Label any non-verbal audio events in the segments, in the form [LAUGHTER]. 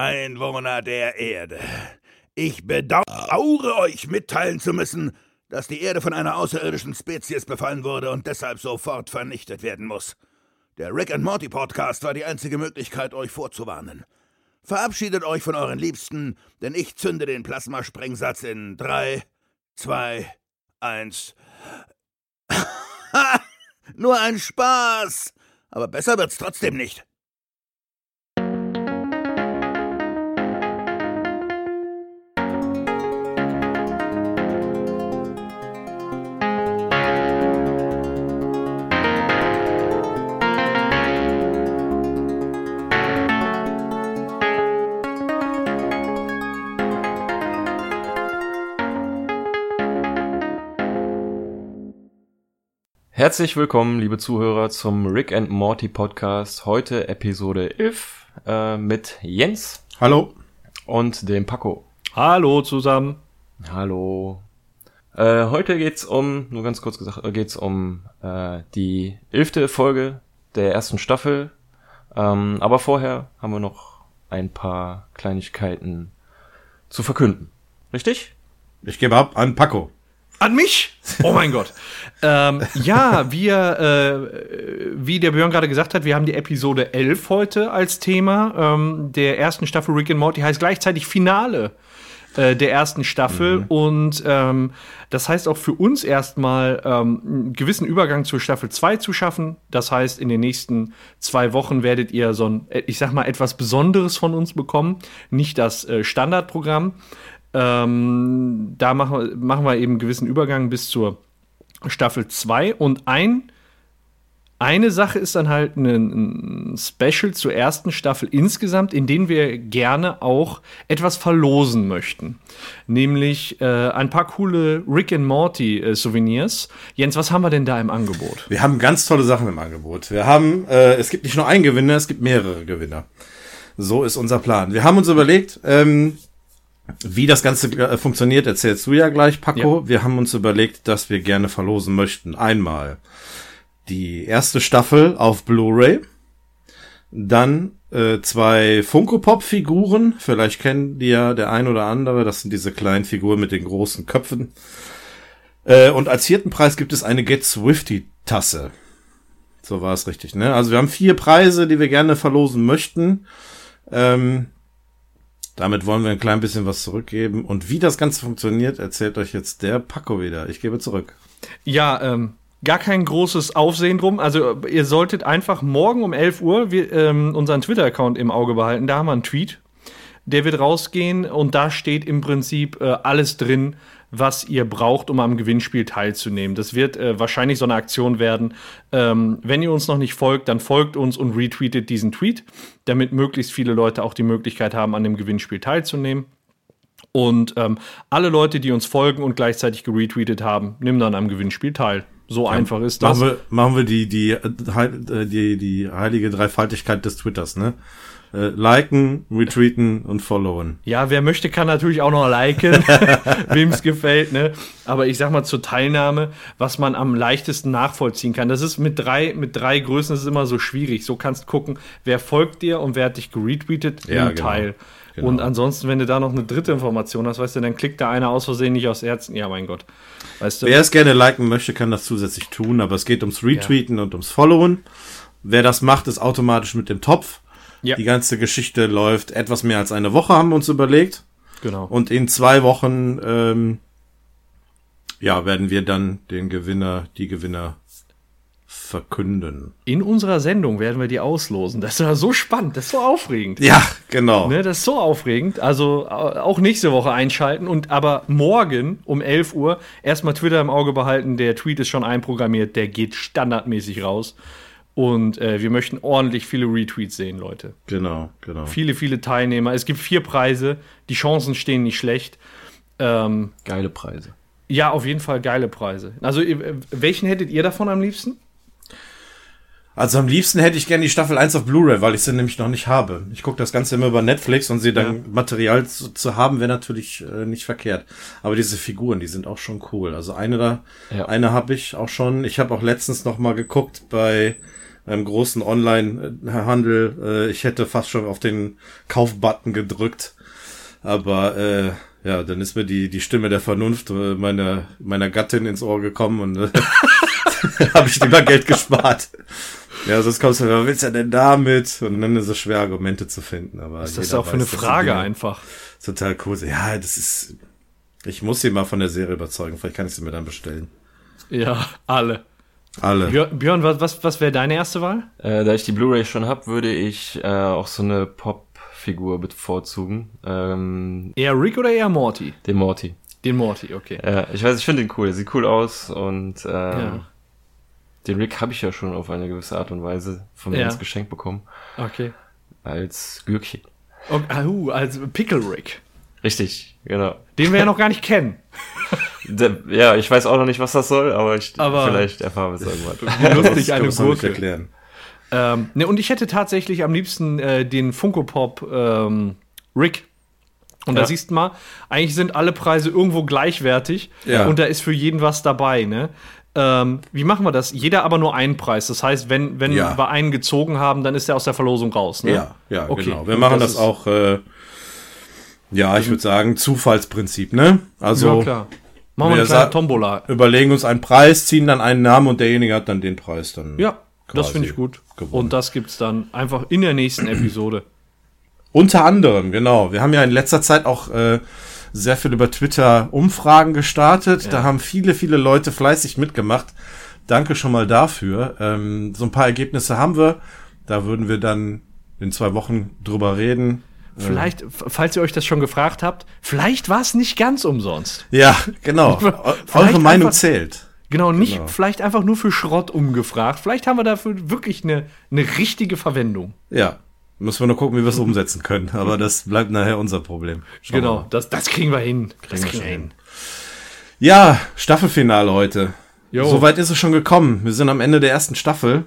Einwohner der Erde. Ich bedauere euch mitteilen zu müssen, dass die Erde von einer außerirdischen Spezies befallen wurde und deshalb sofort vernichtet werden muss. Der Rick and Morty Podcast war die einzige Möglichkeit, euch vorzuwarnen. Verabschiedet euch von euren Liebsten, denn ich zünde den Plasmasprengsatz in drei, zwei, eins. [LAUGHS] Nur ein Spaß! Aber besser wird's trotzdem nicht. Herzlich willkommen, liebe Zuhörer, zum Rick and Morty Podcast. Heute Episode 11 äh, mit Jens. Hallo. Und dem Paco. Hallo zusammen. Hallo. Äh, heute geht's um, nur ganz kurz gesagt, äh, geht's um äh, die elfte Folge der ersten Staffel. Ähm, aber vorher haben wir noch ein paar Kleinigkeiten zu verkünden. Richtig? Ich gebe ab an Paco. An mich? Oh mein Gott. [LAUGHS] ähm, ja, wir, äh, wie der Björn gerade gesagt hat, wir haben die Episode 11 heute als Thema ähm, der ersten Staffel Rick and Morty. Heißt gleichzeitig Finale äh, der ersten Staffel. Mhm. Und ähm, das heißt auch für uns erstmal ähm, einen gewissen Übergang zur Staffel 2 zu schaffen. Das heißt, in den nächsten zwei Wochen werdet ihr so ein, ich sag mal, etwas Besonderes von uns bekommen. Nicht das äh, Standardprogramm. Ähm, da machen, machen wir eben einen gewissen Übergang bis zur Staffel 2 und ein eine Sache ist dann halt ein, Special zur ersten Staffel insgesamt, in dem wir gerne auch etwas verlosen möchten. Nämlich äh, ein paar coole Rick and Morty äh, Souvenirs. Jens, was haben wir denn da im Angebot? Wir haben ganz tolle Sachen im Angebot. Wir haben, äh, es gibt nicht nur einen Gewinner, es gibt mehrere Gewinner. So ist unser Plan. Wir haben uns überlegt, ähm, wie das Ganze äh, funktioniert, erzählst du ja gleich, Paco. Ja. Wir haben uns überlegt, dass wir gerne verlosen möchten. Einmal die erste Staffel auf Blu-ray, dann äh, zwei Funko Pop Figuren. Vielleicht kennen die ja der ein oder andere. Das sind diese kleinen Figuren mit den großen Köpfen. Äh, und als vierten Preis gibt es eine Get Swifty Tasse. So war es richtig, ne? Also wir haben vier Preise, die wir gerne verlosen möchten. Ähm, damit wollen wir ein klein bisschen was zurückgeben. Und wie das Ganze funktioniert, erzählt euch jetzt der Paco wieder. Ich gebe zurück. Ja, ähm, gar kein großes Aufsehen drum. Also ihr solltet einfach morgen um 11 Uhr wir, ähm, unseren Twitter-Account im Auge behalten. Da haben wir einen Tweet. Der wird rausgehen und da steht im Prinzip äh, alles drin, was ihr braucht, um am Gewinnspiel teilzunehmen. Das wird äh, wahrscheinlich so eine Aktion werden. Ähm, wenn ihr uns noch nicht folgt, dann folgt uns und retweetet diesen Tweet, damit möglichst viele Leute auch die Möglichkeit haben, an dem Gewinnspiel teilzunehmen. Und ähm, alle Leute, die uns folgen und gleichzeitig geretweetet haben, nehmen dann am Gewinnspiel teil. So ja, einfach ist das. Machen wir, machen wir die, die, äh, die, die heilige Dreifaltigkeit des Twitters, ne? Äh, liken, retweeten und followen. Ja, wer möchte, kann natürlich auch noch liken, [LAUGHS] wem es gefällt, ne? Aber ich sag mal zur Teilnahme, was man am leichtesten nachvollziehen kann. Das ist mit drei, mit drei Größen, ist immer so schwierig. So kannst gucken, wer folgt dir und wer hat dich geretweetet ja, im genau. Teil. Genau. Und ansonsten, wenn du da noch eine dritte Information hast, weißt du, dann klickt da einer aus Versehen nicht aus Herzen. Ja, mein Gott. Weißt du? Wer es gerne liken möchte, kann das zusätzlich tun, aber es geht ums Retweeten ja. und ums Followen. Wer das macht, ist automatisch mit dem Topf. Ja. Die ganze Geschichte läuft etwas mehr als eine Woche, haben wir uns überlegt. Genau. Und in zwei Wochen, ähm, ja, werden wir dann den Gewinner, die Gewinner verkünden. In unserer Sendung werden wir die auslosen. Das ist ja so spannend, das ist so aufregend. Ja, genau. Ne, das ist so aufregend. Also auch nächste Woche einschalten und aber morgen um 11 Uhr erstmal Twitter im Auge behalten. Der Tweet ist schon einprogrammiert, der geht standardmäßig raus. Und äh, wir möchten ordentlich viele Retweets sehen, Leute. Genau, genau. Viele, viele Teilnehmer. Es gibt vier Preise. Die Chancen stehen nicht schlecht. Ähm, geile Preise. Ja, auf jeden Fall geile Preise. Also, welchen hättet ihr davon am liebsten? Also am liebsten hätte ich gerne die Staffel 1 auf Blu-ray, weil ich sie nämlich noch nicht habe. Ich gucke das Ganze immer über Netflix und sie dann ja. Material zu, zu haben, wäre natürlich äh, nicht verkehrt. Aber diese Figuren, die sind auch schon cool. Also eine da, ja. eine habe ich auch schon. Ich habe auch letztens noch mal geguckt bei einem großen Online-Handel. Äh, ich hätte fast schon auf den Kaufbutton gedrückt. Aber äh, ja, dann ist mir die, die Stimme der Vernunft äh, meiner, meiner Gattin ins Ohr gekommen und äh, [LAUGHS] [LAUGHS] habe ich lieber Geld gespart. Ja, sonst kommst du, was willst du denn damit? Und dann ist es schwer, Argumente zu finden. Aber ist das auch für eine Frage einfach? Total cool. Ja, das ist. Ich muss sie mal von der Serie überzeugen. Vielleicht kann ich sie mir dann bestellen. Ja, alle. Alle. Björn, was, was, was wäre deine erste Wahl? Äh, da ich die Blu-ray schon hab, würde ich äh, auch so eine Pop-Figur bevorzugen. Ähm, Eher Rick oder eher Morty? den Morty. Den Morty, okay. Ja, ich weiß, ich finde den cool. Der sieht cool aus und ähm, Ja. Den Rick habe ich ja schon auf eine gewisse Art und Weise von mir Ja. ins Geschenk bekommen. Okay. Als Gürkchen. okay ah, uh, also Pickle Rick. Richtig, genau. Den wir ja noch gar nicht kennen. [LAUGHS] Ja, ich weiß auch noch nicht, was das soll, aber, ich, Aber- vielleicht erfahren wir es irgendwann. [LAUGHS] Lustig, eine Gurke. erklären. Ähm, ne, und ich hätte tatsächlich am liebsten äh, den Funko Pop ähm, Rick. Und da Ja. siehst du mal, eigentlich sind alle Preise irgendwo gleichwertig Ja. und da ist für jeden was dabei, ne? Ähm, wie machen wir das? Jeder aber nur einen Preis. Das heißt, wenn, wenn Ja. wir einen gezogen haben, dann ist der aus der Verlosung raus, ne? Ja, ja, Okay. genau. Wir machen das das, auch, äh, ja, ich würde sagen, Zufallsprinzip, ne? Also ja, klar. Machen wir eine kleine Tombola. überlegen uns einen Preis, ziehen dann einen Namen und derjenige hat dann den Preis dann. Ja, das finde ich gut. gewonnen. Und das gibt's dann einfach in der nächsten [CLEARS THROAT] Episode. Unter anderem, genau. Wir haben ja in letzter Zeit auch äh, sehr viel über Twitter Umfragen gestartet. Da haben viele, viele Leute fleißig mitgemacht. Danke schon mal dafür. Ähm, so ein paar Ergebnisse haben wir. Da würden wir dann in zwei Wochen drüber reden. Vielleicht, f- falls ihr euch das schon gefragt habt, vielleicht war es nicht ganz umsonst. Ja, genau. [LAUGHS] Eu- Vielleicht Eure Meinung einfach- zählt. Genau, nicht Genau. vielleicht einfach nur für Schrott umgefragt. Vielleicht haben wir dafür wirklich eine, eine richtige Verwendung. Ja. Müssen wir nur gucken, wie wir es [LAUGHS] umsetzen können. Aber das bleibt nachher unser Problem. Schauen genau, das, das kriegen wir hin. das wir kriegen wir hin. Ja, Staffelfinale heute. Jo. Soweit ist es schon gekommen. Wir sind am Ende der ersten Staffel. Also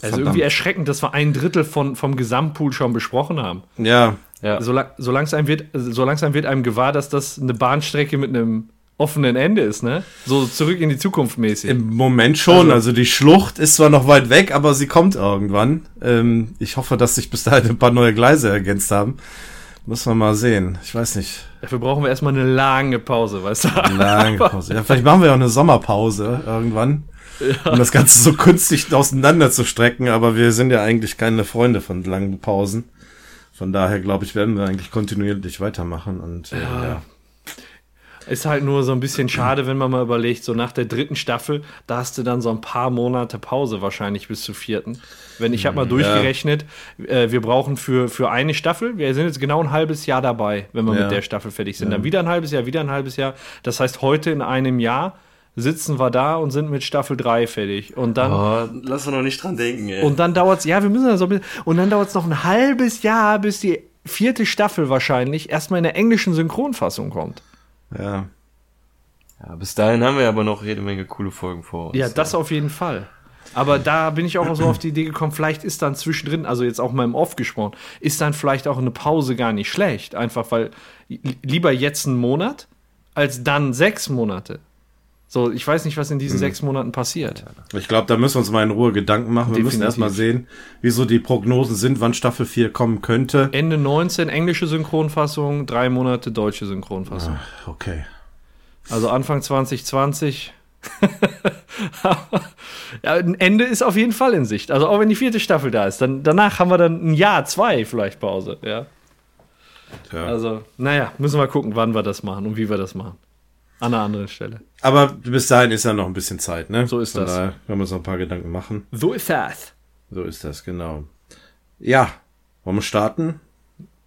Verdammt. irgendwie erschreckend, dass wir ein Drittel von, vom Gesamtpool schon besprochen haben. Ja, Ja. So, so, langsam wird, so langsam wird einem gewahr, dass das eine Bahnstrecke mit einem offenen Ende ist, ne? So zurück in die Zukunft mäßig. Im Moment schon. Also, die Schlucht ist zwar noch weit weg, aber sie kommt irgendwann. Ähm, ich hoffe, dass sich bis dahin ein paar neue Gleise ergänzt haben. Muss man mal sehen. Ich weiß nicht. Dafür brauchen wir erstmal eine lange Pause, weißt du? Lange Pause. Ja, vielleicht machen wir auch eine Sommerpause irgendwann. Um das Ganze so künstlich auseinander zu strecken, aber wir sind ja eigentlich keine Freunde von langen Pausen. Von daher glaube ich, werden wir eigentlich kontinuierlich weitermachen und äh, ja. Ist halt nur so ein bisschen schade, wenn man mal überlegt, so nach der dritten Staffel, da hast du dann so ein paar Monate Pause wahrscheinlich bis zur vierten. Wenn ich habe mal durchgerechnet, äh, wir brauchen für, für eine Staffel, wir sind jetzt genau ein halbes Jahr dabei, wenn wir Ja. mit der Staffel fertig sind. Dann wieder ein halbes Jahr, wieder ein halbes Jahr. Das heißt, heute in einem Jahr sitzen wir da und sind mit Staffel 3 fertig. Und dann Oh, lass uns noch nicht dran denken, ey. Und dann dauert es, ja, wir müssen da so ein bisschen, und dann dauert es noch ein halbes Jahr, bis die vierte Staffel wahrscheinlich erstmal in der englischen Synchronfassung kommt. Ja. ja, bis dahin haben wir aber noch jede Menge coole Folgen vor uns. Ja, das auf jeden Fall. Aber da bin ich auch so auf die Idee gekommen, vielleicht ist dann zwischendrin, also jetzt auch mal im Off gesprochen, ist dann vielleicht auch eine Pause gar nicht schlecht. Einfach weil li- lieber jetzt einen Monat als dann sechs Monate. So, ich weiß nicht, was in diesen sechs Monaten passiert. Ich glaube, da müssen wir uns mal in Ruhe Gedanken machen. Wir müssen Definitiv. erstmal sehen, wieso die Prognosen sind, wann Staffel 4 kommen könnte. Ende 19 englische Synchronfassung, drei Monate deutsche Synchronfassung. Okay. Also Anfang 2020. [LAUGHS] ja, ein Ende ist auf jeden Fall in Sicht. Also auch wenn die vierte Staffel da ist, dann danach haben wir dann ein Jahr, zwei vielleicht Pause. Ja. Ja. Also, naja, müssen wir gucken, wann wir das machen und wie wir das machen. An einer anderen Stelle. Aber bis dahin ist ja noch ein bisschen Zeit, ne? So ist Von das. Daher können wir uns noch ein paar Gedanken machen. So ist das. So ist das, genau. Ja, wollen wir starten?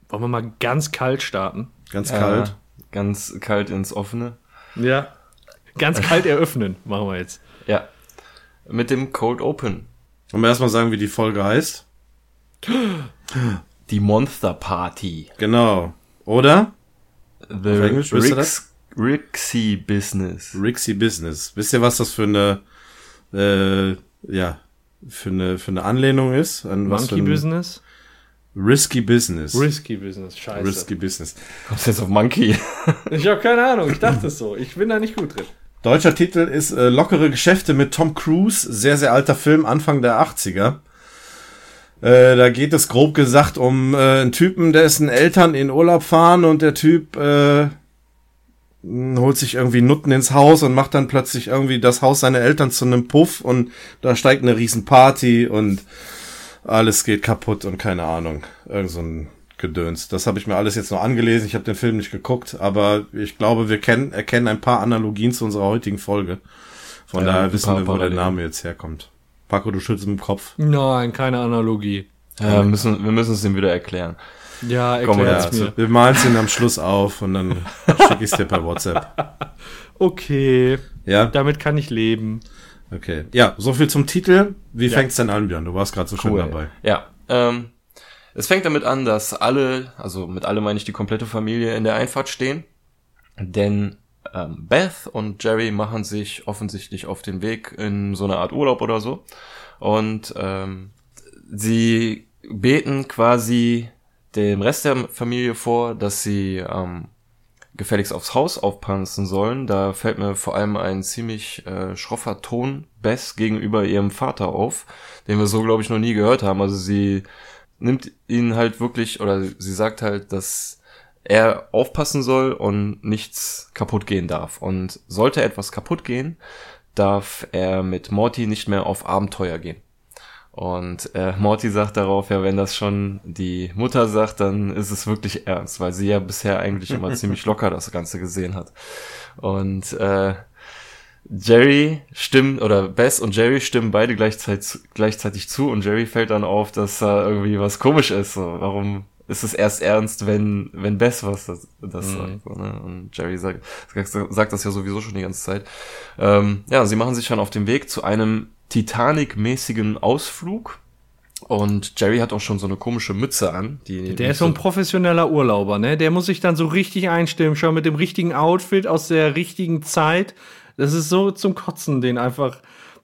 Wollen wir mal ganz kalt starten? Ganz kalt. Ganz kalt ins Offene. Ja. Ganz kalt eröffnen, [LAUGHS] machen wir jetzt. Ja. Mit dem Cold Open. Wollen wir erstmal sagen, wie die Folge heißt? Die Monster Party. Genau. Oder? The Auf Rixie Business. Rixie Business. Wisst ihr, was das für eine, äh, ja, für eine, für eine Anlehnung ist? An was für Monkey ein- Business? Risky Business. Risky Business, scheiße. Risky Business. Kommst du jetzt auf Monkey? [LAUGHS] Ich habe keine Ahnung, ich dachte es so. Ich bin da nicht gut drin. Deutscher Titel ist äh, Lockere Geschäfte mit Tom Cruise. Sehr, sehr alter Film, Anfang der 80er. Äh, da geht es grob gesagt um äh, einen Typen, dessen Eltern in Urlaub fahren und der Typ äh, holt sich irgendwie Nutten ins Haus und macht dann plötzlich irgendwie das Haus seiner Eltern zu einem Puff und da steigt eine riesen Party und alles geht kaputt und keine Ahnung. Irgend so ein Gedöns. Das habe ich mir alles jetzt noch angelesen. Ich habe den Film nicht geguckt, aber ich glaube, wir kennen, erkennen ein paar Analogien zu unserer heutigen Folge. Von Ja, daher wissen paar wir, wo der. Name jetzt herkommt. Paco, du schüttelst mit dem Kopf. Nein, keine Analogie. Ja, wir müssen, wir müssen es ihm wieder erklären. Ja, erklär's ja, also, mir. wir malen es ihn am Schluss auf und dann schicke ich es dir per WhatsApp. [LAUGHS] Okay, Ja, damit kann ich leben. okay. Ja, so viel zum Titel. Wie Ja. fängt's denn an, Björn? Du warst gerade so schön dabei. Ja, ähm, es fängt damit an, dass alle, also mit alle meine ich die komplette Familie in der Einfahrt stehen, denn ähm, Beth und Jerry machen sich offensichtlich auf den Weg in so eine Art Urlaub oder so und ähm, sie beten quasi dem Rest der Familie vor, dass sie ähm, gefälligst aufs Haus aufpassen sollen. Da fällt mir vor allem ein ziemlich äh, schroffer Ton Bess gegenüber ihrem Vater auf, den wir so, glaube ich, noch nie gehört haben. Also sie nimmt ihn halt wirklich, oder sie sagt halt, dass er aufpassen soll und nichts kaputt gehen darf. Und sollte etwas kaputt gehen, darf er mit Morty nicht mehr auf Abenteuer gehen. Und äh, Morty sagt darauf, ja, wenn das schon die Mutter sagt, dann ist es wirklich ernst, weil sie ja bisher eigentlich immer [LAUGHS] ziemlich locker das Ganze gesehen hat. Und äh, Jerry stimmt, oder Bess und Jerry stimmen beide gleichzeitig, gleichzeitig zu und Jerry fällt dann auf, dass da irgendwie was komisch ist. So. Warum ist es erst ernst, wenn, wenn Bess was das, das sagt? So, ne? Und Jerry sagt, sagt das ja sowieso schon die ganze Zeit. Ähm, ja, sie machen sich dann auf den Weg zu einem Titanic-mäßigen Ausflug. Und Jerry hat auch schon so eine komische Mütze an. Die Der ist so ein professioneller Urlauber, ne? Der muss sich dann so richtig einstimmen, schon mit dem richtigen Outfit aus der richtigen Zeit. Das ist so zum Kotzen, den einfach.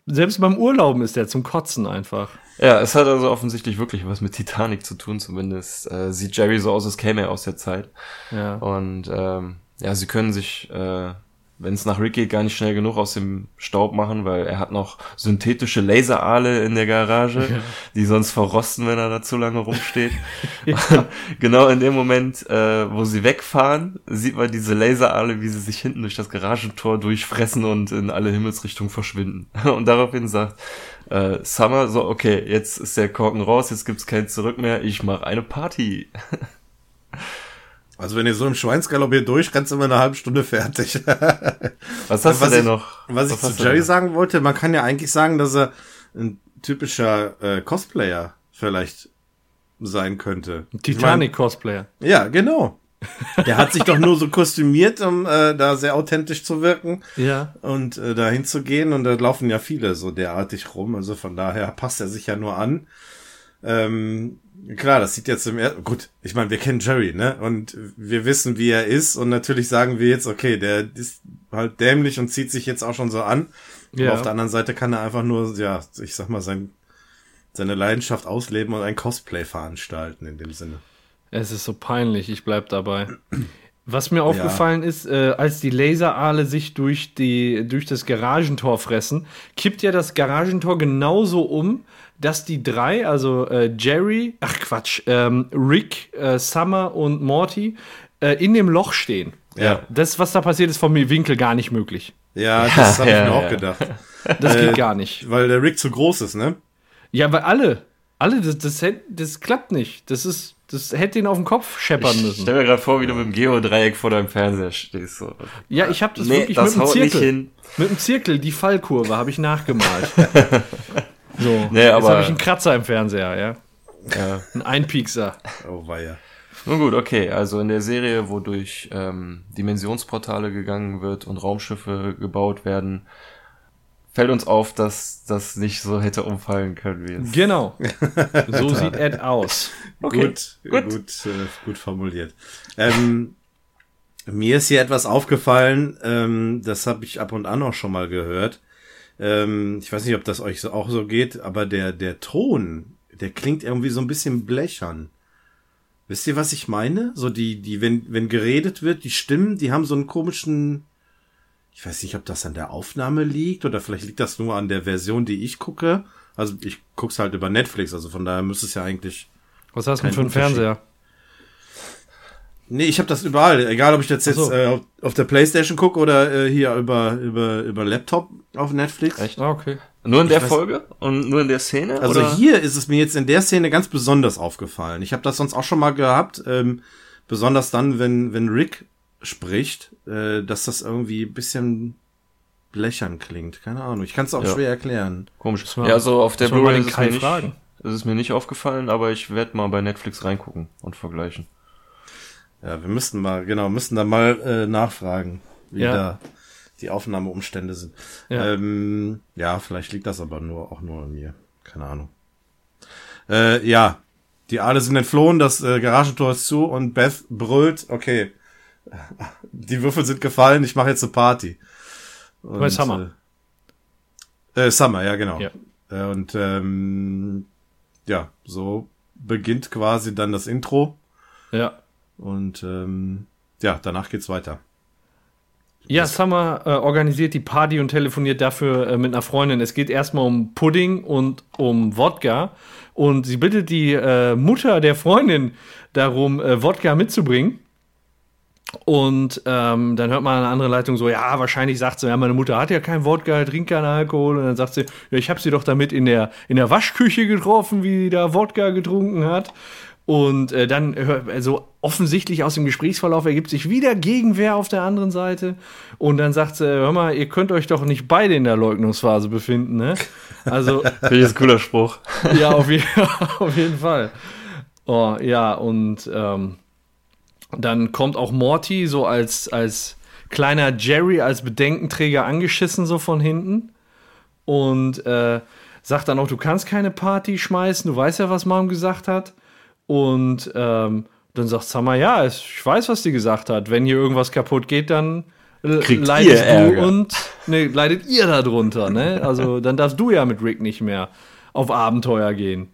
Selbst beim Urlauben ist der zum Kotzen einfach. Ja, es hat also offensichtlich wirklich was mit Titanic zu tun, zumindest äh, sieht Jerry so aus, als käme er aus der Zeit. Ja. Und ähm, ja, sie können sich, äh, wenn es nach Rick geht, gar nicht schnell genug aus dem Staub machen, weil er hat noch synthetische Laseraale in der Garage, die sonst verrosten, wenn er da zu lange rumsteht. [LAUGHS] [LAUGHS] Und genau in dem Moment, äh, wo sie wegfahren, sieht man diese Laseraale, wie sie sich hinten durch das Garagentor durchfressen und in alle Himmelsrichtungen verschwinden. [LAUGHS] Und daraufhin sagt äh, Summer so, okay, jetzt ist der Korken raus, jetzt gibt's kein Zurück mehr, ich mache eine Party. Also wenn ihr so im Schweinsgalopp hier durchrennt, sind wir in einer halben Stunde fertig. [LAUGHS] Was hast was du denn ich, noch? Was ich hast zu du Jerry denn? sagen wollte, man kann ja eigentlich sagen, dass er ein typischer äh, Cosplayer vielleicht sein könnte. Titanic-Cosplayer. Ich mein, ja, genau. Der hat sich doch nur so kostümiert, um äh, da sehr authentisch zu wirken Ja. und äh, dahin zu gehen. Und da laufen ja viele so derartig rum. Also von daher passt er sich ja nur an. Ähm, klar, das sieht jetzt im er gut. Ich meine, wir kennen Jerry, ne? Und wir wissen, wie er ist. Und natürlich sagen wir jetzt, okay, der ist halt dämlich und zieht sich jetzt auch schon so an. Ja. Aber auf der anderen Seite kann er einfach nur, ja, ich sag mal, sein, seine Leidenschaft ausleben und ein Cosplay veranstalten in dem Sinne. Es ist so peinlich, ich bleib dabei. Was mir aufgefallen ist, äh, als die Laseraale sich durch, die, durch das Garagentor fressen, kippt ja das Garagentor genauso um, dass die drei, also äh, Jerry, ach Quatsch, ähm, Rick, äh, Summer und Morty, äh, in dem Loch stehen. Ja. Das, was da passiert, ist vom Winkel gar nicht möglich. Ja, [LAUGHS] das habe ich ja, mir auch ja. gedacht. Das Äh, geht gar nicht. Weil der Rick zu groß ist, ne? Ja, weil alle, alle, das, das, hätt- das klappt nicht. Das ist, das hätte ihn auf den Kopf scheppern Ich müssen. stell mir gerade vor, wie du mit dem Geodreieck vor deinem Fernseher stehst. So. Ja, ich habe das Nee, wirklich das mit dem haut nicht Zirkel. hin. Mit dem Zirkel, die Fallkurve habe ich nachgemalt. [LAUGHS] so, Nee, jetzt habe ich einen Kratzer im Fernseher, ja. Ja. Ein Einpiekser. Oh, weia. Nun gut, okay. Also in der Serie, wo durch ähm, Dimensionsportale gegangen wird und Raumschiffe gebaut werden, fällt uns auf, dass das nicht so hätte umfallen können wie jetzt. Genau. [LAUGHS] So sieht Ed aus. Okay, Gut, gut. gut, äh, gut formuliert. Ähm, mir ist hier etwas aufgefallen, ähm, das habe ich ab und an auch schon mal gehört. Ähm, ich weiß nicht, ob das euch so auch so geht, aber der, der Ton, der klingt irgendwie so ein bisschen blechern. Wisst ihr, was ich meine? So die, die, wenn, wenn geredet wird, die Stimmen, die haben so einen komischen, ich weiß nicht, ob das an der Aufnahme liegt oder vielleicht liegt das nur an der Version, die ich gucke. Also ich guck's halt über Netflix, also von daher müsste es ja eigentlich. Was hast du denn für einen. Fernseher? Nee, ich habe das überall. Egal, ob ich das jetzt so. äh, auf, auf der Playstation gucke oder äh, hier über, über, über Laptop auf Netflix. Echt? Ah, okay. Nur in der weiß- Folge? Und nur in der Szene? Also oder? hier ist es mir jetzt in der Szene ganz besonders aufgefallen. Ich habe das sonst auch schon mal gehabt, ähm, besonders dann, wenn, wenn Rick spricht, äh, dass das irgendwie ein bisschen blechern klingt. Keine Ahnung. Ich kann es auch Ja. schwer erklären. Komisch. mal- ja, also auf der müssen Blu-ray ist, es nicht- ist es mir nicht aufgefallen, aber ich werde mal bei Netflix reingucken und vergleichen. Ja, wir müssten mal, genau, müssten da mal äh, nachfragen, wie Ja. da die Aufnahmeumstände sind. Ja. Ja. Ähm, ja, vielleicht liegt das aber nur auch nur an mir. Keine Ahnung. Äh, ja, die alle sind entflohen, das äh, Garagentor ist zu und Beth brüllt, okay, [LAUGHS] die Würfel sind gefallen, ich mache jetzt eine Party. Und, Bei Summer. Äh, äh, Summer, ja, genau. Ja. Äh, und ähm, ja, so beginnt quasi dann das Intro. Ja. Und ähm, ja, danach geht's weiter. Ja, Summer äh, organisiert die Party und telefoniert dafür äh, mit einer Freundin. Es geht erstmal um Pudding und um Wodka. Und sie bittet die äh, Mutter der Freundin darum, äh, Wodka mitzubringen. Und ähm, dann hört man an einer anderen Leitung so, ja, wahrscheinlich sagt sie, ja, meine Mutter hat ja kein Wodka, trinkt keinen Alkohol. Und dann sagt sie, ja, ich habe sie doch damit in der, in der Waschküche getroffen, wie sie da Wodka getrunken hat. Und äh, dann, also offensichtlich aus dem Gesprächsverlauf ergibt sich wieder Gegenwehr auf der anderen Seite. Und dann sagt sie, hör mal, ihr könnt euch doch nicht beide in der Leugnungsphase befinden, ne? Also, [LAUGHS] Finde ich das ein cooler Spruch. ja, auf, je [LAUGHS] auf jeden Fall. Oh, ja, und ähm, dann kommt auch Morty so als, als kleiner Jerry, als Bedenkenträger angeschissen, so von hinten. Und äh, sagt dann auch, du kannst keine Party schmeißen, du weißt ja, was Mom gesagt hat. Und ähm, dann sagt Summer, ja, ich weiß, was die gesagt hat. Wenn hier irgendwas kaputt geht, dann äh, Kriegt leidest ihr Ärger. du und ne, leidet ihr darunter. Ne? Also dann darfst du ja mit Rick nicht mehr auf Abenteuer gehen.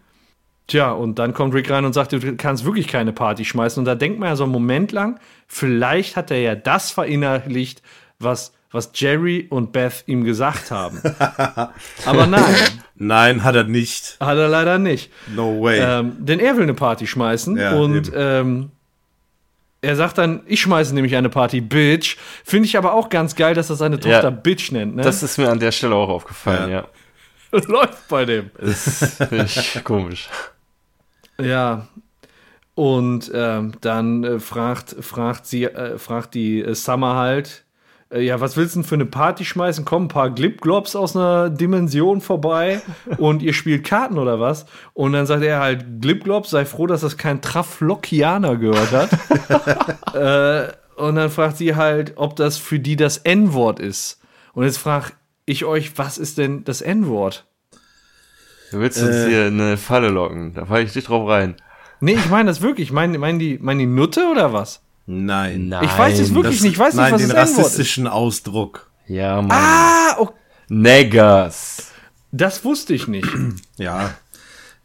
Tja, und dann kommt Rick rein und sagt, du kannst wirklich keine Party schmeißen. Und da denkt man ja so einen Moment lang, vielleicht hat er ja das verinnerlicht, was, was Jerry und Beth ihm gesagt haben. [LAUGHS] Aber nein, Nein, hat er nicht. hat er leider nicht. No way. Ähm, denn er will eine Party schmeißen Ja, und ähm, er sagt dann, ich schmeiße nämlich eine Party, Bitch. Finde ich aber auch ganz geil, dass er seine Tochter Ja. Bitch nennt. Ne? Das ist mir an der Stelle auch aufgefallen, Ja. ja. [LAUGHS] läuft bei dem. Das finde ich komisch. Ja. Und ähm, dann äh, fragt, fragt sie, äh, fragt die äh, Summer halt, äh, ja, was willst du denn für eine Party schmeißen? Kommen ein paar Glipglops aus einer Dimension vorbei [LAUGHS] und ihr spielt Karten oder was? Und dann sagt er halt, Glipglops, sei froh, dass das kein Traflockianer gehört hat. [LAUGHS] äh, und dann fragt sie halt, ob das für die das N-Wort ist. Und jetzt frage ich euch, was ist denn das N-Wort? Du willst uns Äh. hier eine Falle locken. Da falle ich nicht drauf rein. Nee, ich meine das wirklich. Meinen mein die, mein die Nutte oder was? nein. Ich weiß es wirklich Das- nicht. Ich weiß nicht, nein, was den das rassistischen Ausdruck. Ja, Mann. Ah, oh, Neggers. das wusste ich nicht. [CLEARS THROAT] Ja.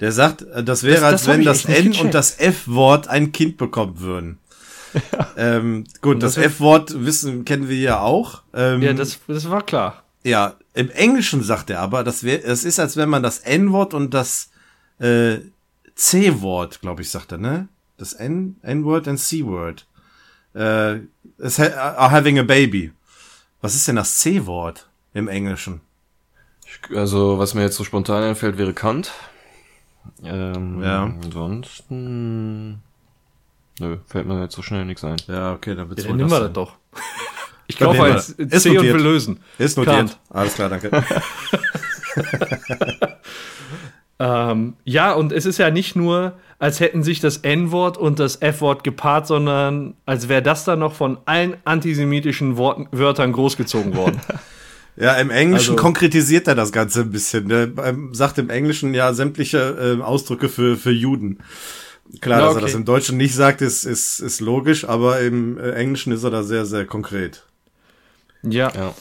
Der sagt, äh, das wäre, Das- das als wenn das nicht N gecheckt. und das F-Wort ein Kind bekommen würden. [LAUGHS] Ähm, gut, das, das ist- F-Wort wissen, kennen wir ja auch. Ähm, Ja, das, das war klar. Ja, im Englischen sagt er aber, das wär, es ist, als wenn man das N-Wort und das äh, C-Wort, glaube ich, sagt er, ne? Das N, N-Word und C-Word. Äh, ha- are having a baby. Was ist denn das C-Wort im Englischen? Also, was mir jetzt so spontan einfällt, wäre Kant. Ähm, Ja. Ansonsten. Nö, fällt mir jetzt so schnell nichts ein. Ja, okay, dann wird's Ja, wohl nehmen wir sein. das doch. Ich kaufe wir als das. Ist C und notiert. will lösen. Ist notiert. Kant. Alles klar, danke. [LAUGHS] Ähm, ja, und es ist ja nicht nur, als hätten sich das N-Wort und das F-Wort gepaart, sondern als wäre das dann noch von allen antisemitischen Worten, Wörtern großgezogen worden. [LAUGHS] Ja, im Englischen Also- konkretisiert er das Ganze ein bisschen. Der ähm, sagt im Englischen ja sämtliche äh, Ausdrücke für, für Juden. Klar, Ja, dass er okay. das im Deutschen nicht sagt, ist, ist, ist logisch, aber im äh, Englischen ist er da sehr, sehr konkret. Ja. Ja.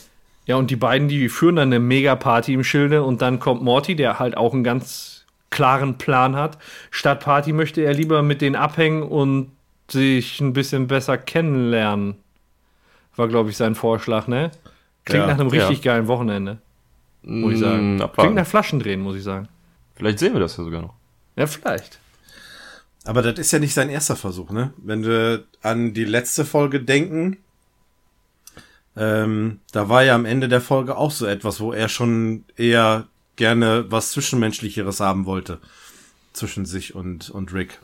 Ja, und die beiden, die führen dann eine Mega-Party im Schilde und dann kommt Morty, der halt auch einen ganz klaren Plan hat. Statt Party möchte er lieber mit denen abhängen und sich ein bisschen besser kennenlernen. War, glaube ich, sein Vorschlag, ne? Klingt Ja, nach einem ja. richtig geilen Wochenende, muss ich sagen. Mm, abwarten. Klingt nach Flaschendrehen, muss ich sagen. Vielleicht sehen wir das ja sogar noch. Ja, vielleicht. Aber das ist ja nicht sein erster Versuch, ne? Wenn wir an die letzte Folge denken, ähm, da war ja am Ende der Folge auch so etwas, wo er schon eher gerne was Zwischenmenschlicheres haben wollte. Zwischen sich und, und Rick.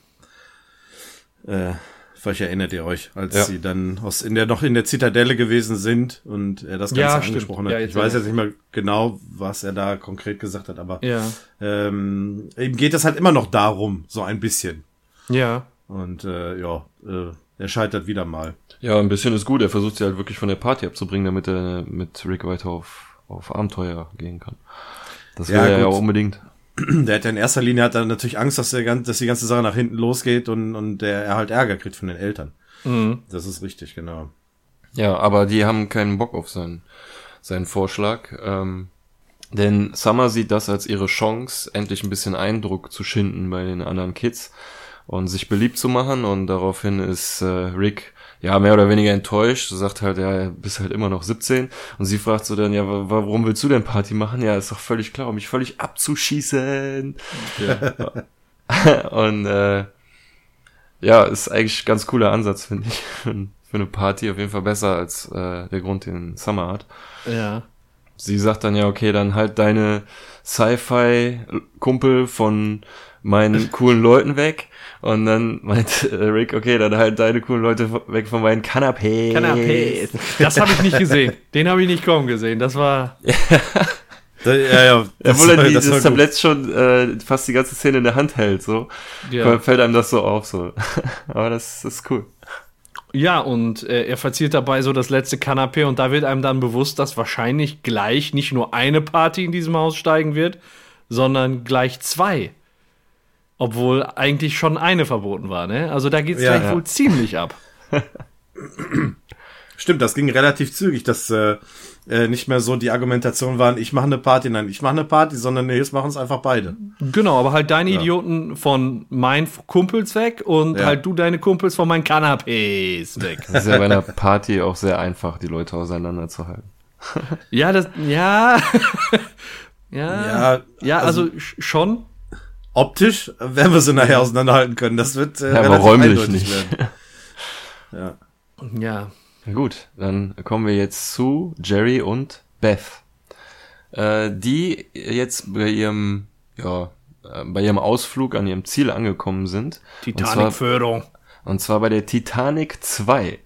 Äh, vielleicht erinnert ihr euch, als Ja. sie dann aus, in der, noch in der Zitadelle gewesen sind und er das Ganze Ja, stimmt. angesprochen hat. Ja, ich weiß jetzt nicht mehr genau, was er da konkret gesagt hat, aber Ja. ähm, ihm geht es halt immer noch darum, so ein bisschen. Ja. Und äh, ja, äh, er scheitert wieder mal. Ja, ein bisschen ist gut. Er versucht sie halt wirklich von der Party abzubringen, damit er mit Rick weiter auf, auf Abenteuer gehen kann. Das Ja, will er ja gut. auch unbedingt. [CLEARS THROAT] Der hat ja in erster Linie hat er natürlich Angst, dass, der, dass die ganze Sache nach hinten losgeht und, und der, er halt Ärger kriegt von den Eltern. Mhm. Das ist richtig, genau. Ja, aber die haben keinen Bock auf seinen, seinen Vorschlag. Ähm, denn Summer sieht das als ihre Chance, endlich ein bisschen Eindruck zu schinden bei den anderen Kids und sich beliebt zu machen. Und daraufhin ist äh, Rick ja mehr oder weniger enttäuscht, sagt halt, ja, bist halt immer noch 17. Und sie fragt so dann, ja, wa- warum willst du denn Party machen? Ja, ist doch völlig klar, um mich völlig abzuschießen. [LAUGHS] und äh, ja, ist eigentlich ein ganz cooler Ansatz, finde ich, für, [LAUGHS] für eine Party. Auf jeden Fall besser als äh, der Grund, den Summer hat. Ja. Sie sagt dann ja, okay, dann halt deine Sci-Fi-Kumpel von meinen coolen Leuten weg. Und dann meint äh, Rick, okay, dann halt deine coolen Leute weg von meinen Canapés. Canapés. Das habe ich nicht gesehen. Den habe ich nicht kommen gesehen. Das war. [LAUGHS] Ja, ja. Obwohl er die, das das, gut. Tablett schon äh, fast die ganze Szene in der Hand hält, so. Ja. Fällt einem das so auf, so. [LAUGHS] Aber das, das ist cool. Ja, und äh, er verziert dabei so das letzte Kanapee und da wird einem dann bewusst, dass wahrscheinlich gleich nicht nur eine Party in diesem Haus steigen wird, sondern gleich zwei. Obwohl eigentlich schon eine verboten war, ne? Also da geht's Ja, gleich ja. wohl ziemlich ab. [CLEARS THROAT] Stimmt, das ging relativ zügig, dass äh, äh, nicht mehr so die Argumentation waren, ich mache eine Party, nein, ich mache eine Party, sondern nee, jetzt machen es einfach beide. Genau, aber halt deine Idioten von meinen Kumpels weg und Ja. halt du deine Kumpels von meinen Kanapés weg. [LAUGHS] Das ist ja bei einer Party auch sehr einfach, die Leute auseinanderzuhalten. ja, das, ja. [LAUGHS] ja. Ja, Ja, also, sch- schon. Optisch werden wir sie nachher auseinanderhalten können. Das wird äh, Ja, aber relativ räumlich eindeutig nicht. werden. [LAUGHS] Ja. Ja. Gut, dann kommen wir jetzt zu Jerry und Beth. Äh, die jetzt bei ihrem, ja, äh, bei ihrem Ausflug an ihrem Ziel angekommen sind. Und zwar, Titanic-Förderung. und zwar bei der Titanic 2.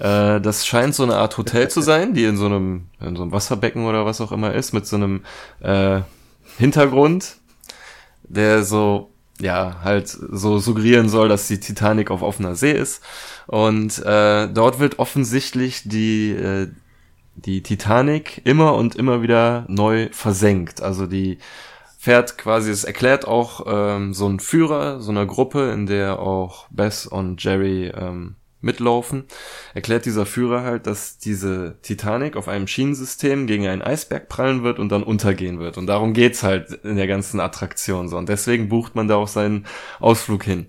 Äh, das scheint so eine Art Hotel zu sein, die in so einem, in so einem Wasserbecken oder was auch immer ist, mit so einem äh, Hintergrund, der so ja, halt so suggerieren soll, dass die Titanic auf offener See ist. Und äh, dort wird offensichtlich die, äh, die Titanic immer und immer wieder neu versenkt. Also die fährt quasi, es erklärt auch ähm, so ein Führer, so einer Gruppe, in der auch Bess und Jerry ähm, mitlaufen, erklärt dieser Führer halt, dass diese Titanic auf einem Schienensystem gegen einen Eisberg prallen wird und dann untergehen wird. Und darum geht's halt in der ganzen Attraktion so. Und deswegen bucht man da auch seinen Ausflug hin.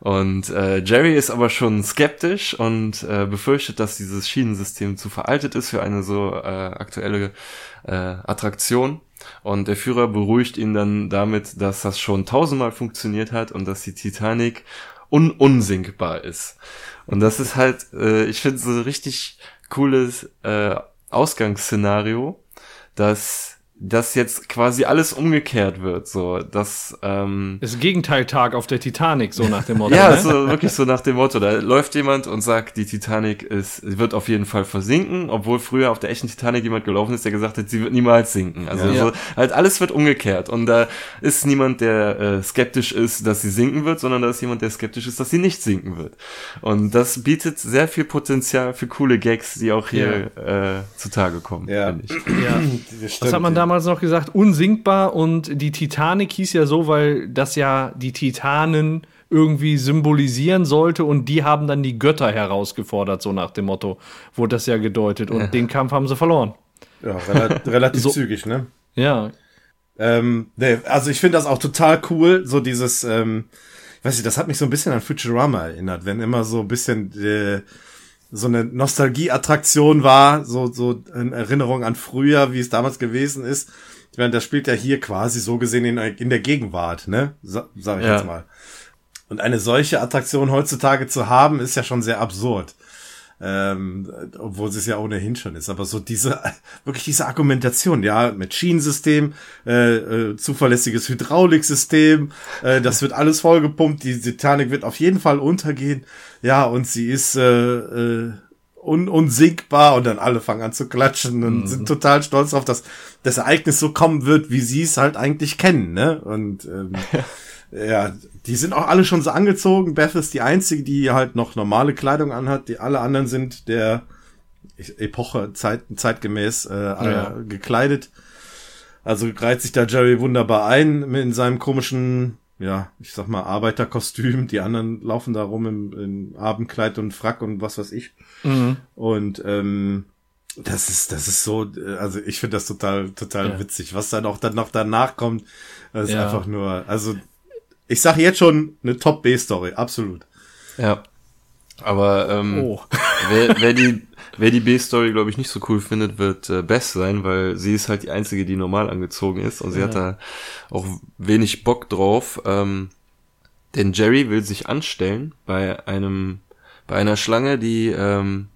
Und äh, Jerry ist aber schon skeptisch und äh, befürchtet, dass dieses Schienensystem zu veraltet ist für eine so äh, aktuelle äh, Attraktion. Und der Führer beruhigt ihn dann damit, dass das schon tausendmal funktioniert hat und dass die Titanic un unsinkbar ist. Und das ist halt, äh, ich finde, so ein richtig cooles äh, Ausgangsszenario, dass das jetzt quasi alles umgekehrt wird, so, dass ähm, Das Gegenteiltag auf der Titanic, so nach dem Motto. ja, ne? so wirklich so nach dem Motto, da läuft jemand und sagt, die Titanic ist, wird auf jeden Fall versinken, obwohl früher auf der echten Titanic jemand gelaufen ist, der gesagt hat, sie wird niemals sinken. Also Ja. so, halt alles wird umgekehrt und da ist niemand, der äh, skeptisch ist, dass sie sinken wird, sondern da ist jemand, der skeptisch ist, dass sie nicht sinken wird. Und das bietet sehr viel Potenzial für coole Gags, die auch hier äh, zutage kommen, Ja. finde ich. ja. Was hat man damals noch gesagt? Unsinkbar und die Titanic hieß ja so, weil das ja die Titanen irgendwie symbolisieren sollte und die haben dann die Götter herausgefordert, so nach dem Motto, wurde das ja gedeutet und den Kampf haben sie verloren. Ja, rela [LAUGHS] relativ So- zügig, ne? Ja, Ähm, nee, also ich finde das auch total cool, so dieses, ähm, ich weiß nicht, das hat mich so ein bisschen an Futurama erinnert, wenn immer so ein bisschen äh, so eine Nostalgie-Attraktion war, so, so in Erinnerung an früher, wie es damals gewesen ist, Ich meine, das spielt ja hier quasi so gesehen in, in der Gegenwart, ne? Sa sag ich Ja. jetzt mal. Und eine solche Attraktion heutzutage zu haben, ist ja schon sehr absurd. Ähm, obwohl sie es ja ohnehin schon ist. Aber so diese, [LAUGHS] wirklich diese Argumentation, ja, mit Schienensystem, äh, äh, zuverlässiges Hydrauliksystem, äh, das wird alles vollgepumpt, die Titanic wird auf jeden Fall untergehen. Ja, und sie ist äh, äh, un unsinkbar und dann alle fangen an zu klatschen und sind total stolz darauf, dass das Ereignis so kommen wird, wie sie es halt eigentlich kennen, ne? Und ähm, [LAUGHS] ja, die sind auch alle schon so angezogen. Beth ist die einzige, die halt noch normale Kleidung anhat. Die alle anderen sind der Epoche zeit, zeitgemäß äh, Ja. gekleidet. Also reiht sich da Jerry wunderbar ein in seinem komischen, ja, ich sag mal Arbeiterkostüm. Die anderen laufen da rum im, im Abendkleid und Frack und was weiß ich. Und ähm, das ist, das ist so, also ich finde das total, total Ja. witzig. Was dann auch dann noch danach kommt, das ist Ja. einfach nur, also ich sage jetzt schon eine Top-B-Story, absolut. Ja. Aber ähm, Oh. wer, wer die, wer die B-Story, glaube ich, nicht so cool findet, wird äh, Beth sein, weil sie ist halt die einzige, die normal angezogen ist und sie hat da auch wenig Bock drauf. Ähm, denn Jerry will sich anstellen bei einem, bei einer Schlange, die, ähm,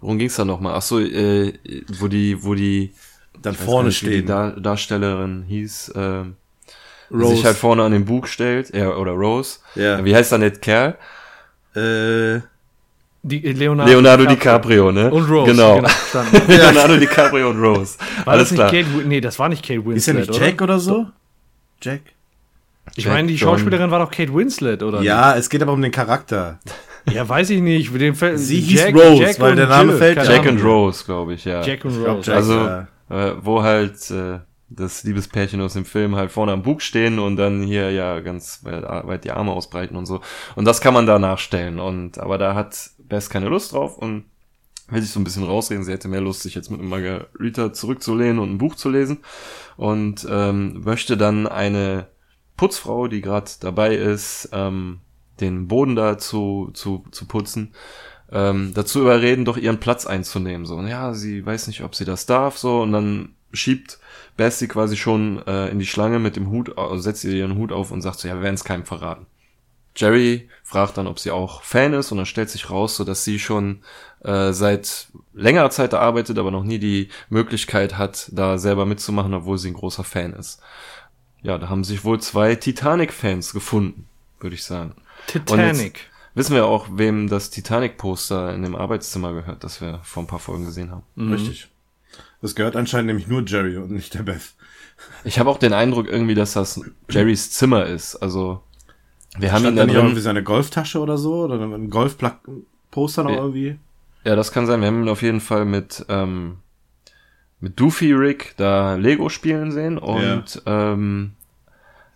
worum ging's da nochmal? Ach so, äh, wo die, wo die Dann vorne nicht, stehen. Die Dar Darstellerin hieß, ähm, die Rose. sich halt vorne an den Bug stellt, ja, oder Rose. Ja. Wie heißt dann der Kerl? Äh, Die, Leonardo, Leonardo DiCaprio, ne? Und Rose. Genau. verstanden. [LAUGHS] Leonardo DiCaprio und Rose. War Alles das nicht klar. Kate Nee, das war nicht Kate Winslet, ist ja nicht oder? Jack oder so? Jack? Ich Jack meine, die John. Schauspielerin war doch Kate Winslet, oder? Ja, es geht aber um den Charakter. nicht? [LAUGHS] Ja, weiß ich nicht. Dem Sie hieß Rose, weil und der Name Jill, fällt. Jack and Rose, glaube ich, ja. Jack und Rose. Jack. also, ja. äh, wo halt äh, das Liebespärchen aus dem Film halt vorne am Bug stehen und dann hier ja ganz weit, weit die Arme ausbreiten und so. Und das kann man da nachstellen. Und aber da hat Bess keine Lust drauf und will sich so ein bisschen rausreden. Sie hätte mehr Lust, sich jetzt mit Margarita zurückzulehnen und ein Buch zu lesen. Und ähm, möchte dann eine Putzfrau, die gerade dabei ist, ähm, den Boden da zu, zu, zu putzen, ähm, dazu überreden, doch ihren Platz einzunehmen. So, Und ja, sie weiß nicht, ob sie das darf, so, und dann schiebt Bess sie quasi schon äh, in die Schlange mit dem Hut, also setzt ihr ihren Hut auf und sagt so, ja, wir werden es keinem verraten. Jerry fragt dann, ob sie auch Fan ist, und dann stellt sich raus, so dass sie schon äh, seit längerer Zeit da arbeitet, aber noch nie die Möglichkeit hat, da selber mitzumachen, obwohl sie ein großer Fan ist. Ja, da haben sich wohl zwei Titanic-Fans gefunden, würde ich sagen. Titanic. Wissen wir auch, wem das Titanic-Poster in dem Arbeitszimmer gehört, das wir vor ein paar Folgen gesehen haben. Richtig. Das gehört anscheinend nämlich nur Jerry und nicht der Beth. Ich habe auch den Eindruck irgendwie, dass das Jerrys Zimmer ist. Also wir haben ihn Stand da da nicht auch drin. irgendwie seine Golftasche oder so? Oder ein Golfposter noch Ja. irgendwie? Ja, das kann sein. Wir haben ihn auf jeden Fall mit ähm, mit Doofy Rick da Lego spielen sehen und ähm,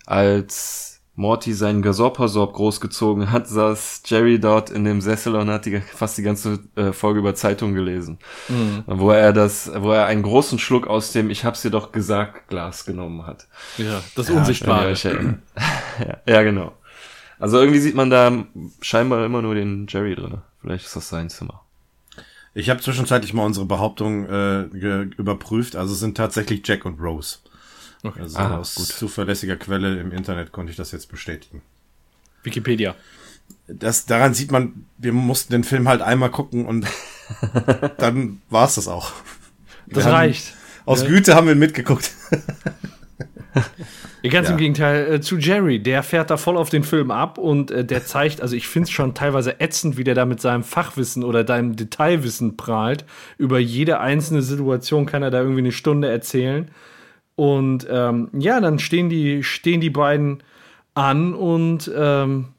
als Morty seinen Gasorpasorb großgezogen hat, saß Jerry dort in dem Sessel und hat die, fast die ganze äh, Folge über Zeitung gelesen. Wo er das, wo er einen großen Schluck aus dem Ich hab's dir doch gesagt Glas genommen hat. Ja, das ihr Unsichtbare. [LAUGHS] ja, ja, genau. Also irgendwie sieht man da scheinbar immer nur den Jerry drin. Vielleicht ist das sein Zimmer. Ich habe zwischenzeitlich mal unsere Behauptung äh, überprüft. Also es sind tatsächlich Jack und Rose. Also Ah, aus gut. zuverlässiger Quelle im Internet konnte ich das jetzt bestätigen. Wikipedia. Das, daran sieht man, wir mussten den Film halt einmal gucken und [LAUGHS] dann war's das auch. Das Wir haben- reicht. Aus Güte haben wir ihn mitgeguckt. [LAUGHS] Ja, ganz Ja. im Gegenteil äh, zu Jerry. Der fährt da voll auf den Film ab und äh, der zeigt, also ich finde es schon teilweise ätzend, wie der da mit seinem Fachwissen oder deinem Detailwissen prahlt. Über jede einzelne Situation kann er da irgendwie eine Stunde erzählen. Und ähm, ja, dann stehen die, stehen die beiden an und ähm,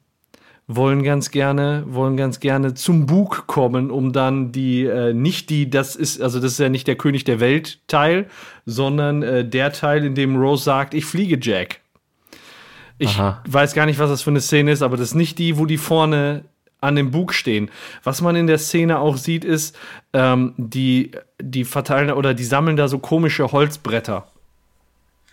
wollen ganz gerne, wollen ganz gerne zum Bug kommen, um dann die, äh, nicht die, das ist, also das ist ja nicht der König der Welt Teil, sondern äh, der Teil, in dem Rose sagt, ich fliege Jack. Ich Aha. weiß gar nicht, was das für eine Szene ist, aber das ist nicht die, wo die vorne an dem Bug stehen. Was man in der Szene auch sieht, ist, ähm, die, die verteilen oder die sammeln da so komische Holzbretter.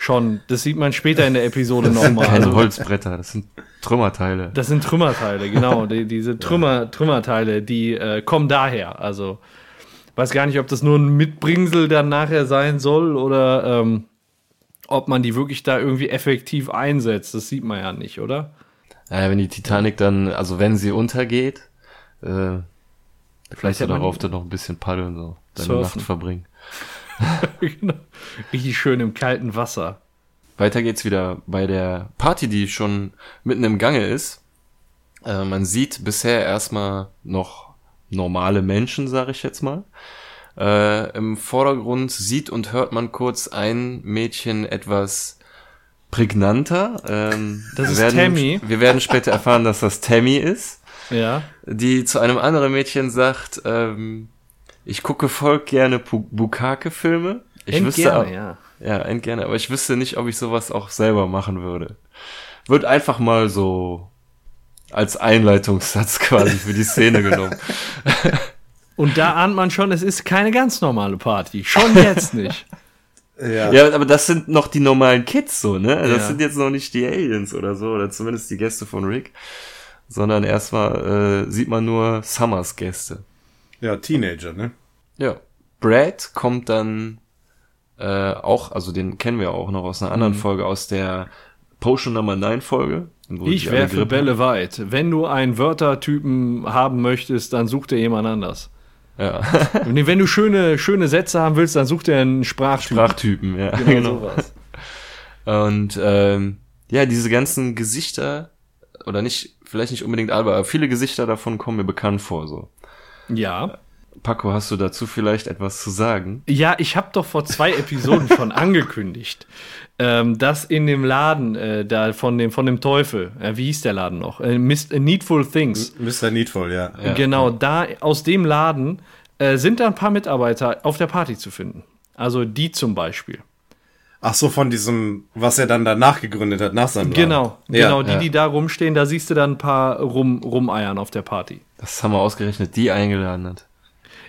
Schon. Das sieht man später in der Episode nochmal. Keine Also, Holzbretter, das sind Trümmerteile. das sind Trümmerteile, genau. Die, diese [LAUGHS] Trümmer, Trümmerteile, die äh, kommen daher. Also, weiß gar nicht, ob das nur ein Mitbringsel dann nachher sein soll oder ähm, ob man die wirklich da irgendwie effektiv einsetzt. Das sieht man ja nicht, oder? Naja, wenn die Titanic dann, also wenn sie untergeht, äh, vielleicht ja darauf dann noch ein bisschen paddeln, so, deine Surfen. Nacht verbringen. [LAUGHS] genau. Richtig schön im kalten Wasser. Weiter geht's wieder bei der Party, die schon mitten im Gange ist. Äh, man sieht bisher erstmal noch normale Menschen, sage ich jetzt mal. Äh, Im Vordergrund sieht und hört man kurz ein Mädchen etwas prägnanter. Ähm, Das ist werden, Tammy. Wir werden später erfahren, dass das Tammy ist, Ja. die zu einem anderen Mädchen sagt, ähm, ich gucke voll gerne Bu- Bukake-Filme. Ich End wüsste gerne, auch- ja. ja, end gerne, aber ich wüsste nicht, ob ich sowas auch selber machen würde. Wird einfach mal so als Einleitungssatz [LAUGHS] quasi für die Szene genommen. [LAUGHS] Und da ahnt man schon, es ist keine ganz normale Party. Schon jetzt nicht. [LAUGHS] Ja. Ja, aber das sind noch die normalen Kids so, ne? Das Ja. sind jetzt noch nicht die Aliens oder so, oder zumindest die Gäste von Rick, sondern erstmal äh, sieht man nur Summers Gäste. Ja, Teenager, ne? Ja. Brad kommt dann äh, auch, also den kennen wir auch noch aus einer anderen Folge, aus der Potion Number 9 Folge. wo Ich werfe Grippe Bälle weit. Wenn du einen Wörtertypen haben möchtest, dann such dir jemand anders. Ja. [LAUGHS] Wenn du schöne, schöne Sätze haben willst, dann such dir einen Sprachtypen. Sprachtypen, ja. Genau, sowas. Und ähm, ja, diese ganzen Gesichter, oder nicht, vielleicht nicht unbedingt alle, aber viele Gesichter davon kommen mir bekannt vor. So. Ja. Paco, hast du dazu vielleicht etwas zu sagen? Ja, ich habe doch vor zwei Episoden schon [LAUGHS] angekündigt, ähm, dass in dem Laden äh, da von dem, von dem Teufel, äh, wie hieß der Laden noch? Äh, Mist, äh, Needful Things. Mr. Needful, ja. Ja. Genau, da aus dem Laden äh, sind da ein paar Mitarbeiter auf der Party zu finden. Also die zum Beispiel. Ach so, von diesem, was er dann danach gegründet hat, nach seinem Laden. Genau, Ja, genau, die, ja. die da rumstehen, da siehst du dann ein paar rum, rumeiern auf der Party. Das haben wir ausgerechnet, die eingeladen hat.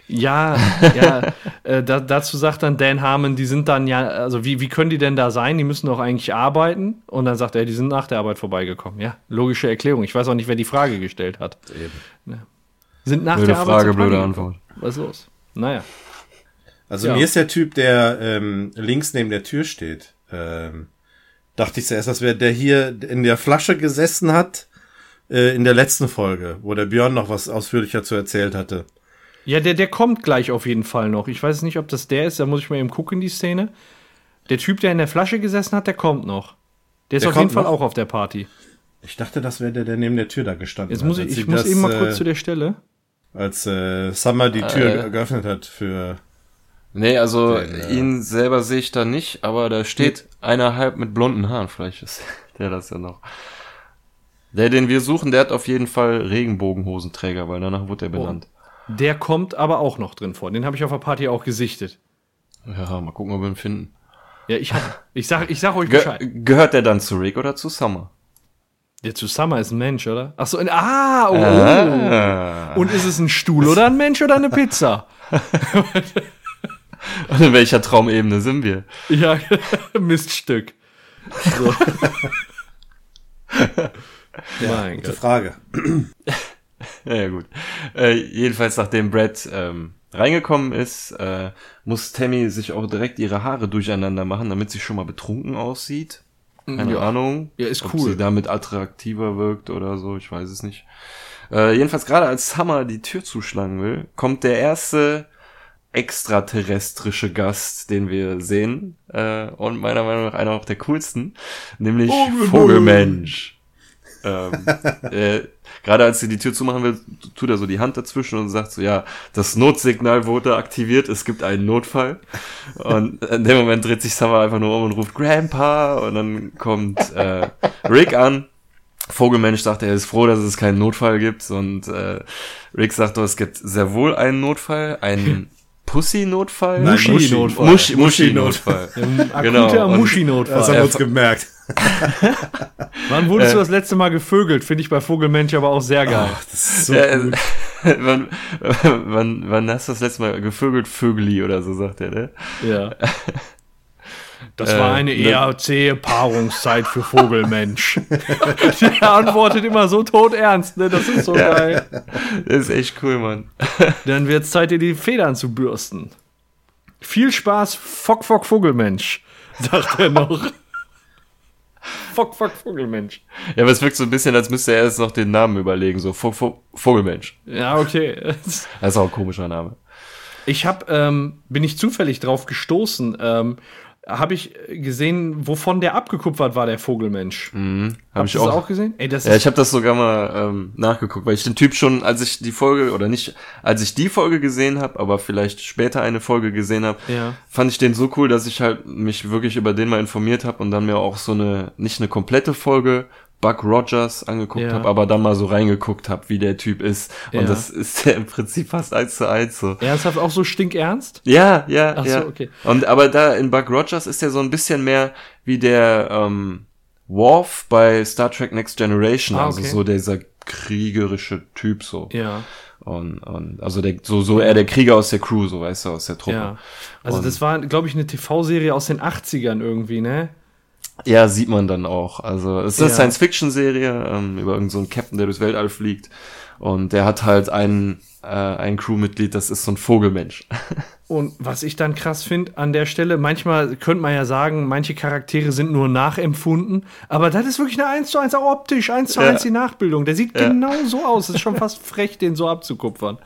Ja, [LAUGHS] ja, äh, da, dazu sagt dann Dan Harmon, die sind dann ja, also wie, wie können die denn da sein? Die müssen doch eigentlich arbeiten. Und dann sagt er, die sind nach der Arbeit vorbeigekommen. Ja, logische Erklärung. Ich weiß auch nicht, wer die Frage gestellt hat. Ja. Sind nach Blöde der Arbeit Frage, blöde. Antwort. Was ist los? Naja. Also Ja. mir ist der Typ, der ähm, links neben der Tür steht, ähm, dachte ich zuerst, das wäre der hier in der Flasche gesessen hat, äh, in der letzten Folge, wo der Björn noch was ausführlicher zu erzählt hatte. Ja, der, der kommt gleich auf jeden Fall noch. Ich weiß nicht, ob das der ist, da muss ich mal eben gucken, die Szene. Der Typ, der in der Flasche gesessen hat, der kommt noch. Der ist Der auf jeden kommt Fall noch? auch auf der Party. Ich dachte, das wäre der, der neben der Tür da gestanden Jetzt hat. muss ich, ich muss das, eben mal äh, kurz zu der Stelle. Als äh, Summer die Tür Äh. ge- geöffnet hat für... Nee, also Den, äh, ihn selber sehe ich da nicht, aber da steht einer halb mit blonden Haaren, vielleicht ist [LAUGHS] der das ja noch. Der, den wir suchen, der hat auf jeden Fall Regenbogenhosenträger, weil danach wurde er benannt. Der kommt aber auch noch drin vor. Den habe ich auf der Party auch gesichtet. Ja, mal gucken, ob wir ihn finden. Ja, ich hab, ich sag, ich sag euch Ge Bescheid. gehört der dann zu Rick oder zu Summer? Der zu Summer ist ein Mensch, oder? Ach so, ein, ah, oh, Ah. oh. Und ist es ein Stuhl oder ein Mensch oder eine Pizza? [LAUGHS] Und in welcher Traumebene sind wir? Ja, [LAUGHS] Miststück. So. [LAUGHS] mein Gute Gott. Frage. [CLEARS THROAT] Ja, ja gut. Äh, jedenfalls, nachdem Brad ähm, reingekommen ist, äh, muss Tammy sich auch direkt ihre Haare durcheinander machen, damit sie schon mal betrunken aussieht. Keine Ja. Ahnung. Ja, ist ob cool. sie damit attraktiver wirkt oder so, ich weiß es nicht. Äh, jedenfalls gerade als Summer die Tür zuschlagen will, kommt der erste extraterrestrische Gast, den wir sehen, äh, und meiner Meinung nach einer auch der coolsten, nämlich Vogelmensch. Ähm, äh, gerade als sie die Tür zumachen will, tut er so die Hand dazwischen und sagt so, ja, das Notsignal wurde aktiviert, es gibt einen Notfall. Und in dem Moment dreht sich Summer einfach nur um und ruft Grandpa und dann kommt äh, Rick an. Vogelmensch sagt, er ist froh, dass es keinen Notfall gibt und äh, Rick sagt, oh, es gibt sehr wohl einen Notfall, einen Pussy-Notfall? Muschi-Notfall. Muschi- Muschi-Notfall. Akuter Genau, und- Das haben Muschi-Notfall. wir uns gemerkt. [LAUGHS] Wann wurdest Äh. du das letzte Mal gevögelt? Finde ich bei Vogelmensch aber auch sehr geil. Ach, das ist so Ja, äh, gut. [LAUGHS] wann, wann, wann hast du das letzte Mal gevögelt? Vögeli oder so, sagt er, ne? Ja. [LAUGHS] Das Äh, war eine ne- eher zähe Paarungszeit für Vogelmensch. Der antwortet immer so todernst, ne? Das ist so geil. Das ist echt cool, Mann. Dann wird's Zeit, dir die Federn zu bürsten. Viel Spaß, Fock, Fock, Vogelmensch. sagt er noch. [LAUGHS] fuck, fuck, Vogelmensch. Ja, aber es wirkt so ein bisschen, als müsste er jetzt noch den Namen überlegen, so Vo Vo Vogelmensch. Ja, okay. Das ist auch ein komischer Name. Ich hab, ähm, bin ich zufällig drauf gestoßen, ähm, habe ich gesehen, wovon der abgekupfert war, der Vogelmensch. Mhm, habe ich Hast du auch. das auch gesehen? Ey, das Ja, ich habe das sogar mal ähm, nachgeguckt, weil ich den Typ schon, als ich die Folge oder nicht, als ich die Folge gesehen habe, aber vielleicht später eine Folge gesehen habe, Ja. fand ich den so cool, dass ich halt mich wirklich über den mal informiert habe und dann mir auch so eine nicht eine komplette Folge Buck Rogers angeguckt Ja. habe, aber dann mal so reingeguckt habe, wie der Typ ist und Ja. das ist ja im Prinzip fast eins zu eins so. ernsthaft auch so stinkernst? Ja, ja, Ach so, ja. okay. Und aber da in Buck Rogers ist er so ein bisschen mehr wie der ähm, Worf bei Star Trek Next Generation, Ah, also okay. so dieser kriegerische Typ so. Ja. Und, und also der so so eher der Krieger aus der Crew, so weißt du, aus der Truppe. Ja. Also Und- das war, glaube ich, eine TV-Serie aus den 80ern irgendwie, ne? Ja, sieht man dann auch. Also es ist eine Ja. Science-Fiction-Serie ähm, über irgendeinen so Captain, der durchs Weltall fliegt. Und der hat halt einen, äh, ein Crewmitglied, das ist so ein Vogelmensch. [LAUGHS] Und was ich dann krass finde an der Stelle, manchmal könnte man ja sagen, manche Charaktere sind nur nachempfunden, aber das ist wirklich eine 1 zu 1, auch optisch, 1 zu Ja. 1 die Nachbildung. Der sieht Ja. genau so aus. Es ist schon fast frech, den so abzukupfern.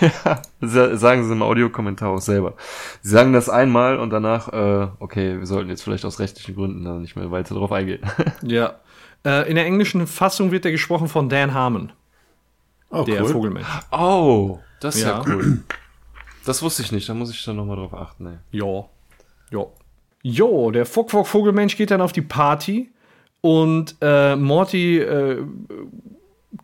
[LAUGHS] Sa- sagen sie im Audiokommentar auch selber. Sie sagen das einmal und danach, äh, okay, wir sollten jetzt vielleicht aus rechtlichen Gründen da nicht mehr weiter drauf eingehen. [LAUGHS] Ja. Äh, in der englischen Fassung wird er gesprochen von Dan Harmon, Oh, der cool. Vogelmensch. oh, das ist ja, Ja. cool. Das wusste ich nicht, da muss ich dann nochmal drauf achten. Ey. Ja. Ja. Jo, der Fock Fock Vogelmensch geht dann auf die Party und äh, Morty äh,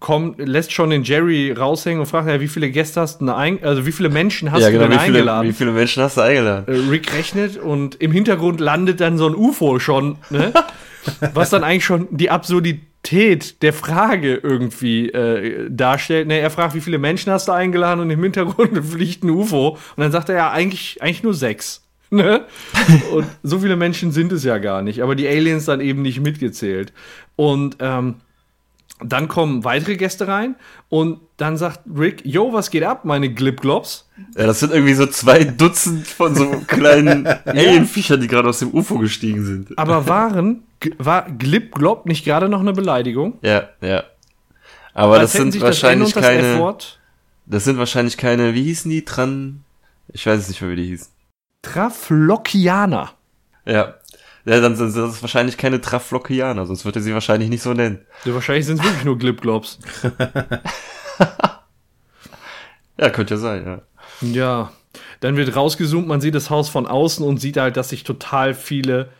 kommt, lässt schon den Jerry raushängen und fragt, ja, wie viele Gäste hast du ein, also wie viele Menschen hast ja, du genau, denn wie viele, eingeladen? wie viele Menschen hast du eingeladen? Äh, Rick rechnet und im Hintergrund landet dann so ein UFO schon, ne? [LAUGHS] was dann eigentlich schon die Absurdität der Frage irgendwie äh, darstellt. Ne, er fragt, wie viele Menschen hast du eingeladen und im Hintergrund [LAUGHS] fliegt ein UFO und dann sagt er ja eigentlich, eigentlich nur sechs. [LAUGHS] Ne? Und so viele Menschen sind es ja gar nicht, aber die Aliens dann eben nicht mitgezählt. Und ähm, dann kommen weitere Gäste rein und dann sagt Rick, yo, was geht ab, meine Glipglops? Ja, das sind irgendwie so zwei Dutzend von so kleinen [LAUGHS] Alienviechern, die gerade aus dem UFO gestiegen sind. Aber waren, war Glip-Glop nicht gerade noch eine Beleidigung? Ja, ja. Aber das sind sich das N wahrscheinlich das keine. F-Wort Das sind wahrscheinlich keine, wie hießen die? Tran. Ich weiß es nicht mehr, wie die hießen. Traflockianer. Ja. Ja, dann sind das wahrscheinlich keine Traflockianer, sonst würde sie wahrscheinlich nicht so nennen. Ja, wahrscheinlich sind es wirklich nur Glip-Glops. [LAUGHS] [LAUGHS] Ja, könnte ja sein, ja. Ja. Dann wird rausgezoomt, man sieht das Haus von außen und sieht halt, dass sich total viele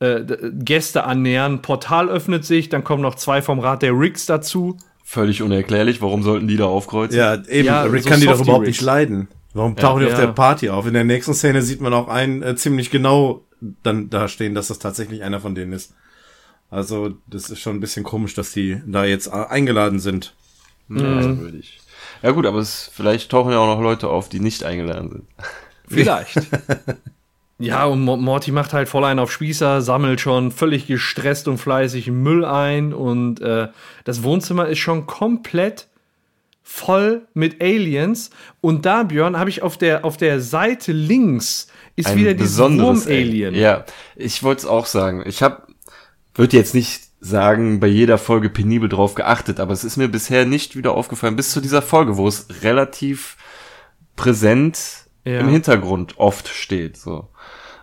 äh, Gäste annähern. Portal öffnet sich, dann kommen noch zwei vom Rat der Ricks dazu. Völlig unerklärlich, warum sollten die da aufkreuzen? Ja, eben. Ja, Rick so kann die doch überhaupt Ricks. nicht leiden. Warum tauchen die auf Ja. der Party auf? In der nächsten Szene sieht man auch einen äh, ziemlich genau dann da stehen, dass das tatsächlich einer von denen ist. Also, das ist schon ein bisschen komisch, dass die da jetzt äh, eingeladen sind. Merkwürdig. Ja gut, aber es, vielleicht tauchen ja auch noch Leute auf, die nicht eingeladen sind. Vielleicht. [LAUGHS] ja, und Mo- Morty macht halt voll einen auf Spießer, sammelt schon völlig gestresst und fleißig Müll ein und äh, das Wohnzimmer ist schon komplett voll mit Aliens. Und da, Björn, habe ich auf der, auf der Seite links ist wieder dieses Wurm-Alien. Ja, ich wollte es auch sagen. Ich habe, würde jetzt nicht sagen, bei jeder Folge penibel drauf geachtet, aber es ist mir bisher nicht wieder aufgefallen, bis zu dieser Folge, wo es relativ präsent Ja. im Hintergrund oft steht. So.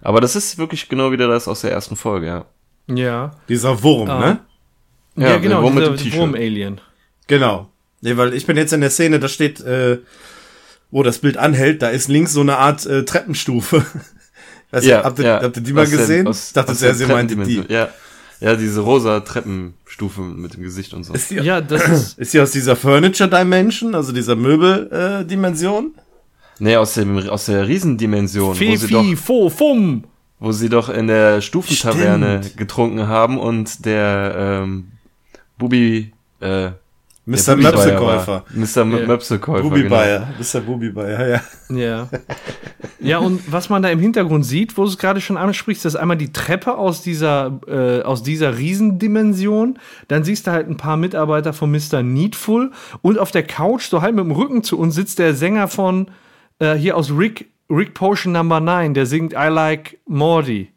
Aber das ist wirklich genau wieder das aus der ersten Folge, ja. Ja, Dieser Wurm, Ah. ne? ja, der genau, Wurm mit dieser. Wurm-Alien. Genau. Nee, weil ich bin jetzt in der Szene, da steht, äh, wo das Bild anhält, da ist links so eine Art äh, Treppenstufe. [LAUGHS] Weiß nicht, habt, ihr, habt ihr die mal aus der- gesehen? aus- ich dachte, sehr, sehr meinte die. Ja. ja, diese rosa Treppenstufe mit dem Gesicht und so. Ist die, Ja, das [CLEARS THROAT] ist. ist die aus dieser Furniture Dimension, also dieser Möbel äh? Nee, aus, dem, aus der Riesendimension, wo sie, doch, Fifi, Fo, Fum. wo sie doch in der Stufentaverne Stimmt. getrunken haben und der ähm, Bubi, äh, Mr. Möpsekäufer. Mr. M. Möpsekäufer, Bubi genau. Bayer. Mr. Bubi Bayer, ja. Ja. Ja, und was man da im Hintergrund sieht, wo du es gerade schon ansprichst, das ist einmal die Treppe aus dieser, äh, aus dieser Riesendimension. Dann siehst du halt ein paar Mitarbeiter von Mr. Needful. Und auf der Couch, so halb mit dem Rücken zu uns, sitzt der Sänger von äh, hier aus Rick, Rick Potion Number 9, der singt I Like Morty.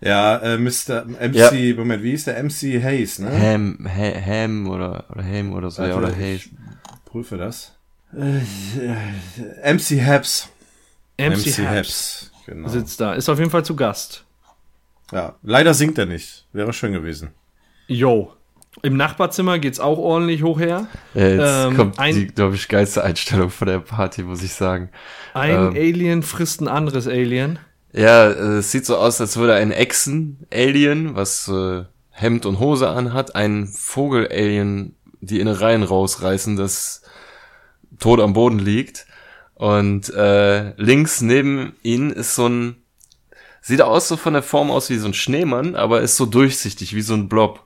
Ja, äh, Mr. MC, Ja. Moment, wie ist der MC Hayes, ne? Ham, ha, Ham oder, oder Ham oder so, ja, Warte, oder Hay. ich Prüfe das. Äh, äh, MC Habs. MC, Habs Genau. sitzt da. Ist auf jeden Fall zu Gast. Ja, leider singt er nicht. Wäre schön gewesen. Yo. Im Nachbarzimmer geht's auch ordentlich hoch her. Ja, jetzt Ähm, kommt ein- die, glaube ich, geilste Einstellung von der Party, muss ich sagen. Ein Ähm. Alien frisst ein anderes Alien. Ja, äh, es sieht so aus, als würde ein Echsen-Alien, was äh, Hemd und Hose anhat, ein Vogel-Alien die Innereien rausreißen, das tot am Boden liegt. Und äh, links neben ihnen ist so ein, sieht aus so von der Form aus wie so ein Schneemann, aber ist so durchsichtig, wie so ein Blob.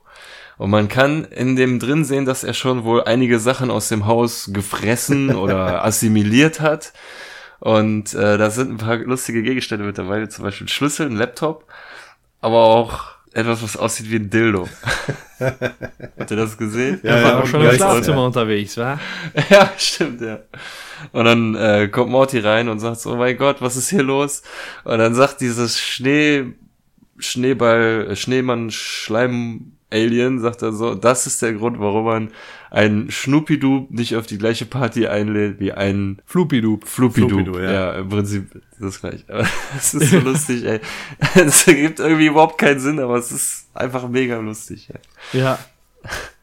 Und man kann in dem drin sehen, dass er schon wohl einige Sachen aus dem Haus gefressen [LAUGHS] oder assimiliert hat. Und äh, da sind ein paar lustige Gegenstände mit dabei, zum Beispiel ein Schlüssel, ein Laptop, aber auch etwas, was aussieht wie ein Dildo. [LAUGHS] Habt ihr das gesehen? Ja, Er war ja, auch schon ja, im Schlafzimmer unterwegs, wa? [LAUGHS] Ja, stimmt, ja. Und dann äh, kommt Morty rein und sagt so, oh mein Gott, was ist hier los? Und dann sagt dieses Schnee, Schneeball, äh, Schneemann, Schleim, Alien, sagt er so, das ist der Grund, warum man einen Schnuppidoo nicht auf die gleiche Party einlädt wie einen Flupidup. Flupidoo. Flupidoo, ja. ja. im Prinzip ist das gleich. Aber [LAUGHS] es ist so [LAUGHS] lustig, ey. Es ergibt irgendwie überhaupt keinen Sinn, aber es ist einfach mega lustig, ey. Ja.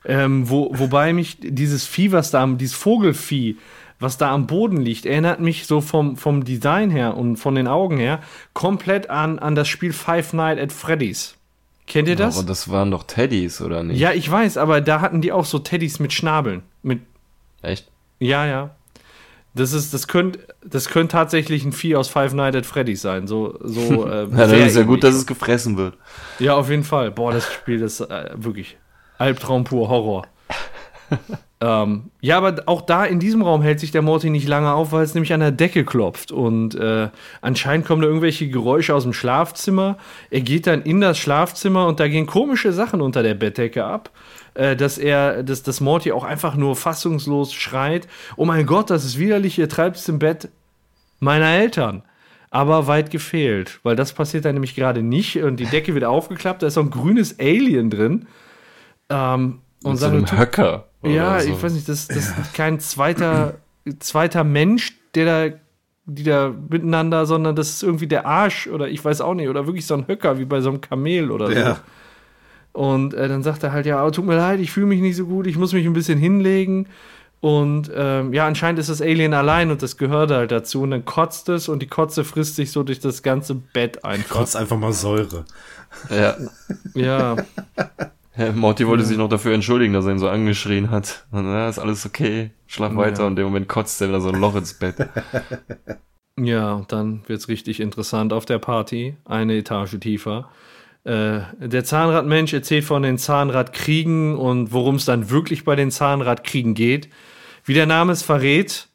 Ähm, wo, wobei mich dieses Vieh, was da am, dieses Vogelvieh, was da am Boden liegt, erinnert mich so vom, vom Design her und von den Augen her komplett an, an das Spiel Five Nights at Freddy's. Kennt ihr das? Aber das waren doch Teddys, oder nicht? Ja, ich weiß, aber da hatten die auch so Teddys mit Schnabeln. Mit, Echt? ja, ja. Das ist, das könnte, das könnte tatsächlich ein Vieh aus Five Nights at Freddy's sein. So, so. [LAUGHS] Äh, Ja, dann sehr ist ja gut, dass es gefressen wird. Ja, auf jeden Fall. Boah, das Spiel ist äh, wirklich Albtraum pur Horror. [LAUGHS] ähm, ja, aber auch da in diesem Raum hält sich der Morty nicht lange auf, weil es nämlich an der Decke klopft. Und äh, anscheinend kommen da irgendwelche Geräusche aus dem Schlafzimmer. Er geht dann in das Schlafzimmer und da gehen komische Sachen unter der Bettdecke ab. Äh, dass er, dass, dass Morty auch einfach nur fassungslos schreit: Oh mein Gott, das ist widerlich, ihr treibt es im Bett meiner Eltern. Aber weit gefehlt, weil das passiert dann nämlich gerade nicht und die Decke wird aufgeklappt, da ist so ein grünes Alien drin. Ähm, und Und so einem Höcker. Ja, so. ich weiß nicht, das, das ist kein zweiter, zweiter Mensch, der da, die da miteinander, sondern das ist irgendwie der Arsch oder ich weiß auch nicht, oder wirklich so ein Höcker wie bei so einem Kamel oder so. Ja. Und äh, dann sagt er halt, ja, oh, tut mir leid, ich fühle mich nicht so gut, ich muss mich ein bisschen hinlegen. Und ähm, ja, anscheinend ist das Alien allein und das gehört halt dazu. Und dann kotzt es und die Kotze frisst sich so durch das ganze Bett einfach. Kotzt einfach mal Säure. Ja, [LAUGHS] Ja, Morty wollte sich noch dafür entschuldigen, dass er ihn so angeschrien hat. Und, ja, ist alles okay, schlaf weiter. Und in dem Moment kotzt er wieder so ein Loch ins Bett. [LAUGHS] ja, und dann wird's richtig interessant auf der Party, eine Etage tiefer. Äh, der Zahnradmensch erzählt von den Zahnradkriegen und worum es dann wirklich bei den Zahnradkriegen geht. Wie der Name es verrät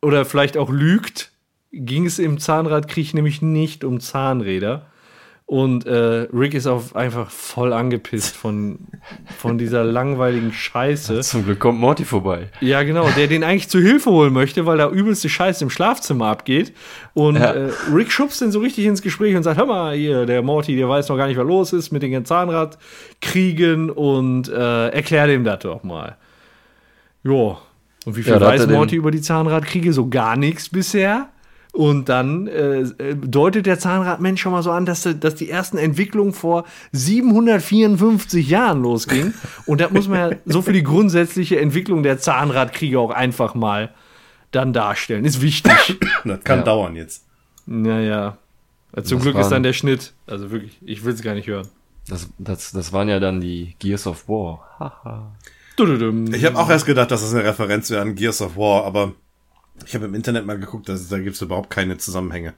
oder vielleicht auch lügt, ging es im Zahnradkrieg nämlich nicht um Zahnräder. Und äh, Rick ist auch einfach voll angepisst von, von dieser langweiligen Scheiße. Zum Glück kommt Morty vorbei. Ja, genau, der den eigentlich zu Hilfe holen möchte, weil da übelste Scheiße im Schlafzimmer abgeht. Und Ja. äh, Rick schubst den so richtig ins Gespräch und sagt: Hör mal, hier, der Morty, der weiß noch gar nicht, was los ist mit den Zahnradkriegen und äh, erklär dem das doch mal. Jo. Und wie viel Ja, weiß Morty über die Zahnradkriege? So gar nichts bisher. Und dann äh, äh, deutet der Zahnradmensch schon mal so an, dass, dass die ersten Entwicklungen vor 754 Jahren losgingen. Und da muss man ja so für die grundsätzliche Entwicklung der Zahnradkriege auch einfach mal dann darstellen. Ist wichtig. [COUGHS] Das kann Ja. dauern jetzt. naja. Zum Das Glück ist dann der Schnitt. Also wirklich, ich will es gar nicht hören. Das, das, das waren ja dann die Gears of War. Haha. Ich habe auch erst gedacht, dass das eine Referenz wäre an Gears of War, aber ich habe im Internet mal geguckt, dass, da gibt's überhaupt keine Zusammenhänge.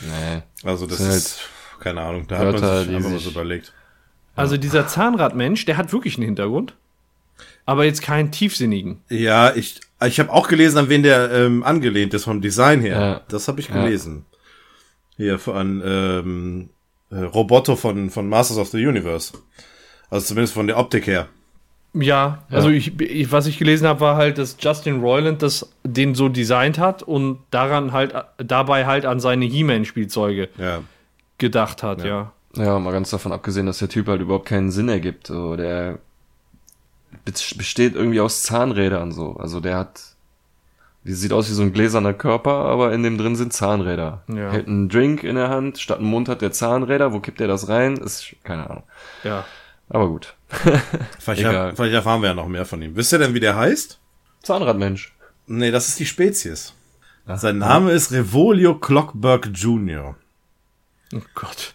nee. Also das Das ist, keine Ahnung, da hat Wörter, man sich einfach so überlegt. Also dieser Zahnradmensch, der hat wirklich einen Hintergrund. Aber jetzt keinen tiefsinnigen. Ja, ich, ich habe auch gelesen, an wen der ähm, angelehnt ist vom Design her. Ja. Das habe ich Ja. gelesen. Hier von ähm, äh, Roboto von, von Masters of the Universe. Also zumindest von der Optik her. Ja, also ich, ich, was ich gelesen habe, war halt, dass Justin Roiland das den so designt hat und daran halt dabei halt an seine He-Man-Spielzeuge Ja. gedacht hat, ja. Ja, mal ganz davon abgesehen, dass der Typ halt überhaupt keinen Sinn ergibt. So, der besteht irgendwie aus Zahnrädern so. Also der hat, die sieht aus wie so ein gläserner Körper, aber in dem drin sind Zahnräder. Ja. Hält einen Drink in der Hand, statt einem Mund hat der Zahnräder. Wo kippt er das rein? Ist keine Ahnung. Ja. Aber gut. [LAUGHS] Vielleicht, Egal. vielleicht erfahren wir ja noch mehr von ihm. Wisst ihr denn, wie der heißt? Zahnradmensch. Nee, das ist die Spezies. Sein Name ist Revolio Clockberg Jr. Oh Gott.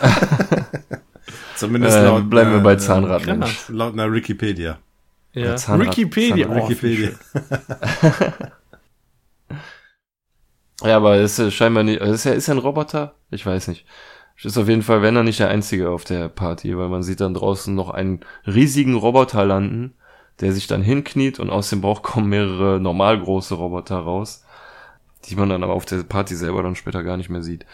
[LAUGHS] Zumindest Äh, laut, bleiben wir äh, bei Zahnradmensch. Laut einer Wikipedia. Ja. Zahnrad- Wikipedia. Zahnrad- Oh, Wikipedia. [LAUGHS] Ja, aber ist ja scheinbar nicht, ist ja, ist ja ein Roboter? Ich weiß nicht. Ist auf jeden Fall, wenn er nicht der Einzige auf der Party, weil man sieht dann draußen noch einen riesigen Roboter landen, der sich dann hinkniet und aus dem Bauch kommen mehrere normal große Roboter raus, die man dann aber auf der Party selber dann später gar nicht mehr sieht.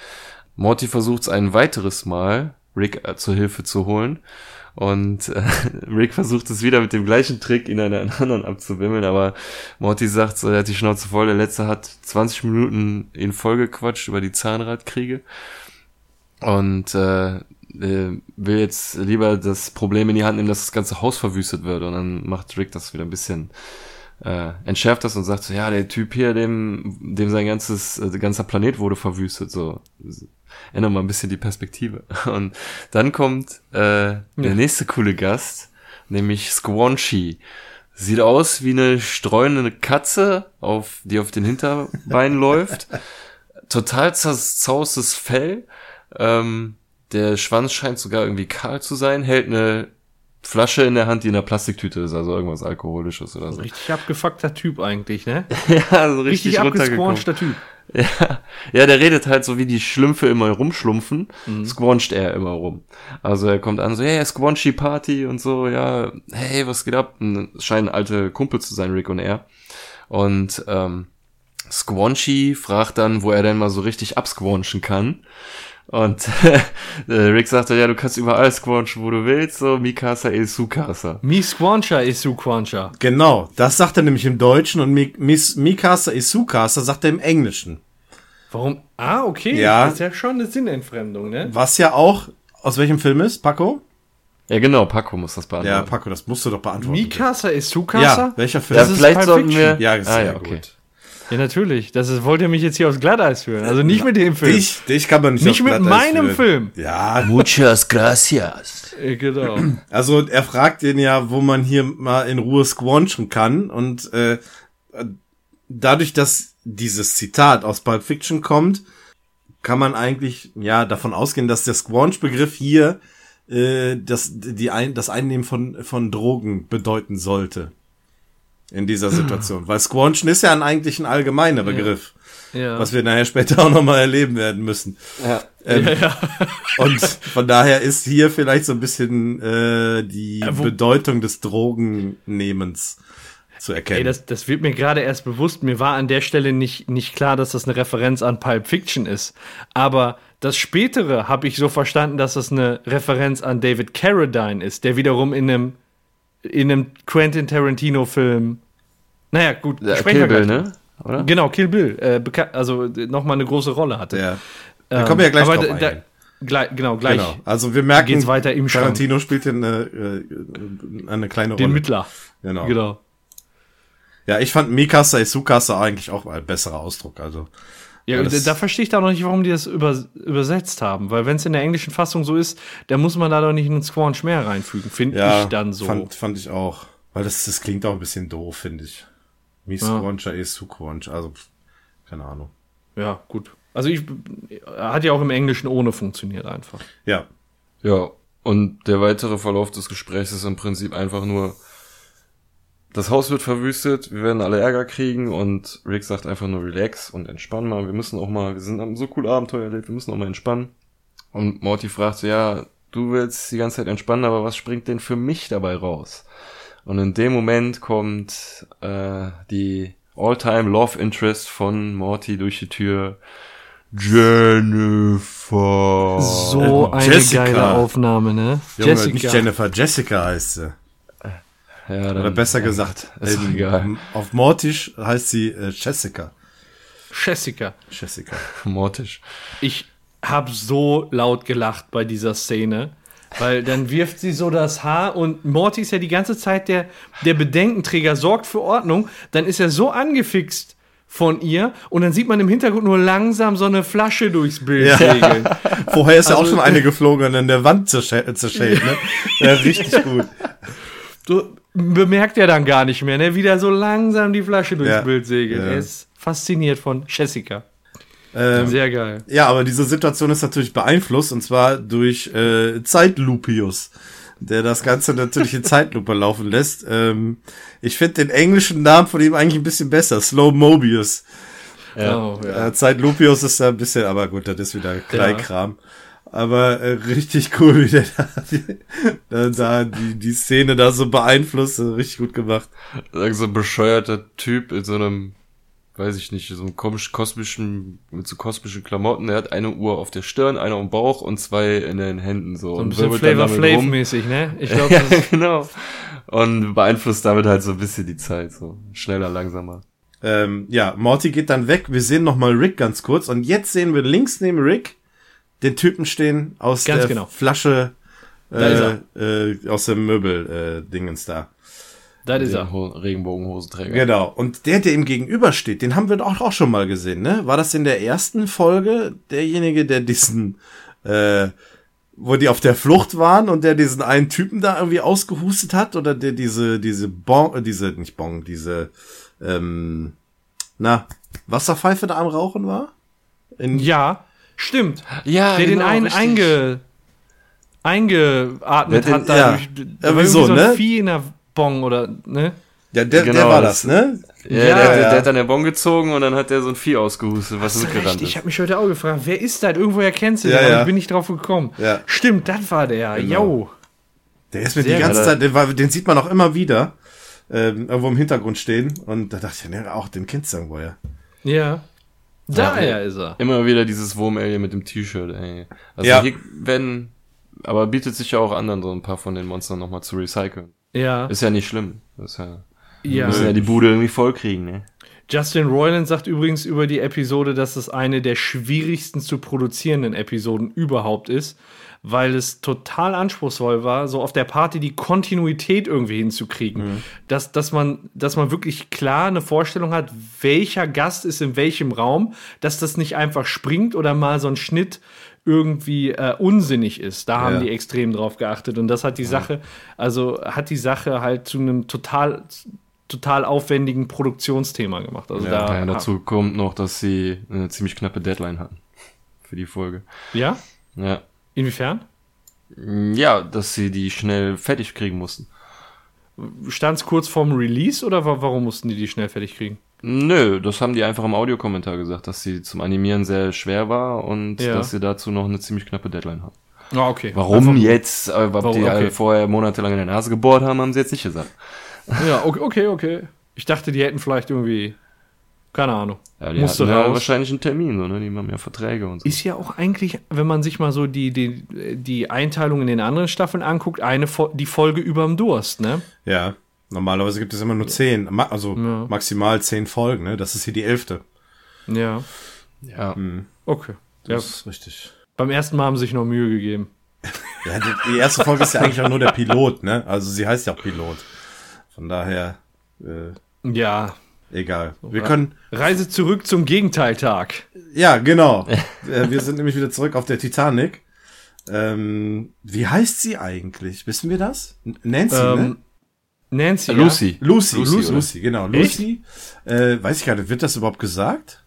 Morty versucht es ein weiteres Mal, Rick äh, zur Hilfe zu holen. Und äh, [LAUGHS] Rick versucht es wieder mit dem gleichen Trick, ihn an einen anderen abzuwimmeln, aber Morty sagt so, er hat die Schnauze voll, der letzte hat 20 Minuten in Folge quatscht über die Zahnradkriege und äh, äh, will jetzt lieber das Problem in die Hand nehmen, dass das ganze Haus verwüstet wird und dann macht Rick das wieder ein bisschen äh, entschärft das und sagt so, ja, der Typ hier, dem, dem sein ganzes, äh, ganzer Planet wurde verwüstet, so. Ändert mal ein bisschen die Perspektive. [LAUGHS] Und dann kommt äh, der nächste coole Gast, nämlich Squanchy. Sieht aus wie eine streunende Katze, auf, die auf den Hinterbeinen [LAUGHS] läuft. Total zerzaustes Fell. Ähm, der Schwanz scheint sogar irgendwie kahl zu sein, hält eine Flasche in der Hand, die in der Plastiktüte ist, also irgendwas Alkoholisches oder so. Richtig abgefuckter Typ eigentlich, ne? [LAUGHS] Ja, so richtig, Richtig runtergekommen. Typ. Ja, ja, der redet halt so, wie die Schlümpfe immer rumschlumpfen, squancht er immer rum. Also er kommt an so, hey, Squanchy Party und so, ja, hey, was geht ab? Und scheinen alte Kumpel zu sein, Rick und er. Und ähm, Squanchy fragt dann, wo er denn mal so richtig absquanchen kann. Und [LAUGHS] äh, Rick sagt dann, ja, du kannst überall squanchen, wo du willst, so Mikasa e Sukasa. Mi Squancha ist Squancha. Genau, das sagt er nämlich im Deutschen und Mi- Miss Mikasa Isukasa sagt er im Englischen. Warum? Ah, okay. Ja. Das ist ja schon eine Sinnentfremdung, ne? Was ja auch, aus welchem Film ist, Paco? Ja, genau, Paco muss das Ja, beantworten. Paco, das musst du doch beantworten. Mikasa Ja, Sukasa? welcher Film? Ja, Das ist vielleicht sollten wir... Ja, sehr ah, ja, okay. gut. Ja, natürlich. Das ist, wollt ihr mich jetzt hier aus Glatteis führen. Also nicht mit dem Film. Dich, dich kann man nicht Nicht mit meinem führen. Film. Ja, Muchas gracias. Äh, Genau. [CLEARS THROAT] also er fragt ihn ja, wo man hier mal in Ruhe squanchen kann und äh, dadurch, dass dieses Zitat aus Pulp Fiction kommt, kann man eigentlich ja davon ausgehen, dass der Squanch-Begriff hier äh, das, die ein, das Einnehmen von, von Drogen bedeuten sollte. In dieser Situation. Weil Squanchen ist ja ein eigentlich ein allgemeiner Begriff, Ja. was wir nachher später auch nochmal erleben werden müssen. Ja. Ähm, ja, ja. und von daher ist hier vielleicht so ein bisschen äh, die wo- Bedeutung des Drogennehmens zu erkennen. Ey, das, das wird mir gerade erst bewusst. Mir war an der Stelle nicht, nicht klar, dass das eine Referenz an Pulp Fiction ist. Aber das Spätere habe ich so verstanden, dass das eine Referenz an David Carradine ist, der wiederum in einem, in einem Quentin Tarantino-Film. Naja, gut, Ja, Kill wir Bill, gleich. ne? Oder? Genau, Kill Bill. Äh, also nochmal eine große Rolle hatte. ja. Wir kommen ja gleich Ähm, aber drauf da, ein. da, gleich, genau, gleich Genau. Also wir merken, geht's weiter im Schrank. Tarantino spielt hier eine, äh, eine kleine den Rolle. Mittler. Genau. Genau. Ja, ich fand Mikasa Isukasa eigentlich auch ein besserer Ausdruck. Also Ja, da verstehe ich da noch nicht, warum die das über, übersetzt haben. Weil wenn es in der englischen Fassung so ist, dann muss man da doch nicht einen Squanch mehr reinfügen, finde ja, ich dann so. fand, fand ich auch. Weil das, das klingt auch ein bisschen doof, finde ich. Mi ja. Squanch. Also, pff, keine Ahnung. Ja, gut. Also ich hat ja auch im Englischen ohne funktioniert einfach. Ja. Ja, und der weitere Verlauf des Gesprächs ist im Prinzip einfach nur, das Haus wird verwüstet, wir werden alle Ärger kriegen und Rick sagt einfach nur relax und entspann mal, wir müssen auch mal, wir sind haben so cool Abenteuer erlebt, wir müssen auch mal entspannen. Und Morty fragt so, ja, du willst die ganze Zeit entspannen, aber was springt denn für mich dabei raus? Und in dem Moment kommt äh, die All-Time Love Interest von Morty durch die Tür. Jennifer. So Äh, eine Jessica. geile Aufnahme, ne? Junge, nicht Jennifer, Jessica heißt sie. Ja, Oder dann, besser ja, gesagt, ist in- egal. auf Mortisch heißt sie äh, Jessica. Jessica. Jessica. [LAUGHS] Mortisch. Ich, hab so laut gelacht bei dieser Szene. Weil dann wirft sie so das Haar und Morty ist ja die ganze Zeit der, der Bedenkenträger, sorgt für Ordnung. Dann ist er so angefixt von ihr und dann sieht man im Hintergrund nur langsam so eine Flasche durchs Bild Ja. segeln. [LAUGHS] Vorher ist ja auch Also- schon eine geflogen und an der Wand zerschellt, zerschellt ne? Ja, richtig gut. [LAUGHS] So, bemerkt er dann gar nicht mehr, ne? Wie der so langsam die Flasche durchs Ja. Bild segelt. Ja. Er ist fasziniert von Jessica. Ähm, Sehr geil. Ja, aber diese Situation ist natürlich beeinflusst und zwar durch äh, Zeitlupius, der das Ganze natürlich in [LAUGHS] Zeitlupe laufen lässt. Ähm, ich finde den englischen Namen von ihm eigentlich ein bisschen besser, Slow Mobius. Ja. Oh, ja. Äh, Zeitlupius ist da ein bisschen, aber gut, das ist wieder Kleinkram. Aber äh, richtig cool, wie der da die, da, die, die Szene da so beeinflusst, äh, richtig gut gemacht. Irgend so ein bescheuerter Typ in so einem, weiß ich nicht, so einem komisch kosmischen, mit so kosmischen Klamotten. Der hat eine Uhr auf der Stirn, eine am Bauch und zwei in den Händen so. So ein und bisschen Flavor Flav mäßig, ne? Ich [LAUGHS] glaube, Ja, das ist genau. Und beeinflusst damit halt so ein bisschen die Zeit, so schneller, langsamer. Ähm, ja, Morty geht dann weg. Wir sehen noch mal Rick ganz kurz. Und jetzt sehen wir links neben Rick den Typen stehen aus Ganz der genau. Flasche, Da äh, äh, aus dem Möbel-Dingens da. das ist er. Ho Regenbogenhosenträger. Genau. Und der, der ihm gegenüber steht, den haben wir doch auch schon mal gesehen, ne? War das in der ersten Folge derjenige, der diesen, äh, wo die auf der Flucht waren und der diesen einen Typen da irgendwie ausgehustet hat oder der diese, diese Bon, äh, diese, nicht Bon, diese, ähm, na, Wasserpfeife da am Rauchen war? In, Ja, stimmt. Ja, der den genau, einen richtig. einge, eingeatmet Der den- hat. Da ja. durch, da Irgendwie war irgendwie so, so ein ne? Vieh in der Bong oder, ne? Ja, der, der Genau, war das- das, ne? Ja, Ja, der, der, ja. der hat dann den Bon gezogen und dann hat der so ein Vieh ausgehustet, was mitgerannt recht, ich ist. habe mich heute auch gefragt, wer ist das? Irgendwoher kennst du den, Ja, aber ja. ich bin nicht drauf gekommen. Ja. Stimmt, das war der. Genau. Jo. Der ist mir Sehr die ganze. Zeit, den, war, den sieht man auch immer wieder, ähm, irgendwo im Hintergrund stehen. Und da dachte ich, ne, auch den kennst du irgendwoher. Ja. Daher Ja. ist er. Immer wieder dieses Wurm-Alien mit dem T-Shirt, ey. Also Ja. hier werden, aber bietet sich ja auch an, dann so ein paar von den Monstern nochmal zu recyceln. Ja. Ist ja nicht schlimm. Ist ja, wir ja. müssen ja die Bude irgendwie voll kriegen, ne? Justin Roiland sagt übrigens über die Episode, dass es eine der schwierigsten zu produzierenden Episoden überhaupt ist, weil es total anspruchsvoll war, so auf der Party die Kontinuität irgendwie hinzukriegen. Dass, dass, man, dass man wirklich klar eine Vorstellung hat, welcher Gast ist in welchem Raum, dass das nicht einfach springt oder mal so ein Schnitt irgendwie äh, unsinnig ist. Da haben Ja. die extrem drauf geachtet und das hat die Sache, also hat die Sache halt zu einem total total aufwendigen Produktionsthema gemacht. Also Ja, da Ja, dazu kommt noch, dass sie eine ziemlich knappe Deadline hatten. Für die Folge. Ja? Ja. Inwiefern? Ja, dass sie die schnell fertig kriegen mussten. Stand es kurz vorm Release oder wa warum mussten die die schnell fertig kriegen? Nö, das haben die einfach im Audiokommentar gesagt, dass sie zum Animieren sehr schwer war und Ja. dass sie dazu noch eine ziemlich knappe Deadline haben. Ah, okay. Warum Einfach- jetzt? Äh, ob Warum? die alle Okay. vorher monatelang in der Nase gebohrt haben, haben sie jetzt nicht gesagt. Ja, okay, okay, okay. Ich dachte, die hätten vielleicht irgendwie, keine Ahnung. Ja, die Musste hatten ja raus. wahrscheinlich einen Termin, so, ne? Die haben ja Verträge und so. Ist ja auch eigentlich, wenn man sich mal so die, die, die Einteilung in den anderen Staffeln anguckt, eine Fo die Folge überm Durst, ne? Ja, normalerweise gibt es immer nur zehn, also Ja. maximal zehn Folgen, ne? Das ist hier die elfte. Ja, ja. okay. Ja, Das ist richtig. beim ersten Mal haben sie sich noch Mühe gegeben. [LAUGHS] Ja, die, die erste Folge ist ja eigentlich auch nur der Pilot, ne? Also sie heißt ja auch Pilot. Von daher, äh, Ja. Egal. Wir können, Reise zurück zum Gegenteiltag. ja, genau. [LAUGHS] äh, wir sind nämlich wieder zurück auf der Titanic. Ähm, wie heißt sie eigentlich? Wissen wir das? Nancy, ne? Ähm, Nancy. Äh, Lucy. Lucy, Lucy, Lucy, Lucy, genau. Lucy. Äh, weiß ich nicht, wird das überhaupt gesagt?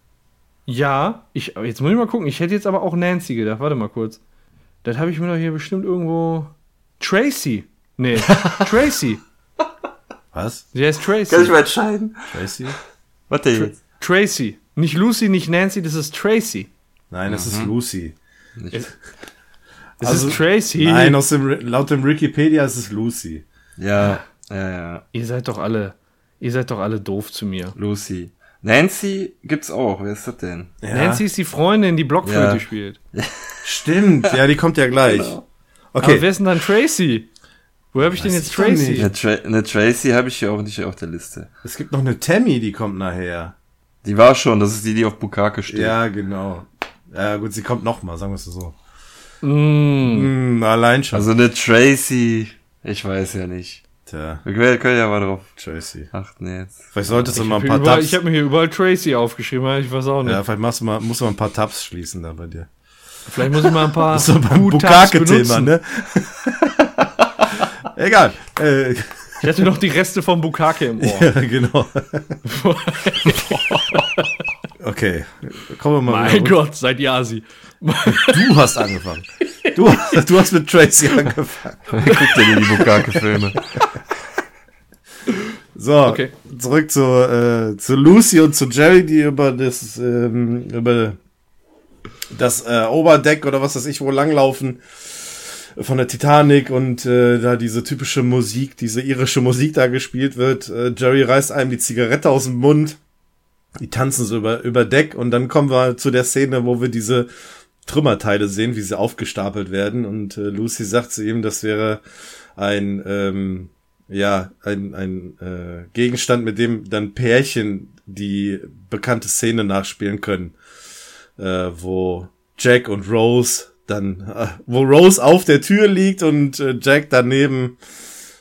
Ja, ja ich, jetzt muss ich mal gucken. Ich hätte jetzt aber auch Nancy gedacht. Warte mal kurz. Das habe ich mir doch hier bestimmt irgendwo. Tracy. Nee, [LAUGHS] Tracy. Was? Sie heißt Tracy. mal entscheiden? Tracy? Warte jetzt. Tracy. Nicht Lucy, nicht Nancy, das ist Tracy. Nein, das ist Lucy. Es [LAUGHS] Also- ist Tracy. Nein, aus dem, laut dem Wikipedia ist es Lucy. Ja, ja, ja. Ihr seid doch alle. Ihr seid doch alle doof zu mir. Lucy. Nancy gibt's auch. Wer ist das denn? Ja, Nancy ist die Freundin, die Blockflöte Ja. spielt. [LAUGHS] Stimmt, ja, die kommt ja gleich. Aber Okay, wer ist denn dann Tracy? Wo habe ich denn jetzt ich Tracy? Eine, Tra eine Tracy habe ich hier auch nicht auf der Liste. es gibt noch eine Tammy, die kommt nachher. Die war schon, das ist die, die auf Bukake steht. Ja, genau. Ja, gut, sie kommt noch mal, sagen wir es so. Mm. Mm, allein schon. Also eine Tracy, ich weiß ja nicht. Tja. Wir können ja mal drauf Tracy. achten jetzt. Vielleicht solltest du Ich mal ein habe paar überall- Tabs. ich hab mir hier überall Tracy aufgeschrieben, ich weiß auch nicht. Ja, vielleicht machst du mal, musst du mal ein paar Tabs schließen da bei dir. Vielleicht muss ich mal ein paar [LAUGHS] Bukake-Thema, ne? [LAUGHS] Egal. Äh, Ich hatte noch die Reste vom Bukake im Ohr. [LAUGHS] ja, genau. okay. Kommen wir mal mein wieder Gott, seid ihr Asi. Du hast angefangen. Du, du hast mit Tracy angefangen. Guck dir die Bukake-Filme. So, Okay. zurück zu, äh, zu Lucy und zu Jerry, die über das, ähm, über das äh, Oberdeck oder was weiß ich wo langlaufen von der Titanic und äh, da diese typische Musik, diese irische Musik da gespielt wird. Äh, Jerry reißt einem die Zigarette aus dem Mund. Die tanzen so über, über Deck und dann kommen wir zu der Szene, wo wir diese Trümmerteile sehen, wie sie aufgestapelt werden und äh, Lucy sagt zu ihm, das wäre ein ähm, ja ein, ein äh, Gegenstand, mit dem dann Pärchen die bekannte Szene nachspielen können, äh, wo Jack und Rose dann, äh, wo Rose auf der Tür liegt und äh, Jack daneben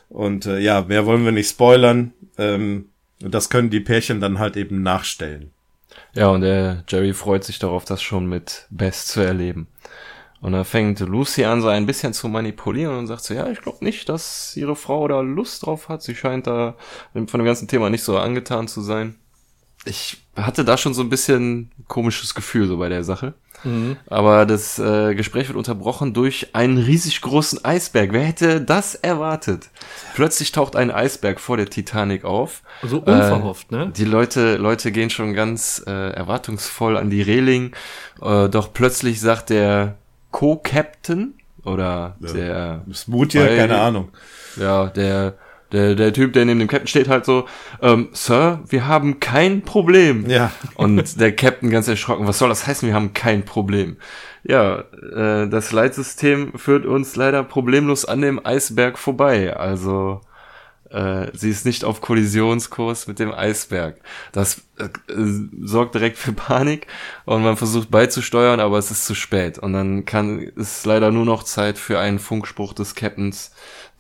und äh, ja, mehr wollen wir nicht spoilern. Ähm, das können die Pärchen dann halt eben nachstellen. Ja, und der Jerry freut sich darauf, das schon mit Bess zu erleben. Und da fängt Lucy an, so ein bisschen zu manipulieren und sagt so, ja, ich glaube nicht, dass ihre Frau da Lust drauf hat. Sie scheint da von dem ganzen Thema nicht so angetan zu sein. Ich hatte da schon so ein bisschen komisches Gefühl so bei der Sache. Aber das äh, Gespräch wird unterbrochen durch einen riesig großen Eisberg. Wer hätte das erwartet? Plötzlich taucht ein Eisberg vor der Titanic auf. So unverhofft, ne? Die Leute, Leute gehen schon ganz äh, erwartungsvoll an die Reling, äh, doch plötzlich sagt der Co-Captain oder der, Smoothie, keine Ahnung. ja, der, der, der Typ, der neben dem Captain steht, halt so, ähm, Sir, wir haben kein Problem. Ja. Und der Captain ganz erschrocken, was soll das heißen, wir haben kein Problem? Ja, äh, das Leitsystem führt uns leider problemlos an dem Eisberg vorbei. Also äh, sie ist nicht auf Kollisionskurs mit dem Eisberg. Das äh, äh, sorgt direkt für Panik und man versucht beizusteuern, aber es ist zu spät. Und dann kann ist leider nur noch Zeit für einen Funkspruch des Captains,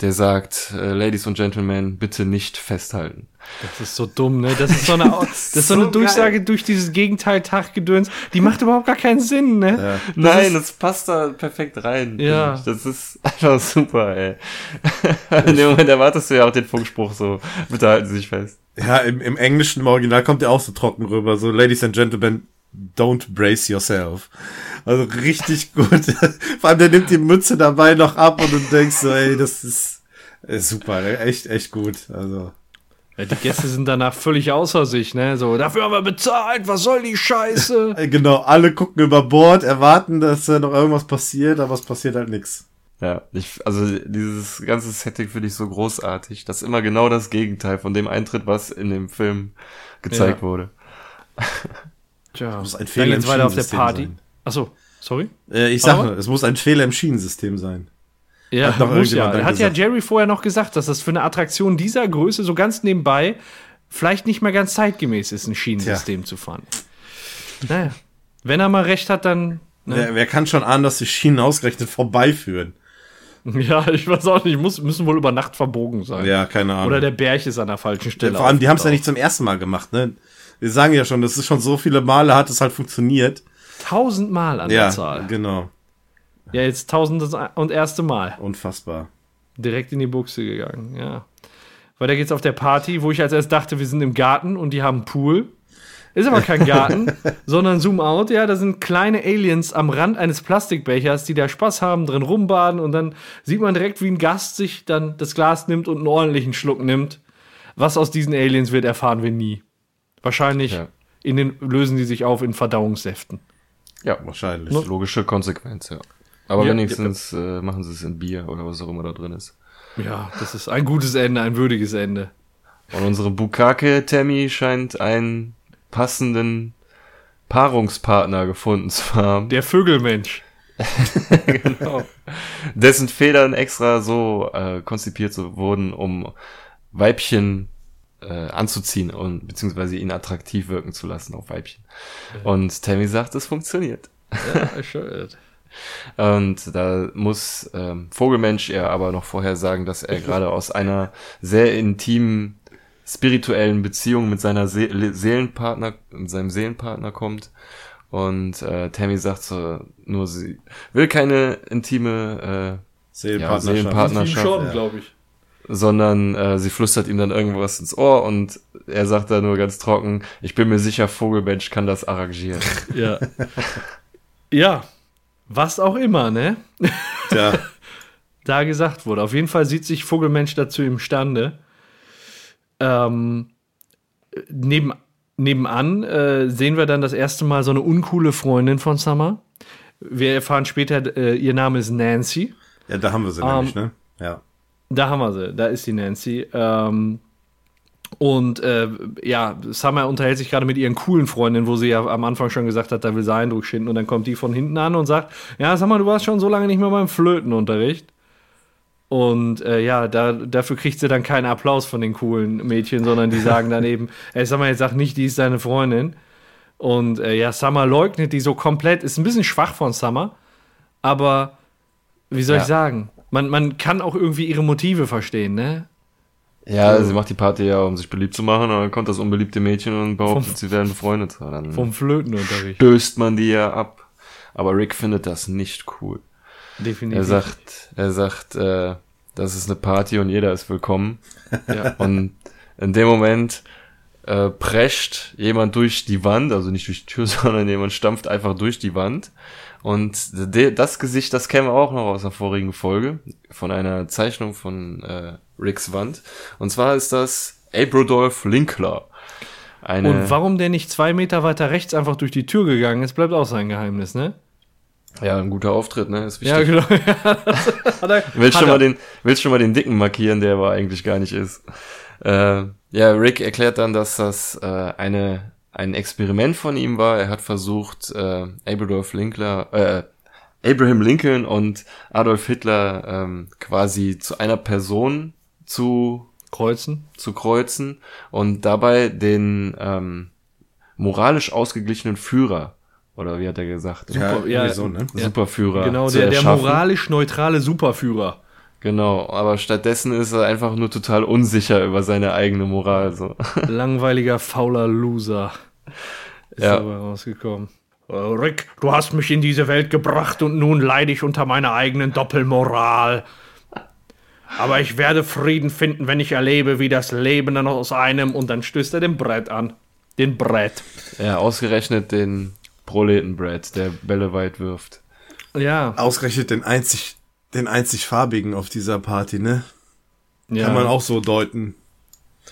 der sagt, äh, Ladies und Gentlemen, bitte nicht festhalten. Das ist so dumm, ne? Das ist so eine, [LAUGHS] das ist so eine so Durchsage durch dieses Gegenteil-Tag-Gedöns. Die macht überhaupt gar keinen Sinn, ne? Nein, das passt da perfekt rein. Ja. Das ist [LAUGHS] einfach super, ey. [LAUGHS] In dem Moment erwartest du ja auch den Funkspruch so, bitte halten Sie sich fest. Ja, im, im Englischen, im Original kommt der auch so trocken rüber. So, Ladies and Gentlemen, don't brace yourself. Also richtig gut. [LAUGHS] Vor allem, der nimmt die Mütze dabei noch ab und du denkst so, ey, das ist, ist super, echt, echt gut. Also, Ja, die Gäste sind danach völlig außer sich, ne? So, dafür haben wir bezahlt, was soll die Scheiße? [LAUGHS] genau, alle gucken über Bord, erwarten, dass äh, noch irgendwas passiert, aber es passiert halt nichts. Ja, ich, also dieses ganze Setting finde ich so großartig, dass immer genau das Gegenteil von dem eintritt, was in dem Film gezeigt Ja. wurde. [LAUGHS] Tja, muss ein dann Fehler geht's im weiter auf der Party. sein. Achso, sorry? Äh, ich sag Aber- nur, es muss ein Fehler im Schienensystem sein. Ja, Hat muss ja. Hat ja. Jerry vorher noch gesagt, dass das für eine Attraktion dieser Größe so ganz nebenbei vielleicht nicht mehr ganz zeitgemäß ist, ein Schienensystem zu fahren. Naja, wenn er mal recht hat, dann. Ne? Wer, wer kann schon ahnen, dass die Schienen ausgerechnet vorbeiführen? [LAUGHS] Ja, ich weiß auch nicht, muss, müssen wohl über Nacht verbogen sein. Ja, keine Ahnung. Oder der Berg ist an der falschen Stelle. Vor allem, die haben es ja nicht zum ersten Mal gemacht, ne? Wir sagen ja schon, das ist schon so viele Male hat es halt funktioniert. Tausendmal an Ja, der Zahl. genau. Ja, jetzt tausend und erste Mal. Unfassbar. Direkt in die Buchse gegangen, ja. Weiter geht's auf der Party, wo ich als erst dachte, wir sind im Garten und die haben einen Pool. Ist aber kein Garten, [LAUGHS] sondern Zoom out, ja, da sind kleine Aliens am Rand eines Plastikbechers, die da Spaß haben, drin rumbaden und dann sieht man direkt, wie ein Gast sich dann das Glas nimmt und einen ordentlichen Schluck nimmt. Was aus diesen Aliens wird, erfahren wir nie. Wahrscheinlich Ja. in den, lösen die sich auf in Verdauungssäften. Ja, Wahrscheinlich. logische Konsequenz, ja. Aber Ja, wenigstens äh, machen sie es in Bier oder was auch immer da drin ist. Ja, das ist ein gutes Ende, ein würdiges Ende. Und unsere Bukake-Tammy scheint einen passenden Paarungspartner gefunden zu haben. Der Vögelmensch. [LAUGHS] genau. Dessen Federn extra so äh, konzipiert so wurden, um Weibchen äh, anzuziehen und beziehungsweise ihn attraktiv wirken zu lassen auf Weibchen. Und Tammy sagt, es funktioniert. Ja, schön. [LAUGHS] Und da muss ähm, Vogelmensch er aber noch vorher sagen, dass er gerade aus einer sehr intimen spirituellen Beziehung mit seiner Se Seelenpartner, mit seinem Seelenpartner kommt. Und äh, Tammy sagt so, nur sie will keine intime äh, Seelenpartnerschaft. Ja, Seelenpartnerschaft. schon, ja. glaube ich. Sondern äh, sie flüstert ihm dann irgendwas ins Ohr und er sagt da nur ganz trocken, ich bin mir sicher, Vogelmensch kann das arrangieren. [LAUGHS] Ja. ja, was auch immer, ne? Tja, [LAUGHS] Da gesagt wurde. Auf jeden Fall sieht sich Vogelmensch dazu imstande. Ähm, neben, nebenan äh, sehen wir dann das erste Mal so eine uncoole Freundin von Summer. Wir erfahren später, äh, ihr Name ist Nancy. ja, da haben wir sie Ähm, nämlich, ne? Ja. Da haben wir sie, da ist die Nancy. Ähm, und äh, ja, Summer unterhält sich gerade mit ihren coolen Freundinnen, wo sie ja am Anfang schon gesagt hat, da will sie Eindruck schinden. Und dann kommt die von hinten an und sagt: Ja, mal, du warst schon so lange nicht mehr beim Flötenunterricht. Und äh, ja, da, dafür kriegt sie dann keinen Applaus von den coolen Mädchen, sondern die sagen dann [LAUGHS] eben: Ey, mal, jetzt sag nicht, die ist deine Freundin. Und äh, ja, Summer leugnet die so komplett. Ist ein bisschen schwach von Summer, aber wie soll Ja. ich sagen? Man, man kann auch irgendwie ihre Motive verstehen, ne? Ja, sie macht die Party ja, um sich beliebt zu machen, und dann kommt das unbeliebte Mädchen und behauptet, Vom- sie wären befreundet. Und Dann Vom Flötenunterricht. stößt man die ja ab. Aber Rick findet das nicht cool. Definitiv. Er sagt, er sagt, äh, das ist eine Party und jeder ist willkommen. [LAUGHS] Ja. Und in dem Moment äh, prescht jemand durch die Wand, also nicht durch die Tür, [LAUGHS] sondern jemand stampft einfach durch die Wand. Und das Gesicht, das kennen wir auch noch aus der vorigen Folge, von einer Zeichnung von äh, Ricks Wand. Und zwar ist das Abrodolph Linkler. Eine, Und warum der nicht zwei Meter weiter rechts einfach durch die Tür gegangen ist, bleibt auch sein Geheimnis, ne? ja, ein guter Auftritt, ne? Ist Ja, wichtig. genau. Ja, [LAUGHS] hat er, [LAUGHS] Willst schon, mal den, willst schon mal den Dicken markieren, der aber eigentlich gar nicht ist. Äh, ja, Rick erklärt dann, dass das äh, eine, ein Experiment von ihm war. Er hat versucht, äh, Abraham Linkler, äh, Abraham Lincoln und Adolf Hitler ähm, quasi zu einer Person zu, Kreuzen. zu kreuzen und dabei den ähm, moralisch ausgeglichenen Führer, oder wie hat er gesagt? ja, Super, ja, irgendwie so, ne? ja. Superführer. Genau, zu der, der moralisch neutrale Superführer. Genau, aber stattdessen ist er einfach nur total unsicher über seine eigene Moral. So. [LAUGHS] Langweiliger, fauler Loser. Ist Ja. dabei rausgekommen. Äh, Rick, du hast mich in diese Welt gebracht und nun leide ich unter meiner eigenen Doppelmoral. Aber ich werde Frieden finden, wenn ich erlebe, wie das Leben dann aus einem und dann stößt er den Brett an. Den Brett. Ja, ausgerechnet den Proletenbrett, der Bälle weit wirft. Ja. Ausgerechnet den einzig, den einzig farbigen auf dieser Party, ne? ja. Kann man auch so deuten.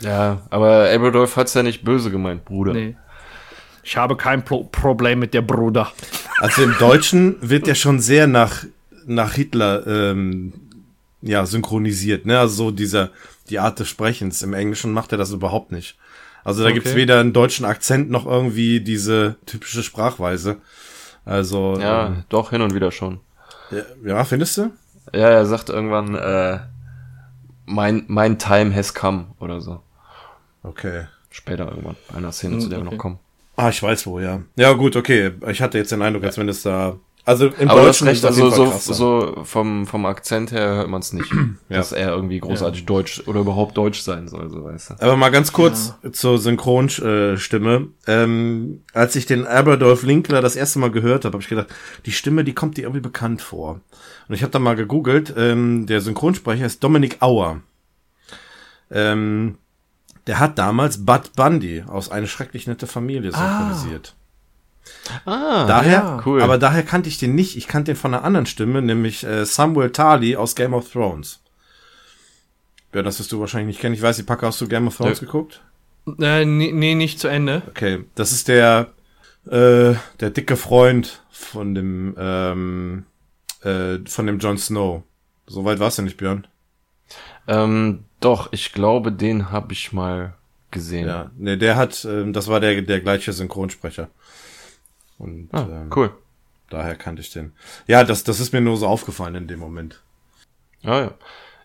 Ja, aber Aberdolf hat's ja nicht böse gemeint, Bruder. Nee. Ich habe kein Pro Problem mit der Bruder. Also im Deutschen wird der schon sehr nach, nach Hitler ähm, ja, synchronisiert, ne? Also so dieser, die Art des Sprechens. Im Englischen macht er das überhaupt nicht. Also da Okay. gibt's weder einen deutschen Akzent noch irgendwie diese typische Sprachweise. Also Ja, ähm, doch, hin und wieder schon. ja, ja, findest du? Ja, er sagt irgendwann, äh, mein, mein time has come oder so. Okay. Später irgendwann, einer Szene, zu der wir okay. noch kommen. Ah, ich weiß wo, ja. Ja, gut, okay. Ich hatte jetzt den Eindruck, als wenn es da. Also im Aber Deutschen recht, ist also so, krasser. so vom, vom Akzent her hört man es nicht, [CLEARS THROAT] dass er irgendwie großartig Deutsch oder überhaupt Deutsch sein soll, so weißt du. Aber mal ganz kurz zur Synchronstimme. Ähm, als ich den Aberdolf Linkler das erste Mal gehört habe, habe ich gedacht, die Stimme, die kommt dir irgendwie bekannt vor. Und ich habe dann mal gegoogelt. Ähm, der Synchronsprecher ist Dominik Auer. Ähm, der hat damals Bud Bundy aus Eine schrecklich nette Familie synchronisiert. Ah, daher, cool. aber daher kannte ich den nicht. Ich kannte den von einer anderen Stimme, nämlich äh, Samuel Tarly aus Game of Thrones. Ja, das wirst du wahrscheinlich nicht kennen. Ich weiß, die Packe hast du Game of Thrones Nö. geguckt? Äh, nee, nee, nicht zu Ende. Okay, das ist der äh, der dicke Freund von dem ähm, äh, von dem Jon Snow. Soweit war's ja nicht, Björn. Ähm, doch, ich glaube, den habe ich mal gesehen. Ja, nee, der hat, ähm, das war der der gleiche Synchronsprecher. Und Ah, ähm, cool. daher kannte ich den. Ja, das das ist mir nur so aufgefallen in dem Moment. Ah, ja.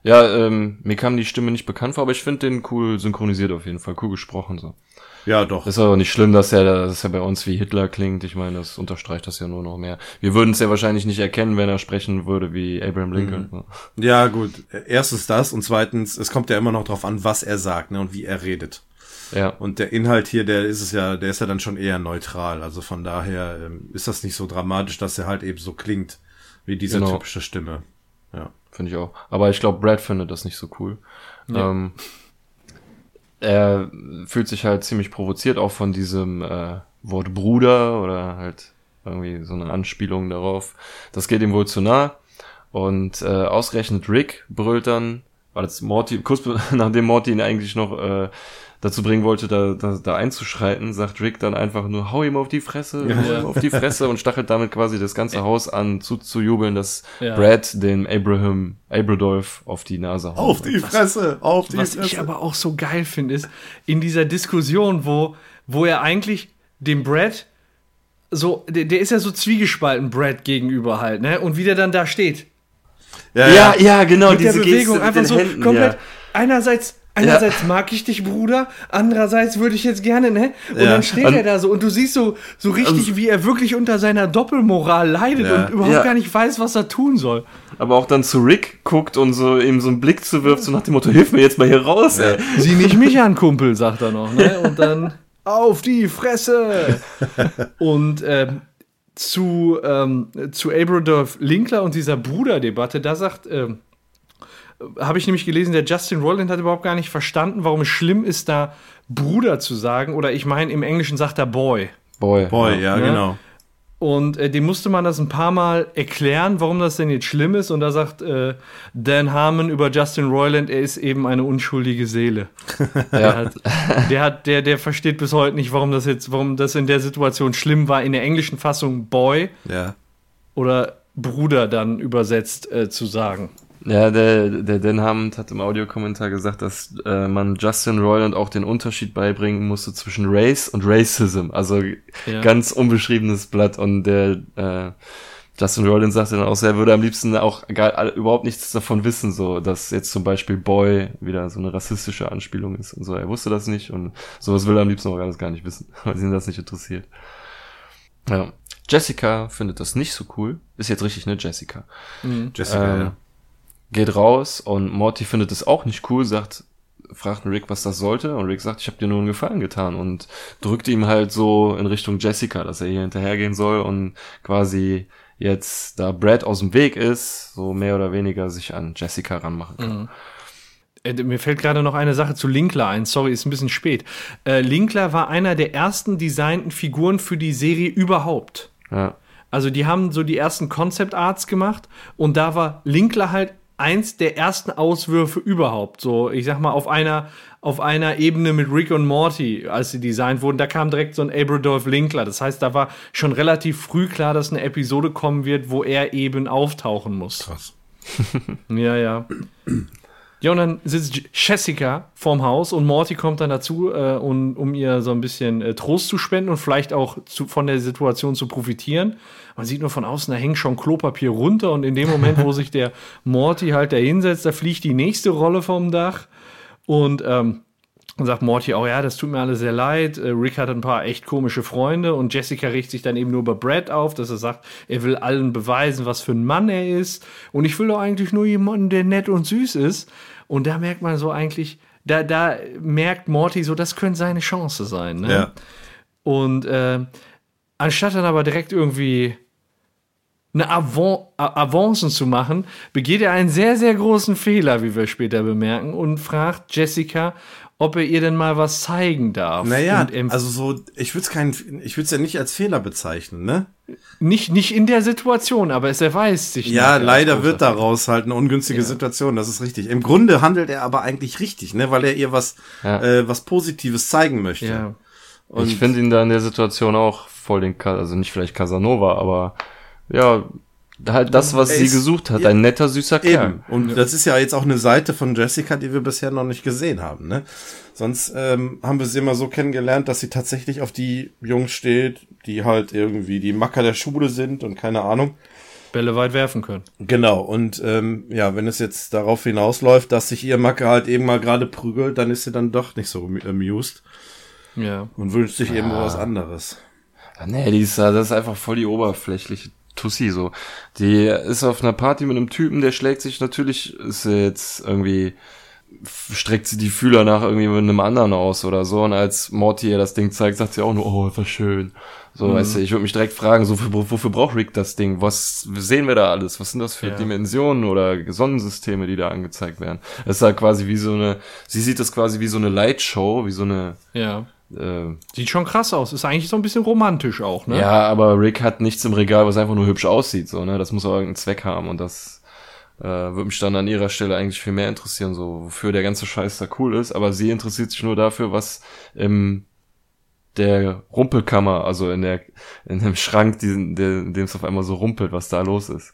Ja, ähm, mir kam die Stimme nicht bekannt vor, aber ich finde den cool synchronisiert auf jeden Fall, cool gesprochen so. Ja, doch. Ist aber nicht schlimm, dass er, dass er bei uns wie Hitler klingt. Ich meine, das unterstreicht das ja nur noch mehr. Wir würden es ja wahrscheinlich nicht erkennen, wenn er sprechen würde wie Abraham Lincoln. Mhm. Ja, gut. Erstens das und zweitens, es kommt ja immer noch drauf an, was er sagt ne, und wie er redet. Ja. Und der Inhalt hier, der ist es ja, der ist ja dann schon eher neutral. Also von daher ähm, ist das nicht so dramatisch, dass er halt eben so klingt wie diese Genau. typische Stimme. Ja. Finde ich auch. Aber ich glaube, Brad findet das nicht so cool. Ähm, er fühlt sich halt ziemlich provoziert auch von diesem äh, Wort Bruder oder halt irgendwie so eine Anspielung darauf. Das geht ihm wohl zu nah. Und äh, ausgerechnet Rick brüllt dann, weil das Morty, kurz [LAUGHS] nachdem Morty ihn eigentlich noch äh, dazu bringen wollte, da, da, da einzuschreiten, sagt Rick dann einfach nur, hau ihm auf die Fresse, hau ihm auf die Fresse und stachelt damit quasi das ganze Haus an, zuzujubeln, dass Ja. Brad den Abraham, Abradolf auf die Nase haut. Auf die Fresse, auf die Was Fresse. ich aber auch so geil finde, ist in dieser Diskussion, wo, wo er eigentlich dem Brad so, der, der ist ja so zwiegespalten Brad gegenüber halt, ne? Und wie der dann da steht. ja, Ja, ja, genau, Mit der diese Bewegung Geste mit einfach den so Händen, komplett. ja. Einerseits, einerseits mag ich dich, Bruder, andererseits würde ich jetzt gerne, ne? Und Ja. dann steht Und- er da so und du siehst so, so richtig, wie er wirklich unter seiner Doppelmoral leidet Ja. und überhaupt Ja. gar nicht weiß, was er tun soll. Aber auch dann zu Rick guckt und so ihm so einen Blick zuwirft, so nach dem Motto, hilf mir jetzt mal hier raus, ey. Sieh nicht mich [LAUGHS] an, Kumpel, sagt er noch, ne? Und dann auf die Fresse! [LAUGHS] Und ähm, zu, ähm, zu Abradolf Linkler und dieser Bruderdebatte, da sagt, ähm, habe ich nämlich gelesen, der Justin Roiland hat überhaupt gar nicht verstanden, warum es schlimm ist, da Bruder zu sagen. Oder ich meine, im Englischen sagt er Boy. Boy. Boy, ja, Ne? genau. Und äh, dem musste man das ein paar Mal erklären, warum das denn jetzt schlimm ist. Und da sagt äh, Dan Harmon über Justin Roiland, er ist eben eine unschuldige Seele. [LAUGHS] Der, hat, der, hat, der, der versteht bis heute nicht, warum das jetzt, warum das in der Situation schlimm war, in der englischen Fassung Boy Ja. oder Bruder dann übersetzt äh, zu sagen. Ja, der, der Dan Hammond hat im Audiokommentar gesagt, dass äh, man Justin Roiland auch den Unterschied beibringen musste zwischen Race und Racism. Also Ja. ganz unbeschriebenes Blatt. Und der äh, Justin Roiland sagte dann auch, er würde am liebsten auch gar, all- überhaupt nichts davon wissen, so dass jetzt zum Beispiel Boy wieder so eine rassistische Anspielung ist und so. Er wusste das nicht und sowas will er am liebsten auch alles gar nicht wissen, [LAUGHS] weil ihn das nicht interessiert. Ja. Jessica findet das nicht so cool. Ist jetzt richtig, ne, Jessica? Jessica, Ähm, ja. Geht raus und Morty findet es auch nicht cool, sagt, fragt Rick, was das sollte und Rick sagt, ich habe dir nur einen Gefallen getan und drückt ihm halt so in Richtung Jessica, dass er hier hinterhergehen soll und quasi jetzt, da Brad aus dem Weg ist, so mehr oder weniger sich an Jessica ranmachen kann. Äh, Mir fällt gerade noch eine Sache zu Linkler ein. Sorry, ist ein bisschen spät. Äh, Linkler war einer der ersten designten Figuren für die Serie überhaupt. Ja. Also die haben so die ersten Concept Arts gemacht und da war Linkler halt eins der ersten Auswürfe überhaupt. So, ich sag mal, auf einer, auf einer Ebene mit Rick und Morty, als sie designt wurden, da kam direkt so ein Abradolf Linkler. Das heißt, da war schon relativ früh klar, dass eine Episode kommen wird, wo er eben auftauchen muss. Krass. Ja, ja. Ja, und dann sitzt Jessica vorm Haus und Morty kommt dann dazu, äh, um, um ihr so ein bisschen äh, Trost zu spenden und vielleicht auch zu, von der Situation zu profitieren. Man sieht nur von außen, da hängt schon Klopapier runter und in dem Moment, wo [LAUGHS] sich der Morty halt da hinsetzt, da fliegt die nächste Rolle vom Dach und ähm, und sagt Morty auch, ja, das tut mir alles sehr leid. Äh, Rick hat ein paar echt komische Freunde und Jessica regt sich dann eben nur über Brad auf, dass er sagt, er will allen beweisen, was für ein Mann er ist. Und ich will doch eigentlich nur jemanden, der nett und süß ist. Und da merkt man so eigentlich, da, da merkt Morty so, das könnte seine Chance sein. Ne? Ja. Und äh, anstatt dann aber direkt irgendwie eine Avan Avancen zu machen, begeht er einen sehr, sehr großen Fehler, wie wir später bemerken, und fragt Jessica, ob er ihr denn mal was zeigen darf. Naja, also so, ich würde es kein, ich würde es ja nicht als Fehler bezeichnen, ne? nicht, nicht in der Situation, aber es erweist sich. Ja, leider wird daraus halt eine ungünstige Situation, das ist richtig. Im Grunde handelt er aber eigentlich richtig, ne, weil er ihr was, Ja. äh, was Positives zeigen möchte. Ja. Und ich finde ihn da in der Situation auch voll den, also nicht vielleicht Casanova, aber ja, halt das, was sie gesucht hat, ja, ein netter, süßer Kerl. Eben. Und das ist ja jetzt auch eine Seite von Jessica, die wir bisher noch nicht gesehen haben. Ne? Sonst ähm, haben wir sie immer so kennengelernt, dass sie tatsächlich auf die Jungs steht, die halt irgendwie die Macker der Schule sind und keine Ahnung. Bälle weit werfen können. Genau, und ähm, ja, wenn es jetzt darauf hinausläuft, dass sich ihr Macke halt eben mal gerade prügelt, dann ist sie dann doch nicht so amused Ja. und wünscht sich eben was anderes. Ja, nee, die ist, das ist einfach voll die oberflächliche Tussi so. Die ist auf einer Party mit einem Typen, der schlägt sich natürlich, ist jetzt irgendwie, streckt sie die Fühler nach irgendwie mit einem anderen aus oder so. Und als Morty ihr das Ding zeigt, sagt sie auch nur, oh, was schön. So, weißt du, ich würde mich direkt fragen, so, wofür, wofür braucht Rick das Ding? Was sehen wir da alles? Was sind das für Ja. Dimensionen oder Sonnensysteme, die da angezeigt werden? Das ist halt quasi wie so eine, sie sieht das quasi wie so eine Lightshow, wie so eine, Ja. Äh, Sieht schon krass aus. Ist eigentlich so ein bisschen romantisch auch, ne? ja, aber Rick hat nichts im Regal, was einfach nur hübsch aussieht, so, ne? Das muss auch irgendeinen Zweck haben und das äh, würde mich dann an ihrer Stelle eigentlich viel mehr interessieren, so, wofür der ganze Scheiß da cool ist, aber sie interessiert sich nur dafür, was im der Rumpelkammer, also in der, in dem Schrank, diesen, der, in dem es auf einmal so rumpelt, was da los ist.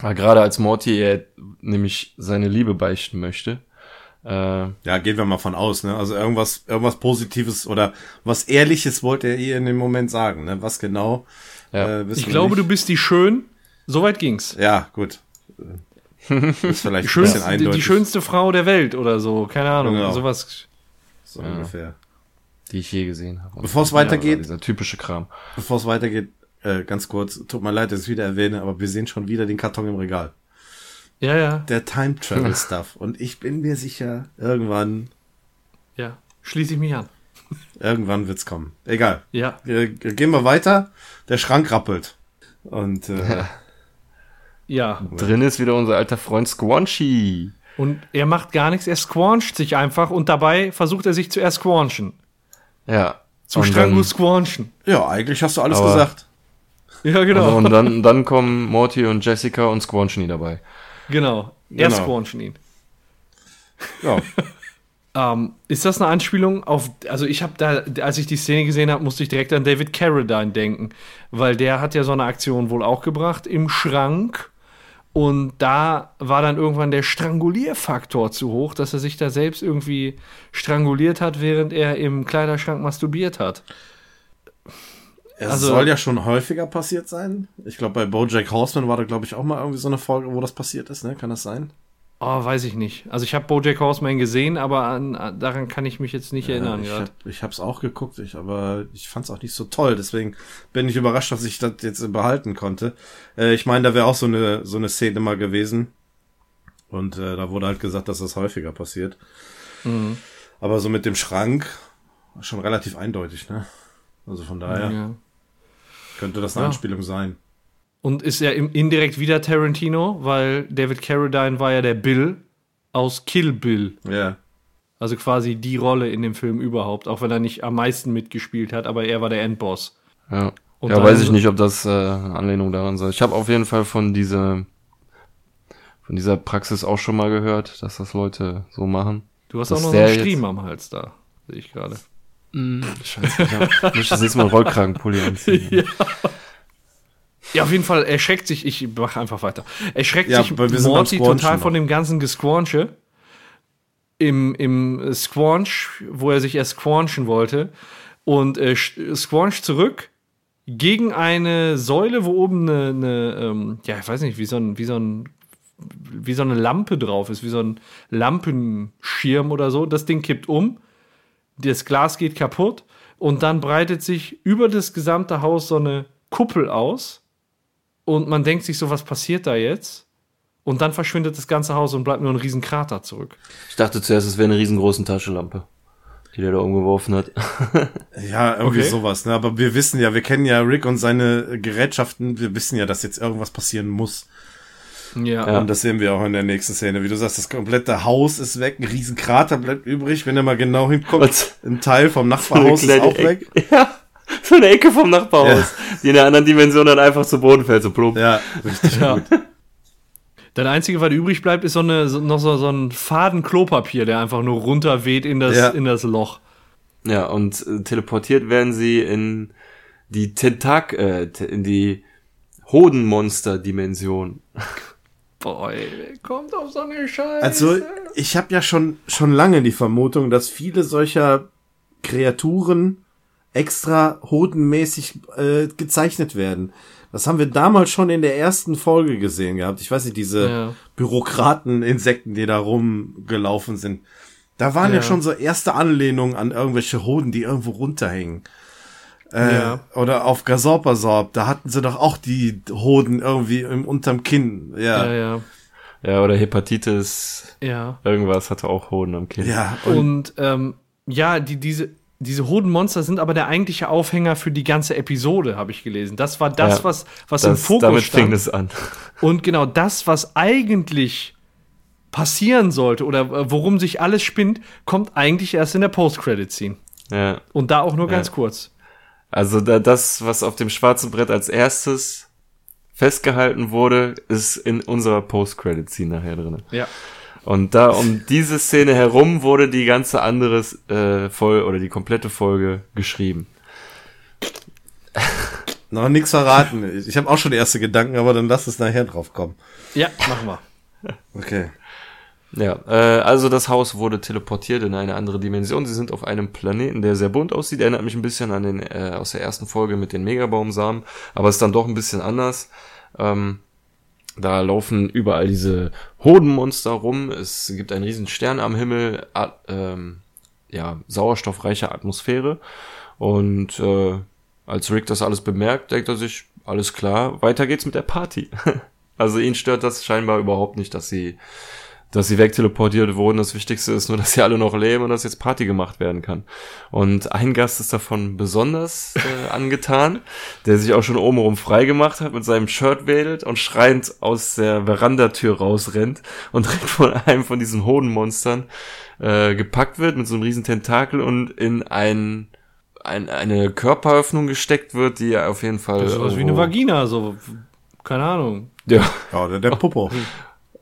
Aber gerade als Morty er nämlich seine Liebe beichten möchte, äh, Ja, gehen wir mal von aus, ne? Also irgendwas, irgendwas Positives oder was Ehrliches wollte er ihr in dem Moment sagen, ne? Was genau? Ja. Äh, Ich glaube, nicht. du bist die schön. Soweit ging's. Ja, gut. Äh, [LAUGHS] Ist vielleicht ein bisschen Schönste, eindeutig. die schönste Frau der Welt oder so. Keine Ahnung. Genau. Sowas. So ungefähr. die ich je gesehen habe. Bevor es ja, weitergeht- dieser typische Kram. Bevor es weitergeht, äh, ganz kurz, tut mir leid, dass ich es wieder erwähne, aber wir sehen schon wieder den Karton im Regal. Ja, ja, Der Time Travel Stuff. Und ich bin mir sicher, irgendwann, ja. Schließe ich mich an. irgendwann wird's kommen. Egal. Ja. Äh, gehen wir weiter. Der Schrank rappelt. Und äh, Ja. Drin ist wieder unser alter Freund Squanchy. Und er macht gar nichts, er squancht sich einfach und dabei versucht er sich zu ersquanchen. Ja. Zu Und dann- squanchen. ja, eigentlich hast du alles Aber- gesagt. Ja, genau. Und dann, dann kommen Morty und Jessica und Squanchny dabei. Genau. Er Genau. squanchen ihn. Ja. [LAUGHS] Ähm, ist das eine Anspielung auf, also ich habe da, als ich die Szene gesehen habe, musste ich direkt an David Carradine denken, weil der hat ja so eine Aktion wohl auch gebracht im Schrank und da war dann irgendwann der Strangulierfaktor zu hoch, dass er sich da selbst irgendwie stranguliert hat, während er im Kleiderschrank masturbiert hat. Es Also- soll ja schon häufiger passiert sein. Ich glaube, bei Bojack Horseman war da, glaube ich, auch mal irgendwie so eine Folge, wo das passiert ist, ne? Kann das sein? Oh, weiß ich nicht. Also ich habe BoJack Horseman gesehen, aber an, an, daran kann ich mich jetzt nicht erinnern ich gerade. hab, ich hab's auch geguckt, ich, aber ich fand's auch nicht so toll. Deswegen bin ich überrascht, dass ich das jetzt behalten konnte. Äh, ich meine, da wäre auch so eine, so eine Szene mal gewesen. Und äh, da wurde halt gesagt, dass das häufiger passiert. Mhm. Aber so mit dem Schrank schon relativ eindeutig, ne? Also von daher Ja. Könnte das eine Ja. Anspielung sein. Und ist ja im, indirekt wieder Tarantino, weil David Carradine war ja der Bill aus Kill Bill. Ja. Also quasi die Rolle in dem Film überhaupt, auch wenn er nicht am meisten mitgespielt hat, aber er war der Endboss. Ja. Und ja, weiß ich nicht, ob das äh, eine Anlehnung daran soll. Ich habe auf jeden Fall von dieser von dieser Praxis auch schon mal gehört, dass das Leute so machen. Du hast auch noch so einen Striemen am Hals da, sehe ich gerade. Scheiße, ich hab, muss das nächste Mal einen Rollkragenpulli anziehen. [LAUGHS] Ja, auf jeden Fall erschreckt sich, ich mache einfach weiter. Erschreckt Ja, sich Morty total noch. von dem ganzen Gesquanche. Im, Im Squanch, wo er sich erst squanchen wollte. Und äh, squanch zurück gegen eine Säule, wo oben eine, eine ähm, ja, ich weiß nicht, wie so ein, wie so ein wie so eine Lampe drauf ist, wie so ein Lampenschirm oder so. Das Ding kippt um, das Glas geht kaputt und dann breitet sich über das gesamte Haus so eine Kuppel aus und man denkt sich so, was passiert da jetzt? Und dann verschwindet das ganze Haus und bleibt nur ein riesen Krater zurück. Ich dachte zuerst, es wäre eine riesengroße Taschenlampe, die der da umgeworfen hat. [LAUGHS] Ja, irgendwie Okay. sowas, ne? Aber wir wissen ja, wir kennen ja Rick und seine Gerätschaften, wir wissen ja, dass jetzt irgendwas passieren muss. Ja. Und das sehen wir auch in der nächsten Szene. Wie du sagst, das komplette Haus ist weg, ein riesen Krater bleibt übrig. Wenn ihr mal genau hinguckt, Was? ein Teil vom [LAUGHS] Nachbarhaus ist auch weg. [LAUGHS] Ja, so eine Ecke vom Nachbarhaus, die in einer anderen Dimension dann einfach zu Boden fällt, so plump. Ja, richtig Ja. gut. Das Einzige, was übrig bleibt, ist so, eine, so, noch so, so ein Faden Klopapier, der einfach nur runterweht in das, Ja. in das Loch. Ja, und äh, teleportiert werden sie in die Tentak, äh, in die Hodenmonster-Dimension. [LAUGHS] Wer kommt auf so eine Scheiße. Also, ich habe ja schon, schon lange die Vermutung, dass viele solcher Kreaturen extra hodenmäßig äh, gezeichnet werden. Das haben wir damals schon in der ersten Folge gesehen gehabt. Ich weiß nicht, diese Ja. Bürokraten-Insekten, die da rumgelaufen sind. Da waren ja. Ja. schon so erste Anlehnungen an irgendwelche Hoden, die irgendwo runterhängen. Äh, Ja. Oder auf Gasorpasorb, da hatten sie doch auch die Hoden irgendwie im, unterm Kinn. Ja. Ja, Ja. ja. Ja, oder Hepatitis, Ja. irgendwas hatte auch Hoden am Kinn. und, Und ähm, ja, die, diese, diese Hodenmonster sind aber der eigentliche Aufhänger für die ganze Episode, habe ich gelesen. Das war das, Ja, was, was im das, Fokus damit stand. fing es an. Und genau das, was eigentlich passieren sollte oder äh, worum sich alles spinnt, kommt eigentlich erst in der Post-Credit-Scene. Ja. Und da auch nur Ja. ganz kurz. Also da, das, was auf dem schwarzen Brett als erstes festgehalten wurde, ist in unserer Post-Credit-Scene nachher drin. Ja. Und da um diese Szene herum wurde die ganze andere äh, Folge oder die komplette Folge geschrieben. noch nichts verraten. Ich habe auch schon erste Gedanken, aber dann lass es nachher drauf kommen. Ja, machen wir. Okay. Ja, äh, also das Haus wurde teleportiert in eine andere Dimension. Sie sind auf einem Planeten, der sehr bunt aussieht. Erinnert mich ein bisschen an den äh, aus der ersten Folge mit den Megabaumsamen, aber ist dann doch ein bisschen anders. Ähm, da laufen überall diese Hodenmonster rum. Es gibt einen riesen Stern am Himmel, a- ähm, ja sauerstoffreiche Atmosphäre. Und äh, als Rick das alles bemerkt, denkt er sich, alles klar, weiter geht's mit der Party. [LAUGHS] also ihn stört das scheinbar überhaupt nicht, dass sie dass sie wegteleportiert wurden. Das Wichtigste ist nur, dass sie alle noch leben und dass jetzt Party gemacht werden kann. Und ein Gast ist davon besonders äh, angetan, der sich auch schon obenrum frei gemacht hat, mit seinem Shirt wedelt und schreiend aus der Verandatür rausrennt und [LAUGHS] direkt von einem von diesen Hodenmonstern äh, gepackt wird mit so einem riesen Tentakel und in ein, ein, eine Körperöffnung gesteckt wird, die auf jeden Fall. Das ist sowas wie eine Vagina, so, keine Ahnung. Ja. Ja, oder der Popo. [LAUGHS]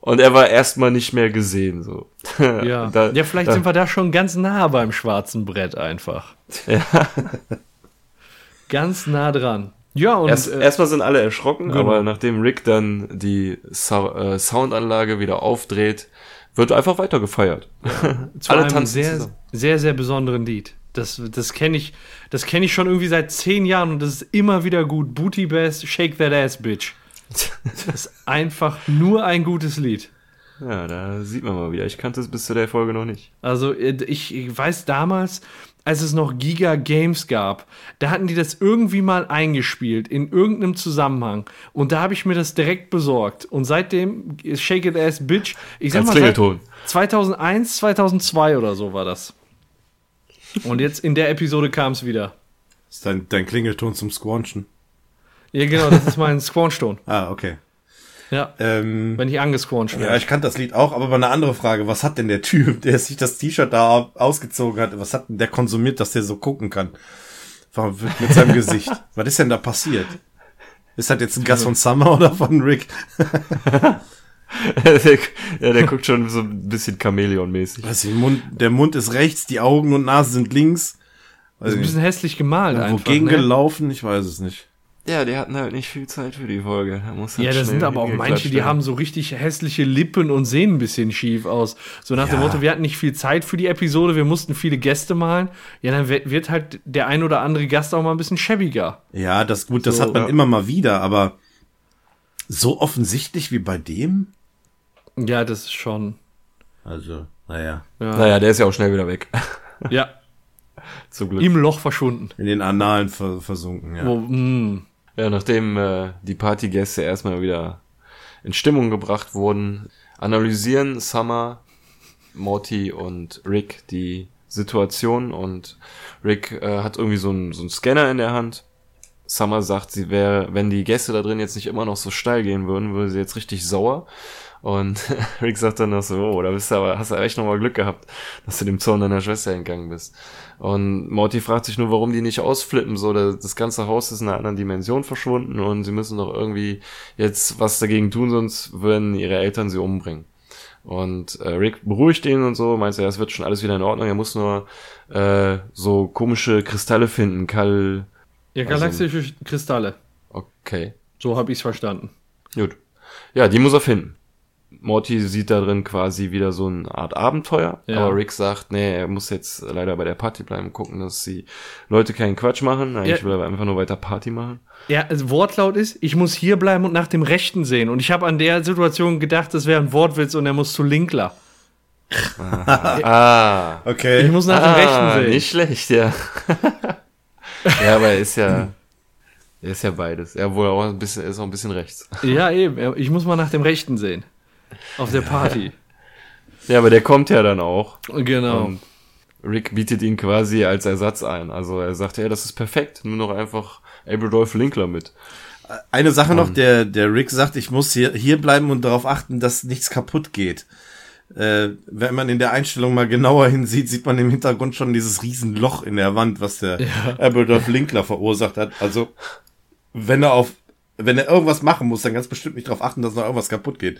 Und er war erstmal nicht mehr gesehen, so. [LAUGHS] Ja, Da- ja vielleicht da- sind wir da schon ganz nah beim schwarzen Brett einfach. Ja. [LAUGHS] Ganz nah dran. Ja, und Erst, äh, erstmal sind alle erschrocken, genau. aber nachdem Rick dann die Sau äh, Soundanlage wieder aufdreht, wird einfach weiter gefeiert. [LAUGHS] zu alle einem tanzen sehr, zusammen. sehr, sehr besonderen Lied. Das, das kenne ich, das kenne ich schon irgendwie seit zehn Jahren und das ist immer wieder gut. Booty Bass, Shake That Ass, Bitch. [LAUGHS] Das ist einfach nur ein gutes Lied. Ja, da sieht man mal wieder. Ich kannte es bis zu der Folge noch nicht. Also äh, ich, ich weiß damals, als es noch Giga Games gab, da hatten die das irgendwie mal eingespielt in irgendeinem Zusammenhang und da habe ich mir das direkt besorgt und seitdem ist Shake It Ass Bitch, ich sag Als mal Klingelton. 2001, 2002 oder so war das. Und jetzt in der Episode kam es wieder. Das ist dein, dein Klingelton zum Squanchen. Ja, genau, das ist mein Squanch-Ton. [LAUGHS] Ah, okay. Ja, Ähm, wenn ich angesquanscht ja, werde. ich kannte das Lied auch, aber mal eine andere Frage. Was hat denn der Typ, [LAUGHS] der sich das T-Shirt da ausgezogen hat, was hat denn der konsumiert, dass der so gucken kann? Mit seinem Gesicht. [LAUGHS] Was ist denn da passiert? Ist das jetzt ein Gast von Summer oder von Rick? ja, der guckt schon so ein bisschen Chamäleon-mäßig. Ich, Mund, der Mund ist rechts, die Augen und Nase sind links. Ich ein bisschen hässlich gemalt einfach. Wogegen Ne? gelaufen? Ich weiß es nicht. Ja, die hatten halt nicht viel Zeit für die Folge. Da muss halt Ja, das sind aber auch manche, die haben so richtig hässliche Lippen und sehen ein bisschen schief aus. So nach dem Ja. Motto, wir hatten nicht viel Zeit für die Episode, wir mussten viele Gäste malen. Ja, dann wird wird halt der ein oder andere Gast auch mal ein bisschen schäbiger. Ja, das gut, das So, hat man ja. immer mal wieder, aber so offensichtlich wie bei dem? Ja, das ist schon. Also, naja. Ja, Naja, der ist ja auch schnell wieder weg. ja [LAUGHS] Zum Glück. im Loch verschwunden. In den Annalen ver versunken, ja. Wo, mm, Ja, nachdem äh, die Partygäste erstmal wieder in Stimmung gebracht wurden, analysieren Summer, Morty und Rick die Situation und Rick äh, hat irgendwie so einen so einen Scanner in der Hand. Summer sagt, sie wäre, wenn die Gäste da drin jetzt nicht immer noch so steil gehen würden, würde sie jetzt richtig sauer. Und [LAUGHS] Rick sagt dann noch so, oh, da bist du aber, hast du echt nochmal Glück gehabt, dass du dem Zorn deiner Schwester entgangen bist. Und Morty fragt sich nur, warum die nicht ausflippen, so, da- das ganze Haus ist in einer anderen Dimension verschwunden und sie müssen doch irgendwie jetzt was dagegen tun, sonst würden ihre Eltern sie umbringen. Und äh, Rick beruhigt ihn und so, meint er, es wird schon alles wieder in Ordnung, er muss nur äh, so komische Kristalle finden, Kall... ja, galaxische Kristalle. Okay, So habe ich es verstanden. gut. Ja, die muss er finden. Morty sieht da drin quasi wieder so eine Art Abenteuer, Ja. aber Rick sagt, nee, er muss jetzt leider bei der Party bleiben, gucken, dass die Leute keinen Quatsch machen. Eigentlich Ja. will er einfach nur weiter Party machen. Ja, also Wortlaut ist, ich muss hier bleiben und nach dem Rechten sehen. Und ich habe an der Situation gedacht, das wäre ein Wortwitz und er muss zu Linkler. Ah, [LAUGHS] Okay. Ich muss nach dem Rechten sehen. nicht schlecht, ja. [LAUGHS] ja, aber er ist ja, er ist ja beides. Er wohl auch ein bisschen, er ist auch ein bisschen rechts. Ja, eben. Ich muss mal nach dem Rechten sehen. Auf der Party. Ja, aber der kommt ja dann auch. Genau. Und Rick bietet ihn quasi als Ersatz ein. Also er sagt, ja, das ist perfekt, nimm noch einfach Abradolf Linkler mit. Eine Sache noch, der, der Rick sagt, ich muss hier, hier bleiben und darauf achten, dass nichts kaputt geht. Äh, wenn man in der Einstellung mal genauer hinsieht, sieht man im Hintergrund schon dieses Riesenloch in der Wand, was der Aberdorf Linkler verursacht hat. Also, wenn er auf, wenn er irgendwas machen muss, dann ganz bestimmt nicht darauf achten, dass noch irgendwas kaputt geht.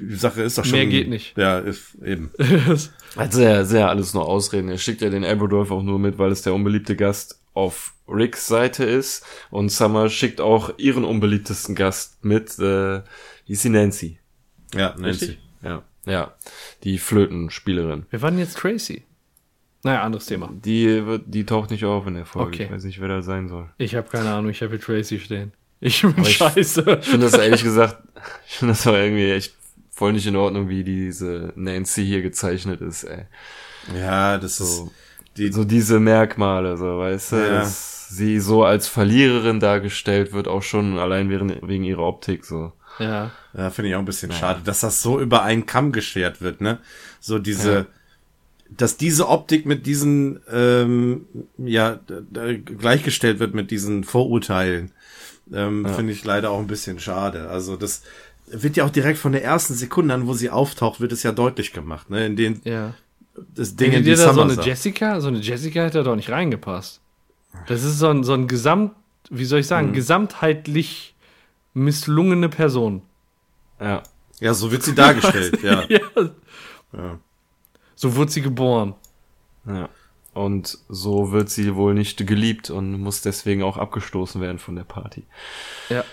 Die Sache ist doch schon. Mehr geht nicht. Ja, ist eben. [LAUGHS] Hat sehr, sehr alles nur Ausreden. Er schickt ja den Abradolf auch nur mit, weil es der unbeliebte Gast auf Ricks Seite ist. Und Summer schickt auch ihren unbeliebtesten Gast mit, äh, die ist die Nancy. Ja, Nancy. Richtig? Ja. Ja. Die Flötenspielerin. Wir waren jetzt Tracy. Naja, anderes Thema. Die wird, die taucht nicht auf in der Folge. Okay. Ich weiß nicht, wer da sein soll. Ich habe keine Ahnung, ich habe hier Tracy stehen. Ich bin scheiße. Ich finde das ehrlich gesagt, ich finde das auch irgendwie echt voll nicht in Ordnung, wie diese Nancy hier gezeichnet ist, ey. Ja, das ist, So, die, so diese Merkmale, so, weißt du, Ja. dass sie so als Verliererin dargestellt wird, auch schon allein wegen, wegen ihrer Optik, so. Ja. Ja, finde ich auch ein bisschen schade, dass das so über einen Kamm geschert wird, ne? So diese, Ja. dass diese Optik mit diesen, ähm, ja, gleichgestellt wird mit diesen Vorurteilen, ähm, finde ich leider auch ein bisschen schade. Also das wird ja auch direkt von der ersten Sekunde an, wo sie auftaucht, wird es ja deutlich gemacht, ne? In den Ja. das Denke Dinge, die da so eine sagt. Jessica? So eine Jessica hätte da doch nicht reingepasst. Das ist so ein, so ein Gesamt, wie soll ich sagen, gesamtheitlich misslungene Person. Ja. Ja, so wird sie dargestellt, [LAUGHS] ja. Ja. Ja. So wurde sie geboren. Ja. Und so wird sie wohl nicht geliebt und muss deswegen auch abgestoßen werden von der Party. Ja.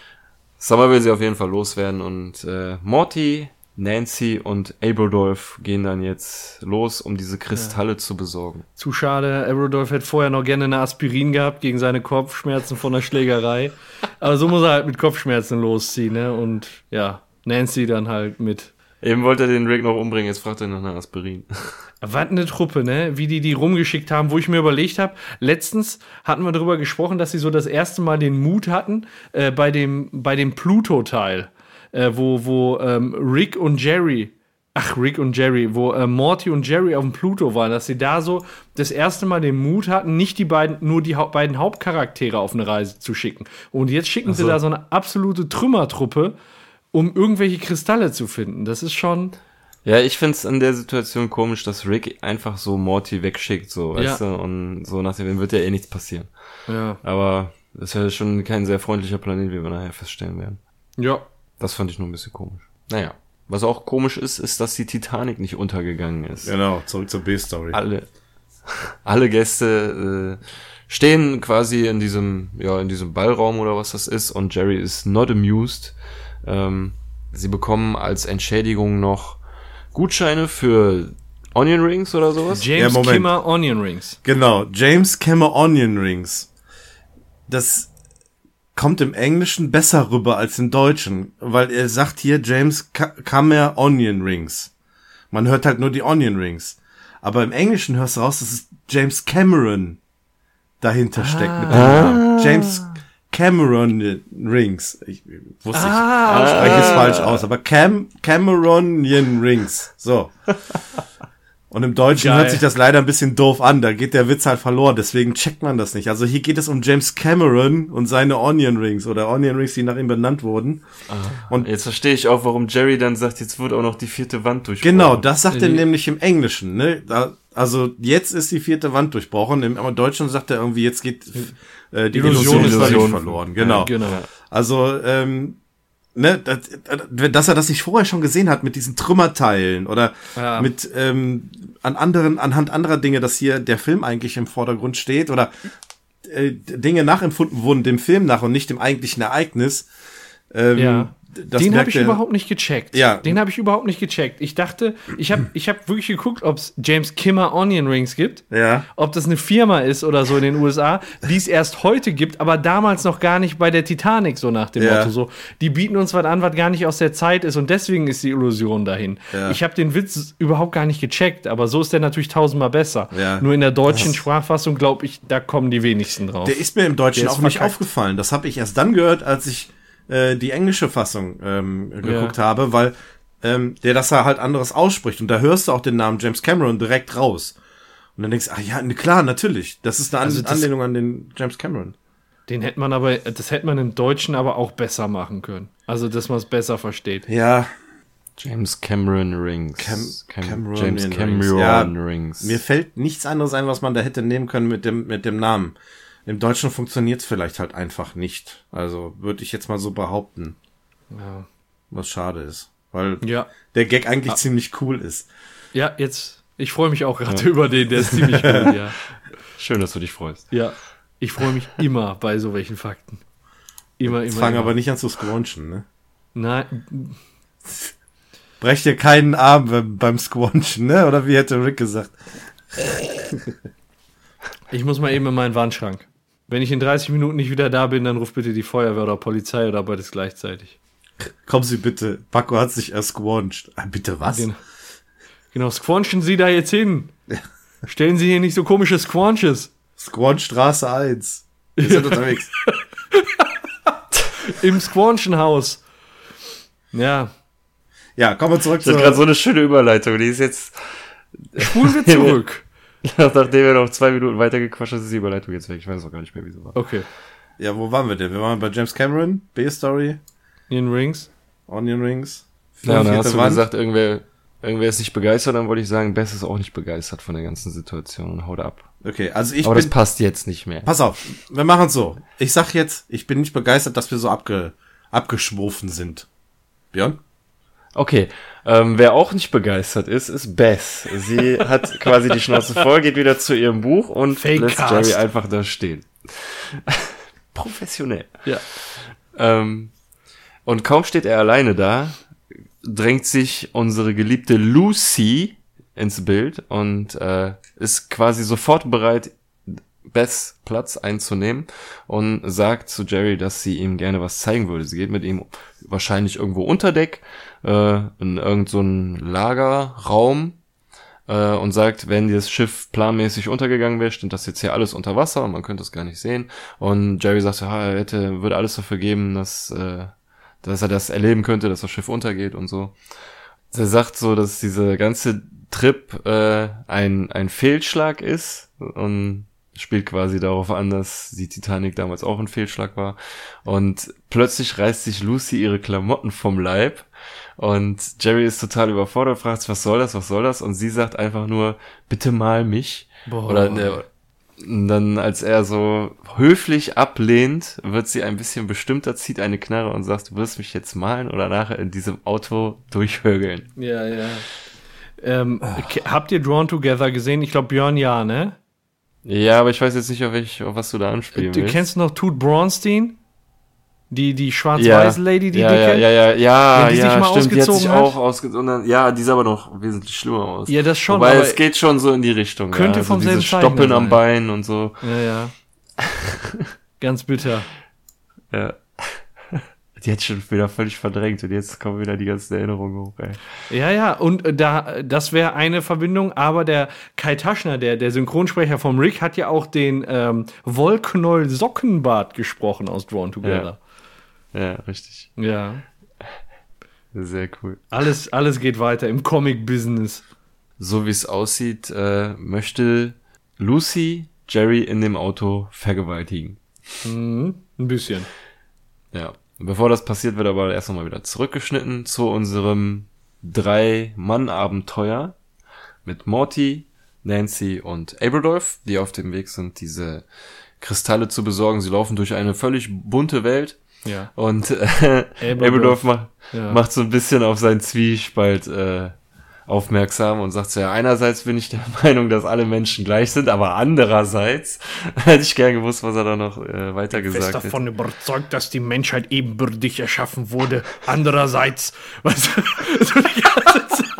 Summer will sie auf jeden Fall loswerden und äh, Morty, Nancy und Abradolf gehen dann jetzt los, um diese Kristalle zu besorgen. Zu schade. Aerodolph hätte vorher noch gerne eine Aspirin gehabt gegen seine Kopfschmerzen von der Schlägerei. [LAUGHS] Aber so muss er halt mit Kopfschmerzen losziehen, ne? Und ja, Nancy dann halt mit. Eben wollte er den Rick noch umbringen, jetzt fragt er nach einer Aspirin. Was eine Truppe, ne? Wie die die rumgeschickt haben, wo ich mir überlegt habe, letztens hatten wir darüber gesprochen, dass sie so das erste Mal den Mut hatten äh, bei dem bei dem Pluto-Teil, äh, wo wo ähm, Rick und Jerry, ach Rick und Jerry, wo äh, Morty und Jerry auf dem Pluto waren, dass sie da so das erste Mal den Mut hatten, nicht die beiden nur die Haupt beiden Hauptcharaktere auf eine Reise zu schicken. Und jetzt schicken sie da so eine absolute Trümmertruppe, um irgendwelche Kristalle zu finden. Das ist schon Ja, ich find's in der Situation komisch, dass Rick einfach so Morty wegschickt, so, Ja. weißt du, und so nach dem wird ja eh nichts passieren. ja Aber das ist ja schon kein sehr freundlicher Planet, wie wir nachher feststellen werden. ja Das fand ich nur ein bisschen komisch. Naja. Was auch komisch ist, ist, dass die Titanic nicht untergegangen ist. Genau, zurück zur B-Story. Alle, [LAUGHS] alle Gäste äh, stehen quasi in diesem, ja, in diesem Ballraum oder was das ist und Jerry ist not amused. Ähm, sie bekommen als Entschädigung noch Gutscheine für Onion Rings oder sowas. Ja, James Moment. Kimmer Onion Rings. Genau, James Camer Onion Rings. Das kommt im Englischen besser rüber als im Deutschen, weil er sagt hier James Camer Onion Rings. Man hört halt nur die Onion Rings. Aber im Englischen hörst du raus, dass es James Cameron dahinter steckt mit dem Namen. James Cameron Rings. Ich wusste Ah, ich spreche es falsch aus, aber Cam Cameronian Rings. So. Und im Deutschen Geil. hört sich das leider ein bisschen doof an. Da geht der Witz halt verloren. Deswegen checkt man das nicht. Also hier geht es um James Cameron und seine Onion Rings oder Onion Rings, die nach ihm benannt wurden. Und Jetzt verstehe ich auch, warum Jerry dann sagt, jetzt wird auch noch die vierte Wand durchbrochen. genau, das sagt er Die- nämlich im Englischen. Ne? Da, also jetzt ist die vierte Wand durchbrochen. Im im Deutschen sagt er irgendwie, jetzt geht äh, die Illusion, Illusion ist Illusion. verloren. Genau. Genau. Also, ähm, ne, das, dass er das nicht vorher schon gesehen hat mit diesen Trümmerteilen oder Ja. mit ähm, an anderen, anhand anderer Dinge, dass hier der Film eigentlich im Vordergrund steht oder äh, Dinge nachempfunden wurden dem Film nach und nicht dem eigentlichen Ereignis. Ähm, Ja. Den habe ich überhaupt nicht gecheckt. Ja. Den habe ich überhaupt nicht gecheckt. Ich dachte, ich habe ich hab wirklich geguckt, ob es James Kimmer Onion Rings gibt. Ja. Ob das eine Firma ist oder so in den USA, die es erst heute gibt, aber damals noch gar nicht bei der Titanic, so nach dem Ja. Motto. So, die bieten uns was an, was gar nicht aus der Zeit ist und deswegen ist die Illusion dahin. Ja. Ich habe den Witz überhaupt gar nicht gecheckt, aber so ist der natürlich tausendmal besser. Ja. Nur in der deutschen Sprachfassung, glaube ich, da kommen die wenigsten drauf. Der ist mir im Deutschen auch nicht aufgefallen. Das habe ich erst dann gehört, als ich äh, die englische Fassung ähm, geguckt habe, weil ähm, der das da halt anderes ausspricht. Und da hörst du auch den Namen James Cameron direkt raus. Und dann denkst du, ah ja, ne, klar, natürlich. Das ist eine An Also das- Anlehnung an den James Cameron. Den hätte man aber, das hätte man im Deutschen aber auch besser machen können. Also, dass man es besser versteht. Ja, James Cameron Rings. Cam- Cameron James Rings. Cameron Ja, Rings. mir fällt nichts anderes ein, was man da hätte nehmen können mit dem, mit dem Namen. Im Deutschen funktioniert's vielleicht halt einfach nicht. Also würde ich jetzt mal so behaupten. Ja. Was schade ist. Weil Ja, der Gag eigentlich ziemlich cool ist. ja jetzt, ich freue mich auch gerade [LAUGHS] über den, der ist ziemlich gut, [LAUGHS] ja. Schön, dass du dich freust. Ja, ich freue mich immer bei so welchen Fakten. Immer, immer. fang aber nicht an zu squanchen, ne? Nein, Brech dir keinen Arm beim, beim Squanchen, ne? Oder wie hätte Rick gesagt? ich muss mal eben in meinen Wandschrank. Wenn ich in 30 Minuten nicht wieder da bin, dann ruf bitte die Feuerwehr oder Polizei oder beides gleichzeitig. Kommen Sie bitte. Paco hat sich ersquancht. Ah, bitte was? Genau, genau squanchen Sie da jetzt hin. [LAUGHS] Stellen Sie hier nicht so komische Squanches. Squanchstraße 1. Wir sind unterwegs. [LAUGHS] Im Squanchenhaus. Ja, Ja, kommen wir zurück Das ist gerade so eine schöne Überleitung. Die ist jetzt, spulen wir zurück. [LAUGHS] [LAUGHS] nachdem wir noch zwei Minuten weitergequatscht haben, ist die Überleitung jetzt weg. Ich weiß auch gar nicht mehr, wie sie war. Okay. Ja, wo waren wir denn? Wir waren bei James Cameron, B-Story, In Rings. Onion Rings. Ja, und dann hast du Wand. gesagt, irgendwer, irgendwer ist nicht begeistert, dann wollte ich sagen, Bess ist auch nicht begeistert von der ganzen Situation und haut ab. Okay, also ich Aber bin... das passt jetzt nicht mehr. Pass auf, wir machen so. Ich sag jetzt, ich bin nicht begeistert, dass wir so abge, abgeschwofen sind. Björn? Okay, ähm, wer auch nicht begeistert ist, ist Bess. Sie hat [LAUGHS] quasi die Schnauze voll, geht wieder zu ihrem Buch und lässt Fakecast. Jerry einfach da stehen. [LAUGHS] Professionell. Ja. Ähm, und kaum steht er alleine da, drängt sich unsere geliebte Lucy ins Bild und äh, ist quasi sofort bereit, Beths Platz einzunehmen und sagt zu Jerry, dass sie ihm gerne was zeigen würde. Sie geht mit ihm wahrscheinlich irgendwo unter Deck, äh, in irgendeinen so Lagerraum äh, und sagt, wenn das Schiff planmäßig untergegangen wäre, stimmt das jetzt hier alles unter Wasser und man könnte es gar nicht sehen. Und Jerry sagt, ja, er hätte, würde alles dafür geben, dass, äh, dass er das erleben könnte, dass das Schiff untergeht und so. Er sagt so, dass diese ganze Trip äh, ein, ein Fehlschlag ist und spielt quasi darauf an, dass die Titanic damals auch ein Fehlschlag war. Und plötzlich reißt sich Lucy ihre Klamotten vom Leib und Jerry ist total überfordert, fragt, sich, was soll das, was soll das? Und sie sagt einfach nur, bitte mal mich. Boah. Oder ne, und dann, als er so höflich ablehnt, wird sie ein bisschen bestimmter, zieht eine Knarre und sagt, du wirst mich jetzt malen oder nachher in diesem Auto durchhögeln. Ja, ja. Ähm, habt ihr Drawn Together gesehen? Ich glaube, Björn ja, ne? Ja, aber ich weiß jetzt nicht, auf, welch, auf was du da anspielen Du willst. kennst noch Tut Braunstein? Die, die ja. schwarz-weiße Lady, die ja, dicke? ja, ja, ja, ja, die sich ja, mal stimmt, die hat sich ausgezogen hat? auch ausgezogen. Ja, die sah aber noch wesentlich schlimmer aus. Ja, das schon, aber- es geht schon so in die Richtung. Könnte ja. vom also selben dieses Zeichner Stoppeln am sein. Bein und so. Ja, ja. [LAUGHS] Ganz bitter. Ja. Die hat schon wieder völlig verdrängt und jetzt kommen wieder die ganzen Erinnerungen hoch, ey. Ja, ja, und da, das wäre eine Verbindung, aber der Kai Taschner, der, der Synchronsprecher vom Rick, hat ja auch den ähm, Wollknoll Sockenbart gesprochen aus Drawn Together. Ja, richtig. Ja. Sehr cool. Alles, alles geht weiter im Comic-Business. So wie es aussieht, äh, möchte Lucy Jerry in dem Auto vergewaltigen. Mhm, ein bisschen. Ja. Bevor das passiert, wird aber erst nochmal wieder zurückgeschnitten zu unserem Drei-Mann-Abenteuer mit Morty, Nancy und Aberdolf, die auf dem Weg sind, diese Kristalle zu besorgen. Sie laufen durch eine völlig bunte Welt Ja. und äh. Aberdolf macht, Ja. macht so ein bisschen auf seinen Zwiespalt äh, aufmerksam und sagt so, ja, einerseits bin ich der [LAUGHS] Meinung, dass alle Menschen gleich sind, aber andererseits [LAUGHS] hätte ich gern gewusst, was er da noch äh, weiter gesagt Ich bin davon überzeugt, dass die Menschheit ebenbürtig erschaffen wurde. Andererseits, was, [LAUGHS] so, die ganze Zeit.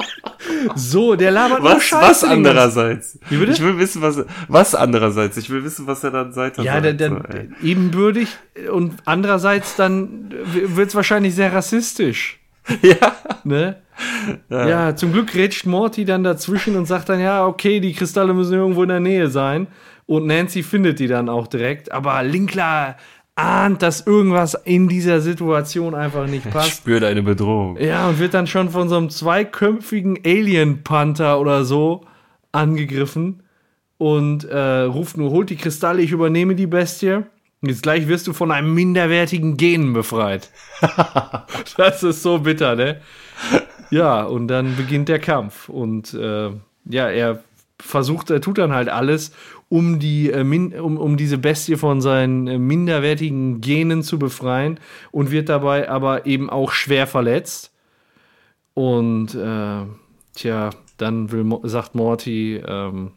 So der labert Was, Scheiße. was andererseits? Wie bitte? Ich will wissen, was, was andererseits? Ich will wissen, was er dann weiter Ja, der, der, so, ey. ebenbürtig und andererseits dann wird es wahrscheinlich sehr rassistisch. [LAUGHS] ja. Ne? Ja. zum Glück rätscht Morty dann dazwischen und sagt dann, ja, okay, die Kristalle müssen irgendwo in der Nähe sein. Und Nancy findet die dann auch direkt. Aber Linkler ahnt, dass irgendwas in dieser Situation einfach nicht Ich passt. spüre eine Bedrohung. Ja, und wird dann schon von so einem zweiköpfigen Alien-Panther oder so angegriffen und äh, ruft nur, holt die Kristalle, ich übernehme die Bestie. Jetzt gleich wirst du von einem minderwertigen Gen befreit. [LAUGHS] das ist so bitter, ne? Ja, und dann beginnt der Kampf. Und äh, ja, er versucht, er tut dann halt alles, um, die, äh, um, um diese Bestie von seinen äh, minderwertigen Genen zu befreien und wird dabei aber eben auch schwer verletzt. Und äh, tja, dann will, sagt Morty, ähm,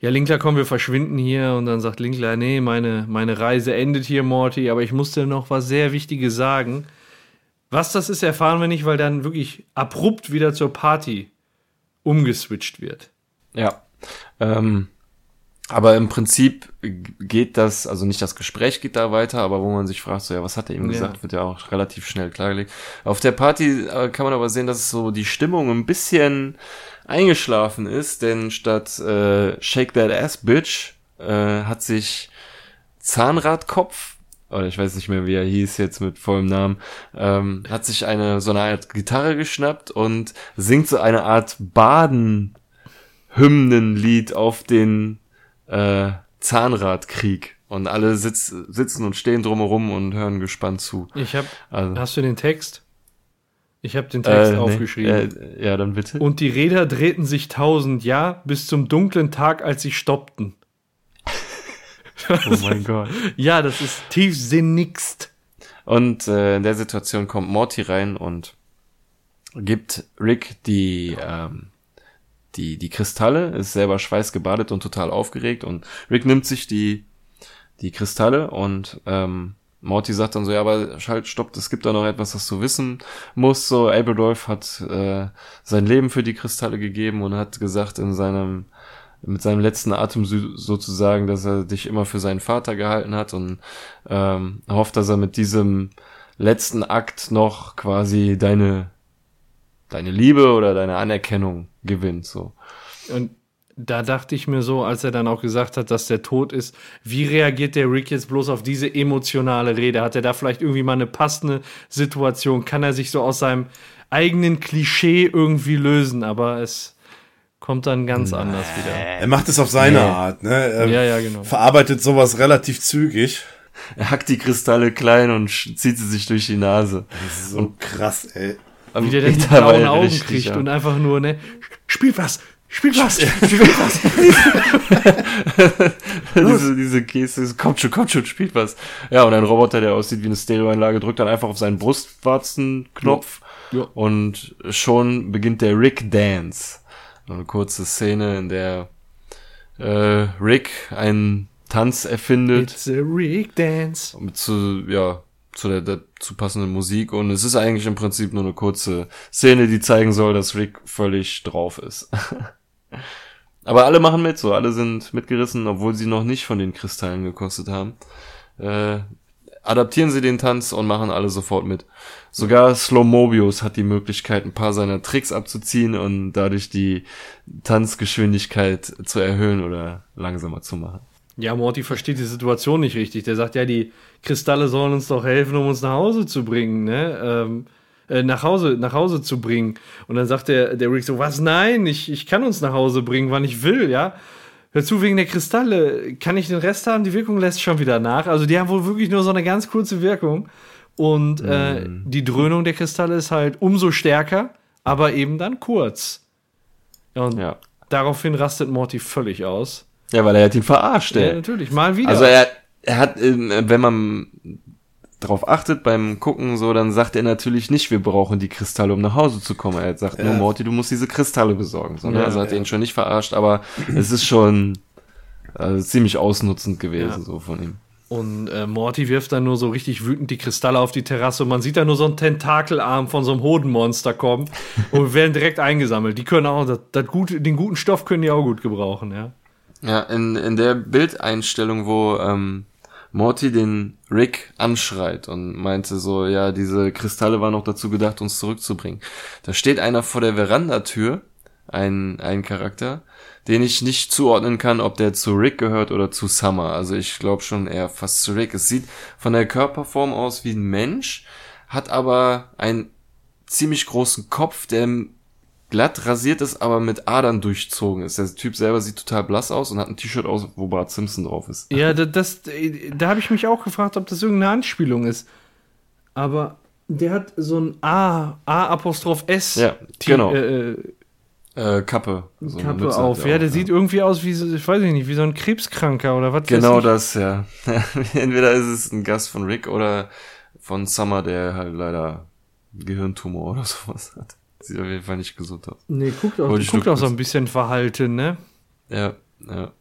ja, Linkler, komm, wir verschwinden hier. Und dann sagt Linkler, nee, meine, meine Reise endet hier, Morty, aber ich muss dir noch was sehr Wichtiges sagen. Was das ist, erfahren wir nicht, weil dann wirklich abrupt wieder zur Party umgeswitcht wird. Ja. Ähm, aber im Prinzip geht das, also nicht das Gespräch geht da weiter, aber wo man sich fragt, so ja, was hat er ihm Ja. gesagt, wird ja auch relativ schnell klargelegt. Auf der Party äh, kann man aber sehen, dass so die Stimmung ein bisschen eingeschlafen ist, denn statt äh, Shake That Ass Bitch äh, hat sich Zahnradkopf, oder ich weiß nicht mehr, wie er hieß jetzt mit vollem Namen, ähm, hat sich eine so eine Art Gitarre geschnappt und singt so eine Art Baden Hymnenlied auf den äh, Zahnradkrieg. Und alle sitz, sitzen und stehen drumherum und hören gespannt zu. Ich hab, Also, hast du den Text? Ich habe den Text nee, aufgeschrieben. äh, ja, dann bitte. Und die Räder drehten sich tausend Jahr bis zum dunklen Tag, als sie stoppten. oh mein Gott. [LAUGHS] Ja, das ist tiefsinnigst. Und äh, in der Situation kommt Morty rein und gibt Rick die, ähm, die, die Kristalle, ist selber schweißgebadet und total aufgeregt und Rick nimmt sich die, die Kristalle und ähm, Morty sagt dann so, ja, aber halt, stopp, es gibt da noch etwas, was du wissen musst. So, Aberdolf hat äh, sein Leben für die Kristalle gegeben und hat gesagt in seinem, mit seinem letzten Atem so- sozusagen, dass er dich immer für seinen Vater gehalten hat und ähm, hofft, dass er mit diesem letzten Akt noch quasi deine, deine Liebe oder deine Anerkennung gewinnt. So. Und da dachte ich mir so, als er dann auch gesagt hat, dass der tot ist, wie reagiert der Rick jetzt bloß auf diese emotionale Rede? Hat er da vielleicht irgendwie mal eine passende Situation? Kann er sich so aus seinem eigenen Klischee irgendwie lösen? Aber es kommt dann ganz anders wieder. Er macht es auf seine Nee. Art, ne? Er Ja, ja, genau. verarbeitet sowas relativ zügig. Er hackt die Kristalle klein und zieht sie sich durch die Nase. Das ist so krass, ey. Wie der dann die blauen Augen kriegt ja. und einfach nur, ne, spielt was, spielt was, spielt [LAUGHS] was. [LAUGHS] diese, diese Käse, kommt schon, kommt schon, spielt was. Ja, und ein Roboter, der aussieht wie eine Stereoanlage, drückt dann einfach auf seinen Brustwarzenknopf Ja. und schon beginnt der Rick Dance. Eine kurze Szene, in der äh, Rick einen Tanz erfindet It's a Rick Dance. mit zu, ja, zu der dazu passenden Musik und es ist eigentlich im Prinzip nur eine kurze Szene, die zeigen soll, dass Rick völlig drauf ist. [LAUGHS] Aber alle machen mit, so alle sind mitgerissen, obwohl sie noch nicht von den Kristallen gekostet haben. Äh, adaptieren sie den Tanz und machen alle sofort mit. Sogar Slow Mobius hat die Möglichkeit, ein paar seiner Tricks abzuziehen und dadurch die Tanzgeschwindigkeit zu erhöhen oder langsamer zu machen. Ja, Morty versteht die Situation nicht richtig. Der sagt, ja, die Kristalle sollen uns doch helfen, um uns nach Hause zu bringen, ne? Ähm, äh, nach Hause, nach Hause zu bringen. Und dann sagt der, der Rick so, was? Nein, ich, ich kann uns nach Hause bringen, wann ich will, ja? Hör zu, wegen der Kristalle, kann ich den Rest haben? Die Wirkung lässt schon wieder nach. Also die haben wohl wirklich nur so eine ganz kurze Wirkung. Und äh, die Dröhnung der Kristalle ist halt umso stärker, aber eben dann kurz. Und Ja. daraufhin rastet Morty völlig aus. Ja, weil er hat ihn verarscht, Ja, ey. natürlich, mal wieder. Also er, er hat, ähm, wenn man drauf achtet beim Gucken, so, dann sagt er natürlich nicht, wir brauchen die Kristalle, um nach Hause zu kommen. Er sagt nur, Morty, du musst diese Kristalle besorgen. So, ne? Ja, also hat er ihn schon nicht verarscht, aber es ist schon äh, ziemlich ausnutzend gewesen, Ja. so von ihm. Und äh, Morty wirft dann nur so richtig wütend die Kristalle auf die Terrasse und man sieht da nur so einen Tentakelarm von so einem Hodenmonster kommen [LAUGHS] und werden direkt eingesammelt. Die können auch, das, das gute, den guten Stoff können die auch gut gebrauchen, ja. Ja, in, in der Bildeinstellung, wo ähm, Morty den Rick anschreit und meinte so, ja, diese Kristalle waren noch dazu gedacht, uns zurückzubringen. Da steht einer vor der Verandatür, ein, ein Charakter, den ich nicht zuordnen kann, ob der zu Rick gehört oder zu Summer. Also ich glaube schon eher fast zu Rick. Es sieht von der Körperform aus wie ein Mensch, hat aber einen ziemlich großen Kopf, der glatt rasiert ist, aber mit Adern durchzogen ist. Der Typ selber sieht total blass aus und hat ein T-Shirt aus, wo Bart Simpson drauf ist. Ja, da- das, äh, da habe ich mich auch gefragt, ob das irgendeine Anspielung ist. Aber der hat so ein A, A-Apostroph S Ja, T- genau. äh, äh, Äh, Kappe. So Kappe auf. Ja, der sieht irgendwie aus wie, so, ich weiß nicht, wie so ein Krebskranker oder was Genau das, ja. [LAUGHS] Entweder ist es ein Gast von Rick oder von Summer, der halt leider Gehirntumor oder [LAUGHS] sowas hat. Sieht auf jeden Fall nicht gesund aus. Nee, guckt auch, guckt auch so ein bisschen verhalten, ne? Ja, ja.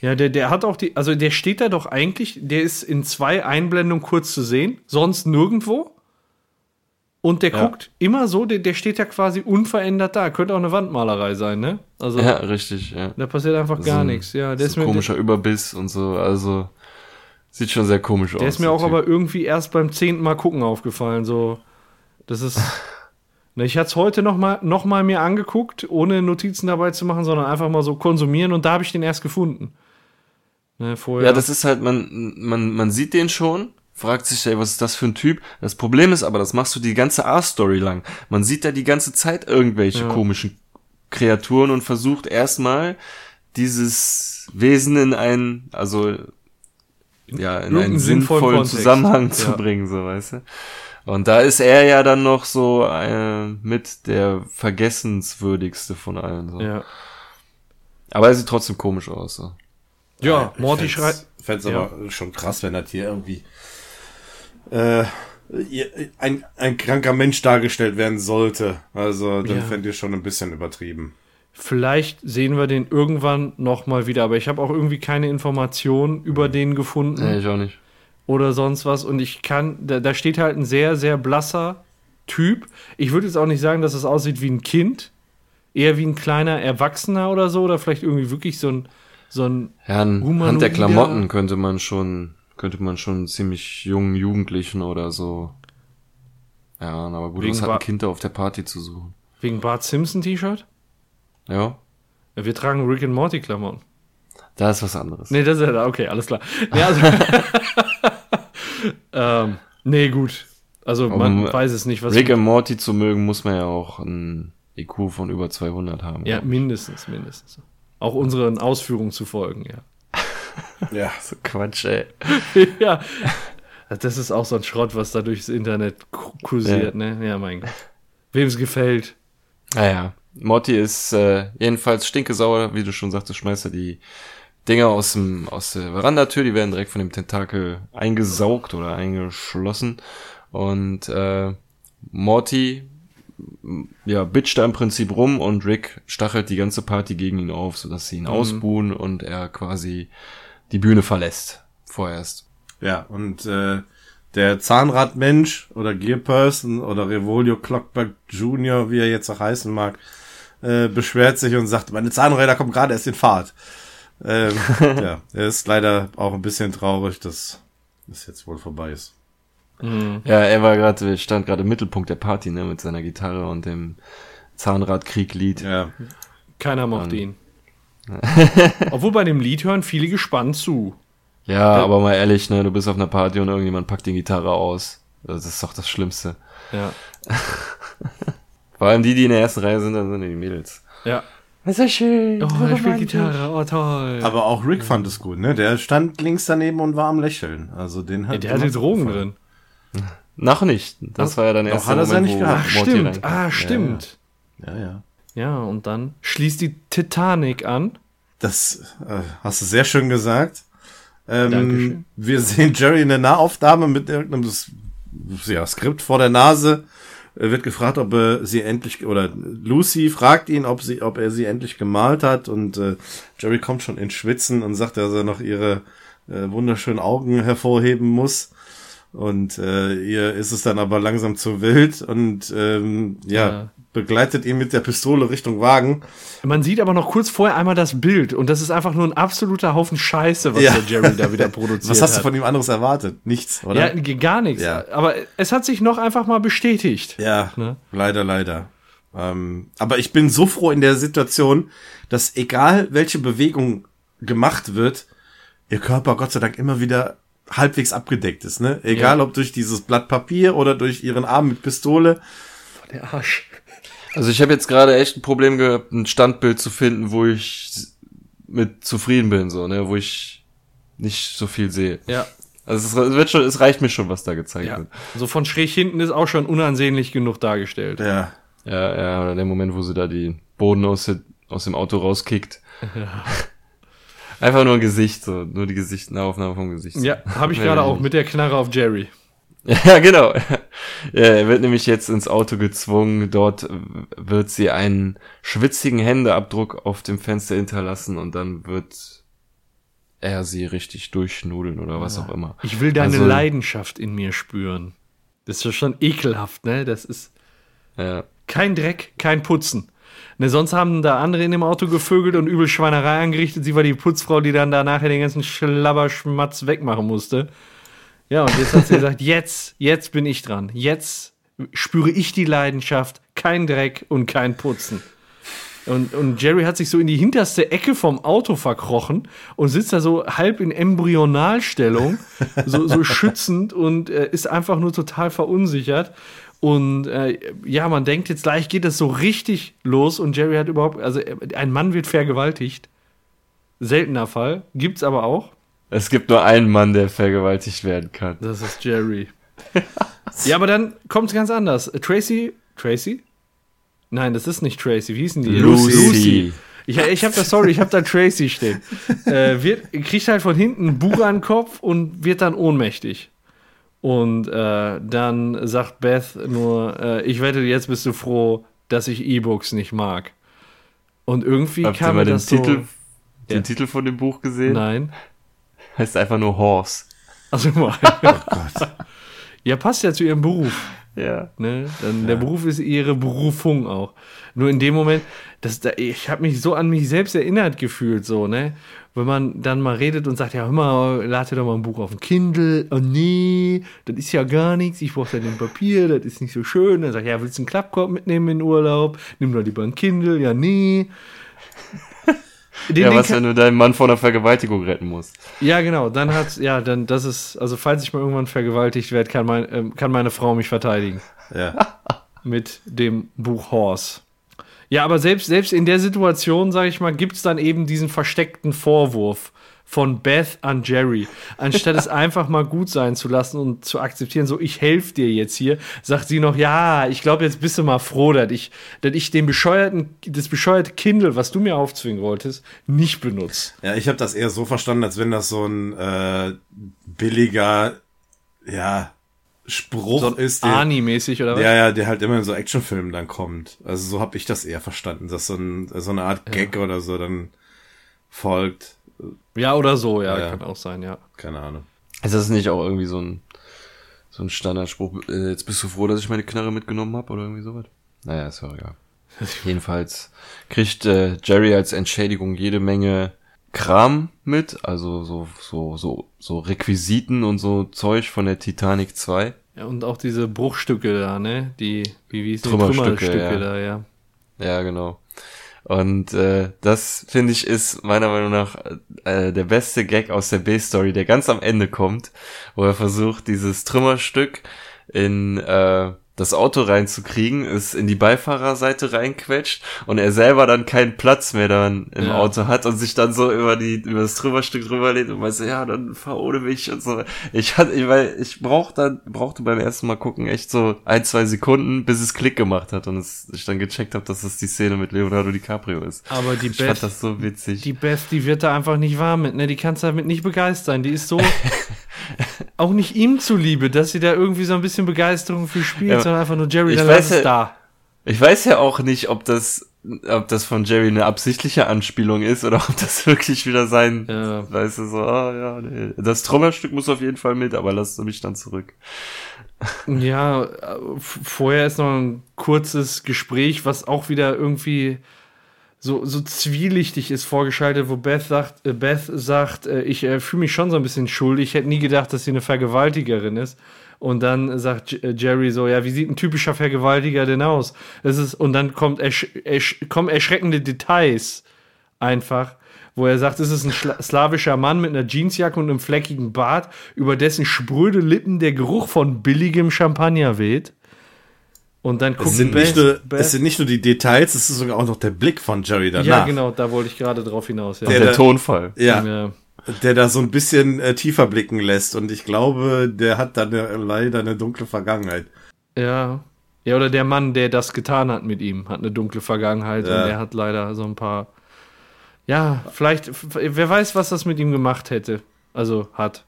Ja, der, der hat auch die, also der steht da doch eigentlich, der ist in zwei Einblendungen kurz zu sehen, sonst nirgendwo. Und der Ja. guckt immer so, der, der steht ja quasi unverändert da. Könnte auch eine Wandmalerei sein, ne? Also Ja, richtig, ja. da passiert einfach So gar ein- nichts. Ja, der ist so mir, komischer Überbiss und so, also sieht schon sehr komisch aus. der ist mir auch Typ. aber irgendwie erst beim zehnten Mal gucken aufgefallen. So, das ist. [LAUGHS] Ne, ich hatte es heute noch mal, noch mal mir angeguckt, ohne Notizen dabei zu machen, sondern einfach mal so konsumieren und da habe ich den erst gefunden. Ne, vorher. Ja, das ist halt, man, man, man sieht den schon, fragt sich, ey, was ist das für ein Typ? Das Problem ist aber, das machst du die ganze A-Story lang. Man sieht da die ganze Zeit irgendwelche Ja. komischen Kreaturen und versucht erstmal dieses Wesen in einen, also ja, in einen sinnvollen sinnvollen. Zusammenhang zu Ja. bringen, so weißt du. Und da ist er ja dann noch so äh, mit der vergessenswürdigste von allen. So. ja. Aber er sieht trotzdem komisch aus. So. ja, Ich Morty fänd's- schreit. Fänd's Ja. aber schon krass, wenn das hier irgendwie äh, ein, ein kranker Mensch dargestellt werden sollte. Also dann Ja. fände ich schon ein bisschen übertrieben. Vielleicht sehen wir den irgendwann noch mal wieder, aber ich habe auch irgendwie keine Informationen über den gefunden Nee, ich auch nicht. Oder sonst was. Und ich kann, da, da steht halt ein sehr, sehr blasser Typ. Ich würde jetzt auch nicht sagen, dass es aussieht wie ein Kind. Eher wie ein kleiner Erwachsener oder so. Oder vielleicht irgendwie wirklich so ein, so ein Ja, Humanoider- der Klamotten könnte man schon, könnte man schon ziemlich jungen Jugendlichen oder so. Ja, aber gut, Wegen was hat ein Kind da auf der Party zu suchen? wegen Bart Simpson T-Shirt. Ja, Ja, wir tragen Rick and Morty Klamotten. Da ist was anderes. Nee, das ist ja da. Okay, alles klar. Nee, also, [LAUGHS] ähm, nee, gut. Also man Um, weiß es nicht, was. Rick und Morty zu mögen, muss man ja auch ein IQ von über 200 haben. ja, mindestens, mindestens. Auch unseren Ausführungen zu folgen, ja. [LAUGHS] Ja. So Quatsch, ey. [LAUGHS] ja. Das ist auch so ein Schrott, was da durchs Internet ku- kursiert, Ja. ne? Ja, mein Gott. Wem es gefällt. Naja, Morty ist äh, jedenfalls stinkesauer, wie du schon sagtest, schmeißt er die Dinger aus, dem, aus der Verandatür, die werden direkt von dem Tentakel eingesaugt oder eingeschlossen. Und äh, Morty ja, bitcht da im Prinzip rum und Rick stachelt die ganze Party gegen ihn auf, sodass sie ihn ausbuhen und er quasi die Bühne verlässt. Vorerst. Ja, und äh, der Zahnradmensch oder Gearperson oder Revolio Clockback Junior, wie er jetzt auch heißen mag, äh, beschwert sich und sagt, meine Zahnräder kommen gerade erst in Fahrt. Ähm, [LAUGHS] ja, er ist leider auch ein bisschen traurig, dass das jetzt wohl vorbei ist. Ja, er war gerade, stand gerade im Mittelpunkt der Party, ne, mit seiner Gitarre und dem Zahnradkrieglied. Ja, Keiner mochte Dann- ihn. [LAUGHS] Obwohl bei dem Lied hören viele gespannt zu. Ja, aber mal ehrlich, ne, du bist auf einer Party und irgendjemand packt die Gitarre aus. Das ist doch das Schlimmste. Ja. [LAUGHS] Vor allem die, die in der ersten Reihe sind, dann sind die Mädels. Ja. Das ist ja schön. Oh, er spielt Gitarre. Oh, toll. aber auch Rick fand es gut, ne? Der stand links daneben und war am Lächeln. Also den hat Ja, der hatte Drogen drin. Noch nicht. Das war ja dann erst hat er's ja nicht wo gehabt. Ach, stimmt. Ah, stimmt. Ja, ja. Ja, und dann schließt die Titanic an. Das äh, hast du sehr schön gesagt. Ähm, Dankeschön. wir sehen Jerry in der Nahaufnahme mit irgendeinem ja, Skript vor der Nase, Er wird gefragt, ob er sie endlich, oder Lucy fragt ihn, ob sie, ob er sie endlich gemalt hat und äh, Jerry kommt schon ins Schwitzen und sagt, dass er noch ihre äh, wunderschönen Augen hervorheben muss. Und äh, ihr ist es dann aber langsam zu wild und ähm, ja, Ja. begleitet ihn mit der Pistole Richtung Wagen. Man sieht aber noch kurz vorher einmal das Bild und das ist einfach nur ein absoluter Haufen Scheiße, was Ja. der Jerry da wieder [LAUGHS] produziert Was hast du von ihm anderes erwartet? Nichts, oder? Ja, gar nichts. Ja. Aber es hat sich noch einfach mal bestätigt. Ja, Ne? leider, leider. Ähm, aber ich bin so froh in der Situation, dass egal welche Bewegung gemacht wird, ihr Körper Gott sei Dank immer wieder halbwegs abgedeckt ist, ne? Egal Ja. ob durch dieses Blatt Papier oder durch ihren Arm mit Pistole. Der Arsch. Also ich habe jetzt gerade echt ein Problem gehabt, ein Standbild zu finden, wo ich mit zufrieden bin, so, ne, wo ich nicht so viel sehe. Ja. Also es, wird schon, es reicht mir schon, was da gezeigt ja. wird. So von schräg hinten ist auch schon unansehnlich genug dargestellt. Ja. Ja, ja, oder der Moment, wo sie da die Boden aus, aus dem Auto rauskickt. Einfach nur ein Gesicht, so, nur die Gesicht, eine Aufnahme vom Gesicht. Ja, habe ich gerade auch mit der Knarre auf Jerry. [LAUGHS] Ja, genau. Ja, er wird nämlich jetzt ins Auto gezwungen. Dort wird sie einen schwitzigen Händeabdruck auf dem Fenster hinterlassen und dann wird er sie richtig durchschnudeln oder was auch immer. Ich will deine Also- Leidenschaft in mir spüren. Das ist ja schon ekelhaft, ne? Das ist Ja. kein Dreck, kein Putzen. Ne, sonst haben da andere in dem Auto gevögelt und übel Schweinerei angerichtet. Sie war die Putzfrau, die dann da nachher den ganzen Schlabberschmatz wegmachen musste. Ja, und jetzt hat sie gesagt, jetzt, jetzt bin ich dran. Jetzt spüre ich die Leidenschaft, kein Dreck und kein Putzen. Und, und Jerry hat sich so in die hinterste Ecke vom Auto verkrochen und sitzt da so halb in Embryonalstellung, so, so schützend und äh, ist einfach nur total verunsichert. Und äh, ja, man denkt jetzt gleich geht es so richtig los und Jerry hat überhaupt, also ein Mann wird vergewaltigt. Seltener Fall, gibt's aber auch. Es gibt nur einen Mann, der vergewaltigt werden kann. Das ist Jerry. ja, aber dann kommt es ganz anders. Tracy, Tracy? Nein, das ist nicht Tracy. Wie hieß denn die? Lucy. Ich, ich habe da, sorry, ich habe da Tracy stehen. Äh, wird, kriegt halt von hinten ein Buch an den Kopf und wird dann ohnmächtig. Und äh, dann sagt Beth nur, äh, ich wette, jetzt bist du froh, dass ich E-Books nicht mag. Und irgendwie Habt ihr kam mal mir den das Titel, so... den Ja. Titel von dem Buch gesehen? Nein. Heißt einfach nur Horse. Also mal. [LAUGHS] Ja, passt ja zu ihrem Beruf. Ja. Ne? Dann Der Beruf ist ihre Berufung auch. Nur in dem Moment, das, da, ich habe mich so an mich selbst erinnert gefühlt, so, ne? Wenn man dann mal redet und sagt, ja, hör mal, lade doch mal ein Buch auf den Kindle. Oh nee, das ist ja gar nichts. Ich brauche ja den Papier, das ist nicht so schön. Dann sagt, ja, willst du einen Klappkorb mitnehmen in den Urlaub? Nimm doch lieber ein Kindle. Ja, nee. Den, [LAUGHS] ja, den was, wenn du deinen Mann vor einer Vergewaltigung retten musst? ja, genau. Dann hat, ja, dann, das ist, also falls ich mal irgendwann vergewaltigt werde, kann, mein, ähm, kann meine Frau mich verteidigen. Ja. mit dem Buch Horse. Ja, aber selbst, selbst in der Situation, sage ich mal, gibt es dann eben diesen versteckten Vorwurf von Beth an Jerry. Anstatt es einfach mal gut sein zu lassen und zu akzeptieren, so ich helfe dir jetzt hier, sagt sie noch, ja, ich glaube, jetzt bist du mal froh, dass ich, dass ich den bescheuerten, das bescheuerte Kindle, was du mir aufzwingen wolltest, nicht benutze. Ja, ich habe das eher so verstanden, als wenn das so ein äh, billiger, ja, Spruch So ist, der, Ani-mäßig oder was? ja, ja, der halt immer in so Actionfilmen dann kommt. Also so habe ich das eher verstanden, dass so, ein, so eine Art Gag oder so dann folgt. Ja, oder so, ja, Ja. kann auch sein, ja. Keine Ahnung. Ist das nicht auch irgendwie so ein, so ein Standardspruch? Äh, jetzt bist du froh, dass ich meine Knarre mitgenommen habe oder irgendwie sowas? Naja, ist ja egal. [LAUGHS] Jedenfalls kriegt äh, Jerry als Entschädigung jede Menge Kram mit, also so, so, so, so Requisiten und so Zeug von der Titanic 2. Ja, und auch diese Bruchstücke da, ne? Die, wie, wie hieß die? Trümmerstücke, Trümmerstücke ja. da, ja. Ja, genau. Und äh, das finde ich ist meiner Meinung nach äh, der beste Gag aus der B-Story, der ganz am Ende kommt, wo er versucht, dieses Trümmerstück in äh, das Auto reinzukriegen, ist in die Beifahrerseite reinquetscht und er selber dann keinen Platz mehr dann im Ja. Auto hat und sich dann so über die über das Drüberstück drüber lehnt und weiß, ja, dann fahr ohne mich und so. Ich hatte, ich, weil ich brauch dann brauchte beim ersten Mal gucken echt so ein zwei Sekunden, bis es Klick gemacht hat und es, ich dann gecheckt habe, dass das die Szene mit Leonardo DiCaprio ist. Aber die Ich Beth, fand das so witzig. die Beth, die wird da einfach nicht warm mit, ne? Die kannst damit nicht begeistern. Die ist so, [LAUGHS] auch nicht ihm zuliebe, dass sie da irgendwie so ein bisschen Begeisterung für spielt, Ja. Sondern einfach nur Jerry, Ich dann weiß ja- da. Ich weiß ja auch nicht, ob das, ob das von Jerry eine absichtliche Anspielung ist oder ob das [LAUGHS] wirklich wieder sein, Ja. weißt du, so, ah, ja, nee. Das Trommelstück muss auf jeden Fall mit, aber lass mich dann zurück. [LAUGHS] Ja, vorher ist noch ein kurzes Gespräch, was auch wieder irgendwie so, so zwielichtig ist vorgeschaltet, wo Beth sagt, äh, Beth sagt, äh, ich äh, fühle mich schon so ein bisschen schuldig. Ich hätte nie gedacht, dass sie eine Vergewaltigerin ist. Und dann sagt äh, Jerry so, ja, wie sieht ein typischer Vergewaltiger denn aus? Es ist, und dann kommt ersch ersch kommen erschreckende Details einfach, wo er sagt, es ist ein schla- slawischer Mann mit einer Jeansjacke und einem fleckigen Bart, über dessen spröde Lippen der Geruch von billigem Champagner weht. Und dann guckt Es sind, Beth- nicht nur, Beth- es sind nicht nur die Details, es ist sogar auch noch der Blick von Jerry danach. ja, genau, da wollte ich gerade drauf hinaus. Ja. Der- Der da- Tonfall. Ja, Ja. Der da so ein bisschen äh, tiefer blicken lässt. Und ich glaube, der hat dann eine, leider eine dunkle Vergangenheit. ja. Ja, oder der Mann, der das getan hat mit ihm, hat eine dunkle Vergangenheit Ja. und er hat leider so ein paar. Ja, vielleicht, wer weiß, was das mit ihm gemacht hätte. Also hat.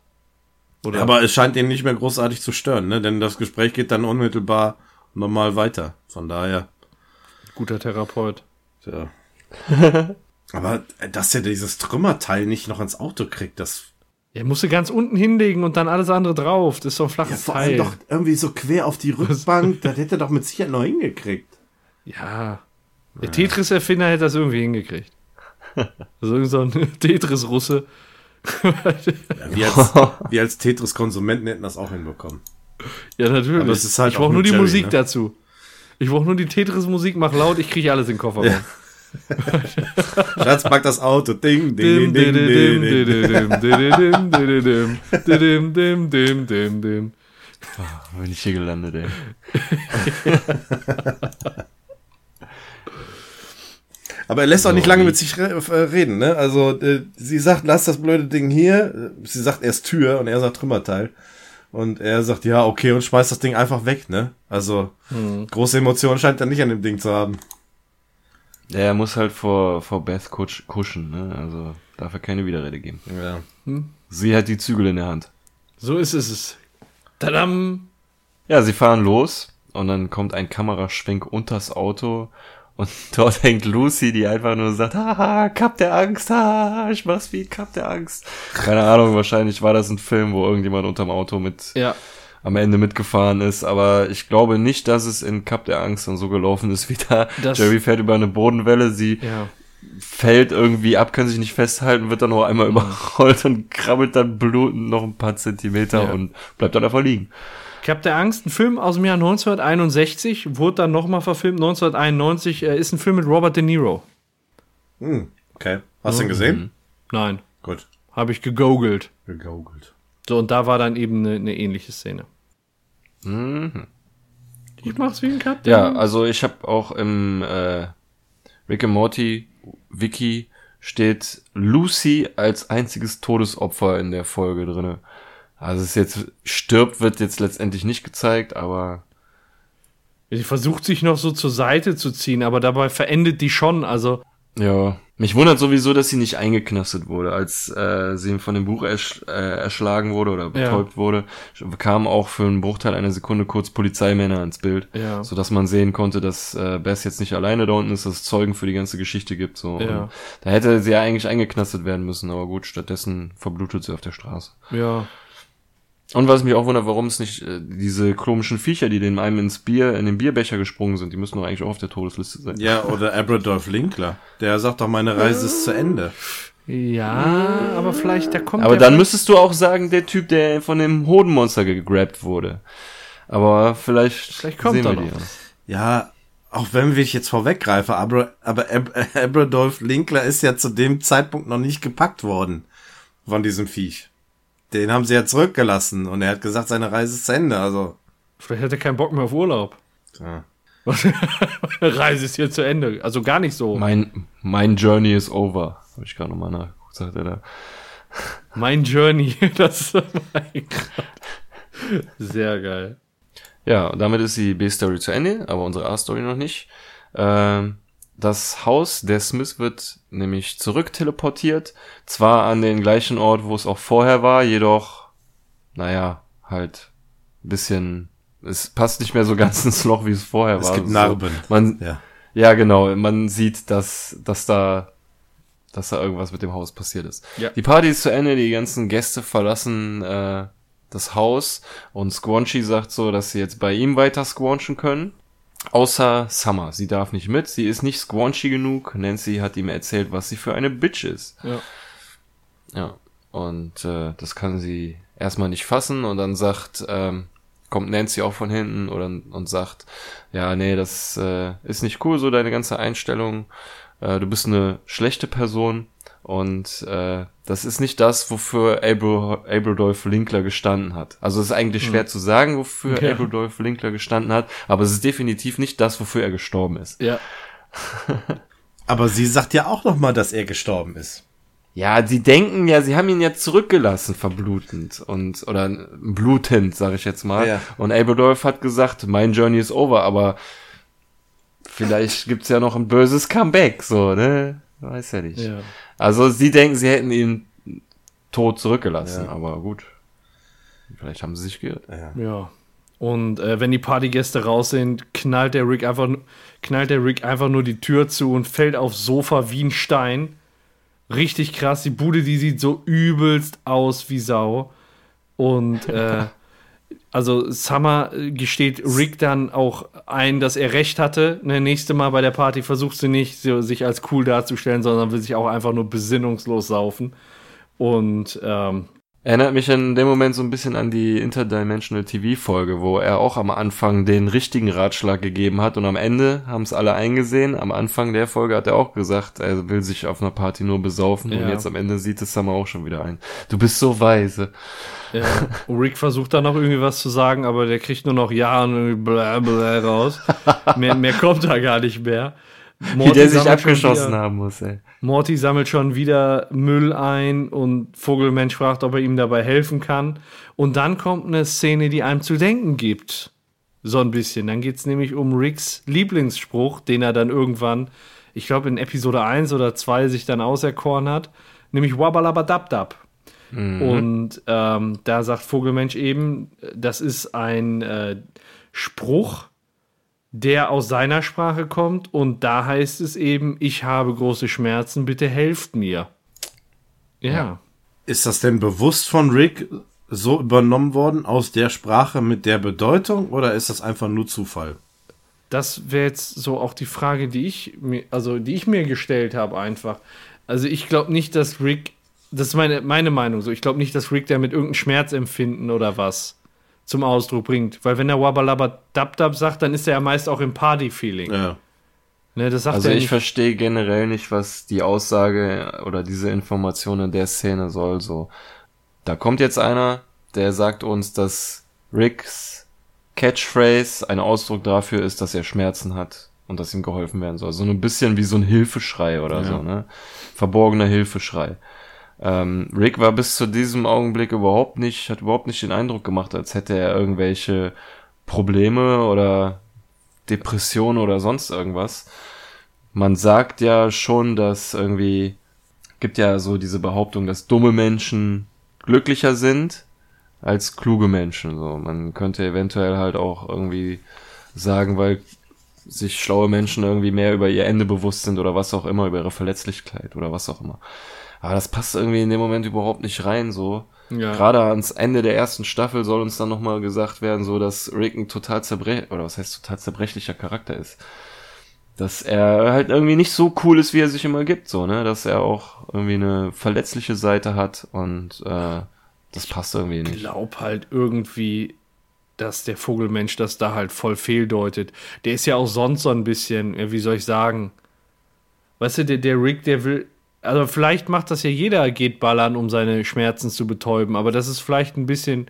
Oder Aber es scheint ihn nicht mehr großartig zu stören, ne? Denn das Gespräch geht dann unmittelbar normal weiter. Von daher, guter Therapeut. ja. [LAUGHS] Aber äh, dass er dieses Trümmerteil nicht noch ins Auto kriegt, das Er musste ganz unten hinlegen und dann alles andere drauf. Das ist so ein ja, flaches vor allem Teil. doch irgendwie so quer auf die Rückbank, [LAUGHS] das hätte er doch mit Sicherheit noch hingekriegt. Ja. Der Tetris-Erfinder hätte das irgendwie hingekriegt. Also irgend so ein [LAUGHS] Tetris-Russe. Ja, wir als, [LAUGHS] wir als Tetris-Konsumenten hätten das auch hinbekommen. Ja, natürlich. Aber es ist halt ich auch brauche nur die Jerry, Musik ne? dazu. Ich brauche nur die Tetris-Musik, mach laut, ich kriege alles in den Koffer. Ja. [LAUGHS] Schatz, pack das Auto. Ding, ding, ding, ding, ding, ding. Wo bin ich hier gelandet, ey. [LAUGHS] Aber er lässt auch nicht lange mit sich äh, reden, ne? Also, äh, sie sagt, lass das blöde Ding hier. Sie sagt erst Tür und er sagt Trümmerteil. Und er sagt, ja, okay, und schmeißt das Ding einfach weg, ne? Also, große Emotionen scheint er nicht an dem Ding zu haben. Ja, er muss halt vor, vor Beth kusch, kuschen, ne? Also darf er keine Widerrede geben. Ja. Sie hat die Zügel in der Hand. So ist es. Tadam! Ja, sie fahren los und dann kommt ein Kameraschwenk unters Auto und [LAUGHS] dort hängt Lucy, die einfach nur sagt, haha, Kap der Angst, haha, ich mach's wie Kap der Angst. Keine Ahnung, wahrscheinlich war das ein Film, wo irgendjemand unterm Auto mit Ja. Am Ende mitgefahren ist, aber ich glaube nicht, dass es in Kap der Angst dann so gelaufen ist wie da. Das- Jerry fährt über eine Bodenwelle, sie Ja. fällt irgendwie ab, kann sich nicht festhalten, wird dann nur einmal überrollt und krabbelt dann blutend noch ein paar Zentimeter Ja. und bleibt dann einfach liegen. Ich hab der Angst, ein Film aus dem Jahr 1961, wurde dann nochmal verfilmt, 1991, äh, ist ein Film mit Robert De Niro. Hm, okay. Hast du ihn gesehen? Nein, Gut. habe ich gegoogelt. Gegoogelt. So, und da war dann eben eine, eine ähnliche Szene. Mhm. Ich mach's wie ein Cut. Ja, also ich habe auch im äh, Rick and Morty Wiki steht Lucy als einziges Todesopfer in der Folge drinne. Also es ist jetzt stirbt wird jetzt letztendlich nicht gezeigt, aber Sie versucht sich noch so zur Seite zu ziehen, aber dabei verendet die schon. Also, ja, mich wundert sowieso, dass sie nicht eingeknastet wurde, als äh, sie von dem Buch ersch äh, erschlagen wurde oder betäubt wurde, kamen auch für einen Bruchteil einer Sekunde kurz Polizeimänner ins Bild, Ja. so dass man sehen konnte, dass äh, Bess jetzt nicht alleine da unten ist, dass es Zeugen für die ganze Geschichte gibt. So. Ja. Und da hätte sie ja eigentlich eingeknastet werden müssen, aber gut, stattdessen verblutet sie auf der Straße. ja. Und was mich auch wundert, warum es nicht äh, diese komischen Viecher, die dem einem ins Bier, in den Bierbecher gesprungen sind, die müssen doch eigentlich auch auf der Todesliste sein. Ja, oder Abradolf Linkler. Der sagt doch, meine Reise ist zu Ende. Ja, aber vielleicht, da kommt Aber der dann müsstest du auch sagen, der Typ, der von dem Hodenmonster gegrabt wurde. Aber vielleicht, Vielleicht kommt sehen er wir noch. die ja. Ja, auch wenn ich jetzt vorweggreife, aber, aber Ab Abradolf Linkler ist ja zu dem Zeitpunkt noch nicht gepackt worden von diesem Viech. Den haben sie ja zurückgelassen und er hat gesagt, seine Reise ist zu Ende. Also, Vielleicht hat er keinen Bock mehr auf Urlaub. Ja. [LAUGHS] Reise ist hier zu Ende. Also gar nicht so. Mein, mein Journey is over. Habe ich gerade nochmal nachgeguckt, sagt er da. Mein Journey. [LAUGHS] Das ist mein Gott. Sehr geil. Ja, und damit ist die B-Story zu Ende, aber unsere A-Story noch nicht. Ähm, das Haus der Smith wird nämlich zurück teleportiert. Zwar an den gleichen Ort, wo es auch vorher war, jedoch, naja, halt ein bisschen, es passt nicht mehr so ganz [LAUGHS] ins Loch, wie es vorher Es war. gibt So, Narben. man, Ja. ja, genau. Man sieht, dass, dass da, dass da irgendwas mit dem Haus passiert ist. Ja. Die Party ist zu Ende, die ganzen Gäste verlassen äh, das Haus und Squanchy sagt so, dass sie jetzt bei ihm weiter squanchen können. Außer Summer. Sie darf nicht mit. Sie ist nicht squanchy genug. Nancy hat ihm erzählt, was sie für eine Bitch ist. Ja. Ja. Und äh, das kann sie erstmal nicht fassen und dann sagt, ähm, kommt Nancy auch von hinten oder, und sagt, ja, nee, das äh, ist nicht cool, so deine ganze Einstellung. Äh, du bist eine schlechte Person und äh, das ist nicht das, wofür Abel, Abradolf Linkler gestanden hat. Also es ist eigentlich schwer zu sagen, wofür Ja. Abradolf Linkler gestanden hat, aber es ist definitiv nicht das, wofür er gestorben ist. Ja. [LAUGHS] Aber sie sagt ja auch noch mal, dass er gestorben ist. Ja, sie denken ja, sie haben ihn ja zurückgelassen, verblutend und oder blutend, sage ich jetzt mal. Ja. Und Aberdolf hat gesagt, mein Journey is over, aber vielleicht gibt's ja noch ein böses Comeback, so, ne? Weiß ja nicht. ja. Also sie denken, sie hätten ihn tot zurückgelassen, Ja. aber gut. Vielleicht haben sie sich geirrt. Ja. Und äh, wenn die Partygäste raus sind, knallt der Rick einfach, knallt der Rick einfach nur die Tür zu und fällt aufs Sofa wie ein Stein. Richtig krass. Die Bude, die sieht so übelst aus wie Sau. Und äh, [LAUGHS] also Summer äh, gesteht Rick dann auch ein, dass er recht hatte. Ne, nächste Mal bei der Party versucht sie nicht, sich als cool darzustellen, sondern will sich auch einfach nur besinnungslos saufen. Und ähm, Erinnert mich in dem Moment so ein bisschen an die Interdimensional TV-Folge, wo er auch am Anfang den richtigen Ratschlag gegeben hat und am Ende haben es alle eingesehen. Am Anfang der Folge hat er auch gesagt, er will sich auf einer Party nur besaufen und Ja. jetzt am Ende sieht es Summer auch schon wieder ein. Du bist so weise. Ja, Rick versucht da noch irgendwie was zu sagen, aber der kriegt nur noch Ja und bla bla raus. [LAUGHS] mehr, mehr kommt da gar nicht mehr. Wie der sich abgeschossen haben muss, ey. Morty sammelt schon wieder Müll ein und Vogelmensch fragt, ob er ihm dabei helfen kann. Und dann kommt eine Szene, die einem zu denken gibt. So ein bisschen. Dann geht's nämlich um Ricks Lieblingsspruch, den er dann irgendwann, ich glaube in Episode 1 oder 2 sich dann auserkoren hat, nämlich Wabbalabadabdab. Und ähm, da sagt Vogelmensch eben, das ist ein äh, Spruch, der aus seiner Sprache kommt und da heißt es eben, ich habe große Schmerzen, bitte helft mir. Ja. Ist das denn bewusst von Rick so übernommen worden aus der Sprache mit der Bedeutung oder ist das einfach nur Zufall? Das wäre jetzt so auch die Frage, die ich mir, also die ich mir gestellt habe einfach. Also ich glaube nicht, dass Rick, das ist meine, meine Meinung so, ich glaube nicht, dass Rick damit irgendein Schmerzempfinden oder was zum Ausdruck bringt. Weil wenn er Wabbalaba Dab Dab sagt, dann ist er ja meist auch im Party-Feeling. Ja. Ne, das sagt Also er ich verstehe generell nicht, was die Aussage oder diese Information in der Szene soll. So, da kommt jetzt einer, der sagt uns, dass Ricks Catchphrase ein Ausdruck dafür ist, dass er Schmerzen hat und dass ihm geholfen werden soll. So ein bisschen wie so ein Hilfeschrei oder Ja. so, ne? Verborgener Hilfeschrei. Ähm, Rick war bis zu diesem Augenblick überhaupt nicht, hat überhaupt nicht den Eindruck gemacht, als hätte er irgendwelche Probleme oder Depression oder sonst irgendwas. Man sagt ja schon, dass irgendwie gibt ja so diese Behauptung, dass dumme Menschen glücklicher sind als kluge Menschen. So, man könnte eventuell halt auch irgendwie sagen, weil sich schlaue Menschen irgendwie mehr über ihr Ende bewusst sind oder was auch immer, über ihre Verletzlichkeit oder was auch immer. Aber das passt irgendwie in dem Moment überhaupt nicht rein, so. Ja. Gerade ans Ende der ersten Staffel soll uns dann nochmal gesagt werden, so dass Rick ein total zerbrech, oder was heißt total zerbrechlicher Charakter ist. Dass er halt irgendwie nicht so cool ist, wie er sich immer gibt, so, ne? Dass er auch irgendwie eine verletzliche Seite hat und äh, das passt irgendwie nicht. glaub halt irgendwie, dass der Vogelmensch das da halt voll fehldeutet. Der ist ja auch sonst so ein bisschen, wie soll ich sagen, weißt du, der, der Rick, der will, also vielleicht macht das ja jeder, geht ballern, um seine Schmerzen zu betäuben, aber das ist vielleicht ein bisschen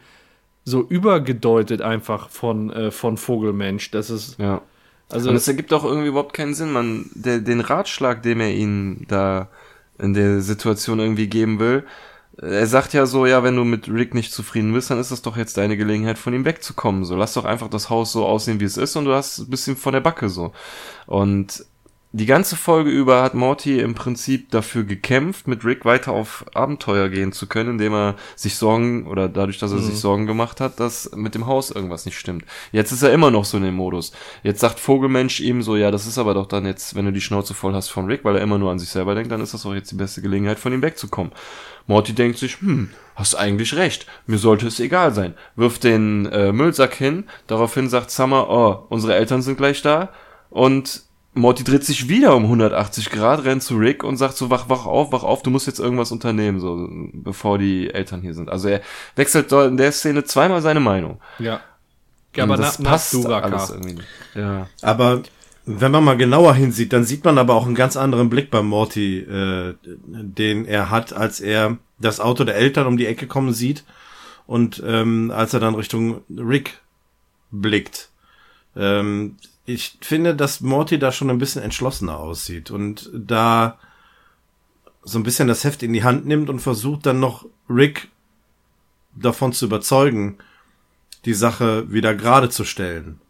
so übergedeutet einfach von, äh, von Vogelmensch. Das ist. Ja. Also Und es ergibt auch irgendwie überhaupt keinen Sinn. Man, der, den Ratschlag, den er ihnen da in der Situation irgendwie geben will, er sagt ja so, ja, wenn du mit Rick nicht zufrieden bist, dann ist das doch jetzt deine Gelegenheit, von ihm wegzukommen. So, lass doch einfach das Haus so aussehen, wie es ist, und du hast ein bisschen von der Backe so. Und die ganze Folge über hat Morty im Prinzip dafür gekämpft, mit Rick weiter auf Abenteuer gehen zu können, indem er sich Sorgen oder dadurch, dass er sich Sorgen gemacht hat, dass mit dem Haus irgendwas nicht stimmt. Jetzt ist er immer noch so in dem Modus. Jetzt sagt Vogelmensch ihm so, ja, das ist aber doch dann jetzt, wenn du die Schnauze voll hast von Rick, weil er immer nur an sich selber denkt, dann ist das doch jetzt die beste Gelegenheit, von ihm wegzukommen. Morty denkt sich, hm, hast eigentlich recht, mir sollte es egal sein. Wirft den äh, Müllsack hin, daraufhin sagt Summer, oh, unsere Eltern sind gleich da und Morty dreht sich wieder um 180 Grad, rennt zu Rick und sagt so, wach, wach auf, wach auf, du musst jetzt irgendwas unternehmen, so, bevor die Eltern hier sind. Also er wechselt in der Szene zweimal seine Meinung. Ja. Und aber das na, passt Duraka. alles irgendwie nicht. Ja. Aber wenn man mal genauer hinsieht, dann sieht man aber auch einen ganz anderen Blick bei Morty, äh, den er hat, als er das Auto der Eltern um die Ecke kommen sieht und ähm, als er dann Richtung Rick blickt. Ähm, ich finde, dass Morty da schon ein bisschen entschlossener aussieht und da so ein bisschen das Heft in die Hand nimmt und versucht dann noch Rick davon zu überzeugen, die Sache wieder gerade zu stellen.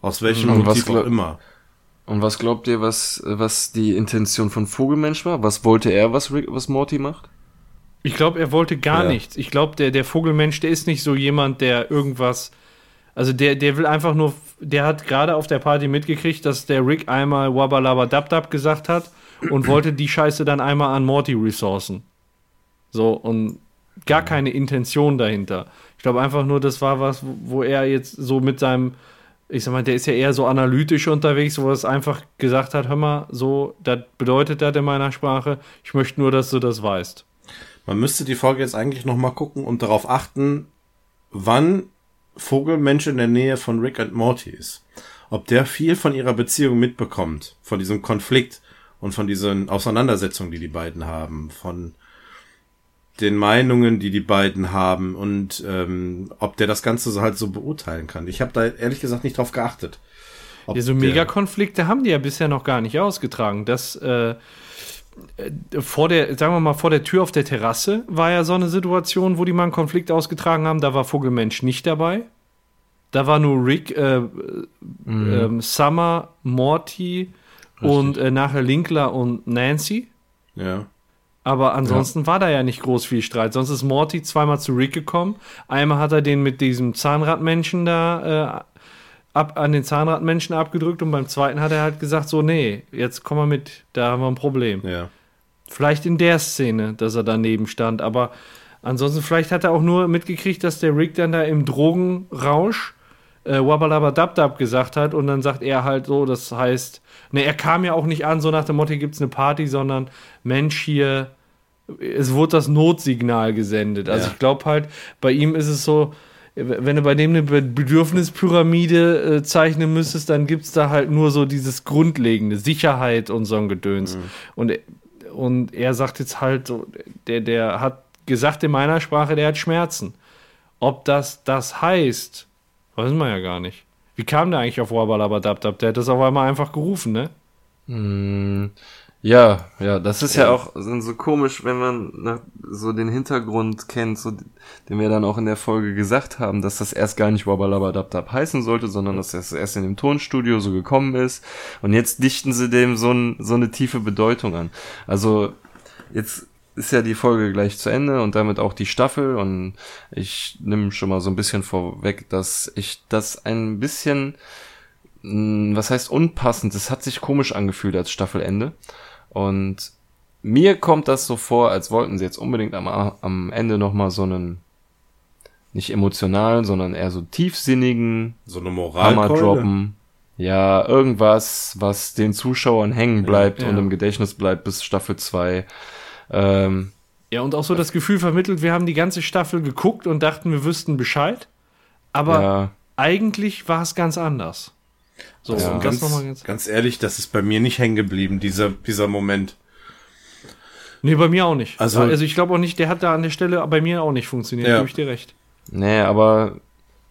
Aus welchem Und Motiv auch immer. Und was glaubt ihr, was, was die Intention von Vogelmensch war? Was wollte er, was Rick, was Morty macht? Ich glaube, er wollte gar Ja. nichts. Ich glaube, der, der Vogelmensch, der ist nicht so jemand, der irgendwas. Also der, der will einfach nur. Der hat gerade auf der Party mitgekriegt, dass der Rick einmal Wabbalaba Dab Dab gesagt hat und wollte die Scheiße dann einmal an Morty resourcen. So, und gar keine Intention dahinter. Ich glaube einfach nur, das war was, wo- er jetzt so mit seinem. Ich sag mal, der ist ja eher so analytisch unterwegs, wo er es einfach gesagt hat: Hör mal, so, das bedeutet das in meiner Sprache. Ich möchte nur, dass du das weißt. Man müsste die Folge jetzt eigentlich noch mal gucken und darauf achten, wann Vogelmensch in der Nähe von Rick und Morty ist. Ob der viel von ihrer Beziehung mitbekommt, von diesem Konflikt und von diesen Auseinandersetzungen, die die beiden haben, von den Meinungen, die die beiden haben und ähm, ob der das Ganze so halt so beurteilen kann. Ich habe da ehrlich gesagt nicht drauf geachtet. Ob Ja, so Megakonflikte haben die ja bisher noch gar nicht ausgetragen. Das äh, vor der, sagen wir mal, vor der Tür auf der Terrasse war ja so eine Situation, wo die mal einen Konflikt ausgetragen haben. Da war Vogelmensch nicht dabei. Da war nur Rick, äh, ähm, Summer, Morty und äh, nachher Linkler und Nancy. Ja. Aber ansonsten war da ja nicht groß viel Streit. Sonst ist Morty zweimal zu Rick gekommen. Einmal hat er den mit diesem Zahnradmenschen da äh, ab, an den Zahnradmenschen abgedrückt und beim zweiten hat er halt gesagt, so, nee, jetzt komm mal mit, da haben wir ein Problem. Ja. Vielleicht in der Szene, dass er daneben stand, aber ansonsten vielleicht hat er auch nur mitgekriegt, dass der Rick dann da im Drogenrausch äh, Wabbalaba Dab Dab gesagt hat und dann sagt er halt so, das heißt, ne, er kam ja auch nicht an, so nach dem Motto, gibt's eine Party, sondern Mensch hier, es wurde das Notsignal gesendet. Also Ja. ich glaube halt, bei ihm ist es so, wenn du bei dem eine Be- Bedürfnispyramide äh, zeichnen müsstest, dann gibt's da halt nur so dieses grundlegende Sicherheit und so ein Gedöns. Und, und er sagt jetzt halt so, der, der hat gesagt in meiner Sprache, der hat Schmerzen. Ob das das heißt, weiß man ja gar nicht. Wie kam der eigentlich auf Wabalabadabdab? Der hat das auf einmal einfach gerufen, ne? Mm, Ja, ja, das ist ja, auch so komisch, wenn man nach, so den Hintergrund kennt, so, den wir dann auch in der Folge gesagt haben, dass das erst gar nicht Wabalabadabdab heißen sollte, sondern dass das erst in dem Tonstudio so gekommen ist. Und jetzt dichten sie dem so, ein, so eine tiefe Bedeutung an. Also, jetzt ist ja die Folge gleich zu Ende und damit auch die Staffel und ich nehme schon mal so ein bisschen vorweg, dass ich das ein bisschen was heißt unpassend? Es hat sich komisch angefühlt als Staffelende. Und mir kommt das so vor, als wollten sie jetzt unbedingt am, am Ende nochmal so einen, nicht emotionalen, sondern eher so tiefsinnigen So eine Hammer Moralkeule. droppen. Ja, irgendwas, was den Zuschauern hängen bleibt Ja. und im Gedächtnis bleibt bis Staffel 2. Ähm, Ja, und auch so das Gefühl vermittelt, wir haben die ganze Staffel geguckt und dachten, wir wüssten Bescheid. Aber ja, eigentlich war es ganz anders. So, Also und ganz, das nochmal ganz. ganz ehrlich, das ist bei mir nicht hängen geblieben, dieser, dieser Moment. Nee, bei mir auch nicht. Also- Also, ich glaube auch nicht, der hat da an der Stelle bei mir auch nicht funktioniert, Ja. gebe ich dir recht. Nee, aber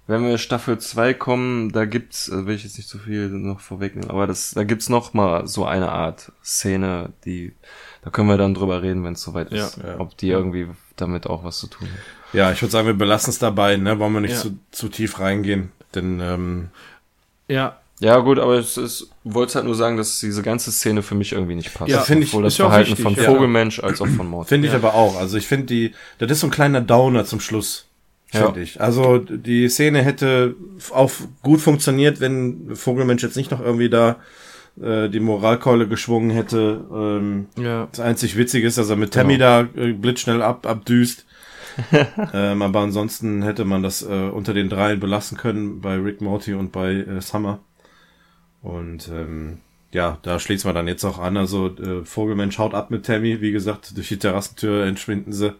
wenn wir Staffel 2 kommen, da gibt's, also will ich jetzt nicht zu viel noch vorwegnehmen, aber das, da gibt's noch mal so eine Art Szene, die, da können wir dann drüber reden, wenn es soweit ist, Ja. ob die irgendwie damit auch was zu tun hat. Ja, ich würde sagen, wir belassen es dabei, ne? Wollen wir nicht Ja. zu, zu tief reingehen. Denn ähm, Ja, Ja, gut, aber es ist, wollte halt nur sagen, dass diese ganze Szene für mich irgendwie nicht passt. Ja, finde ich- Sowohl das ja Verhalten von ja. Vogelmensch als auch von Mord. finde ich aber auch. Also ich finde die, das ist so ein kleiner Downer zum Schluss. Ja. Finde ich. Also die Szene hätte auch gut funktioniert, wenn Vogelmensch jetzt nicht noch irgendwie da äh, die Moralkeule geschwungen hätte. Ähm, ja. Das einzig Witzige ist, dass er mit Tammy da äh, blitzschnell ab, abdüst. [LAUGHS] ähm, aber ansonsten hätte man das äh, unter den dreien belassen können bei Rick Morty und bei äh, Summer. Und ähm, ja, da schließt man dann jetzt auch an. Also äh, Vogelmensch haut ab mit Tammy. Wie gesagt, durch die Terrassentür entschwinden sie.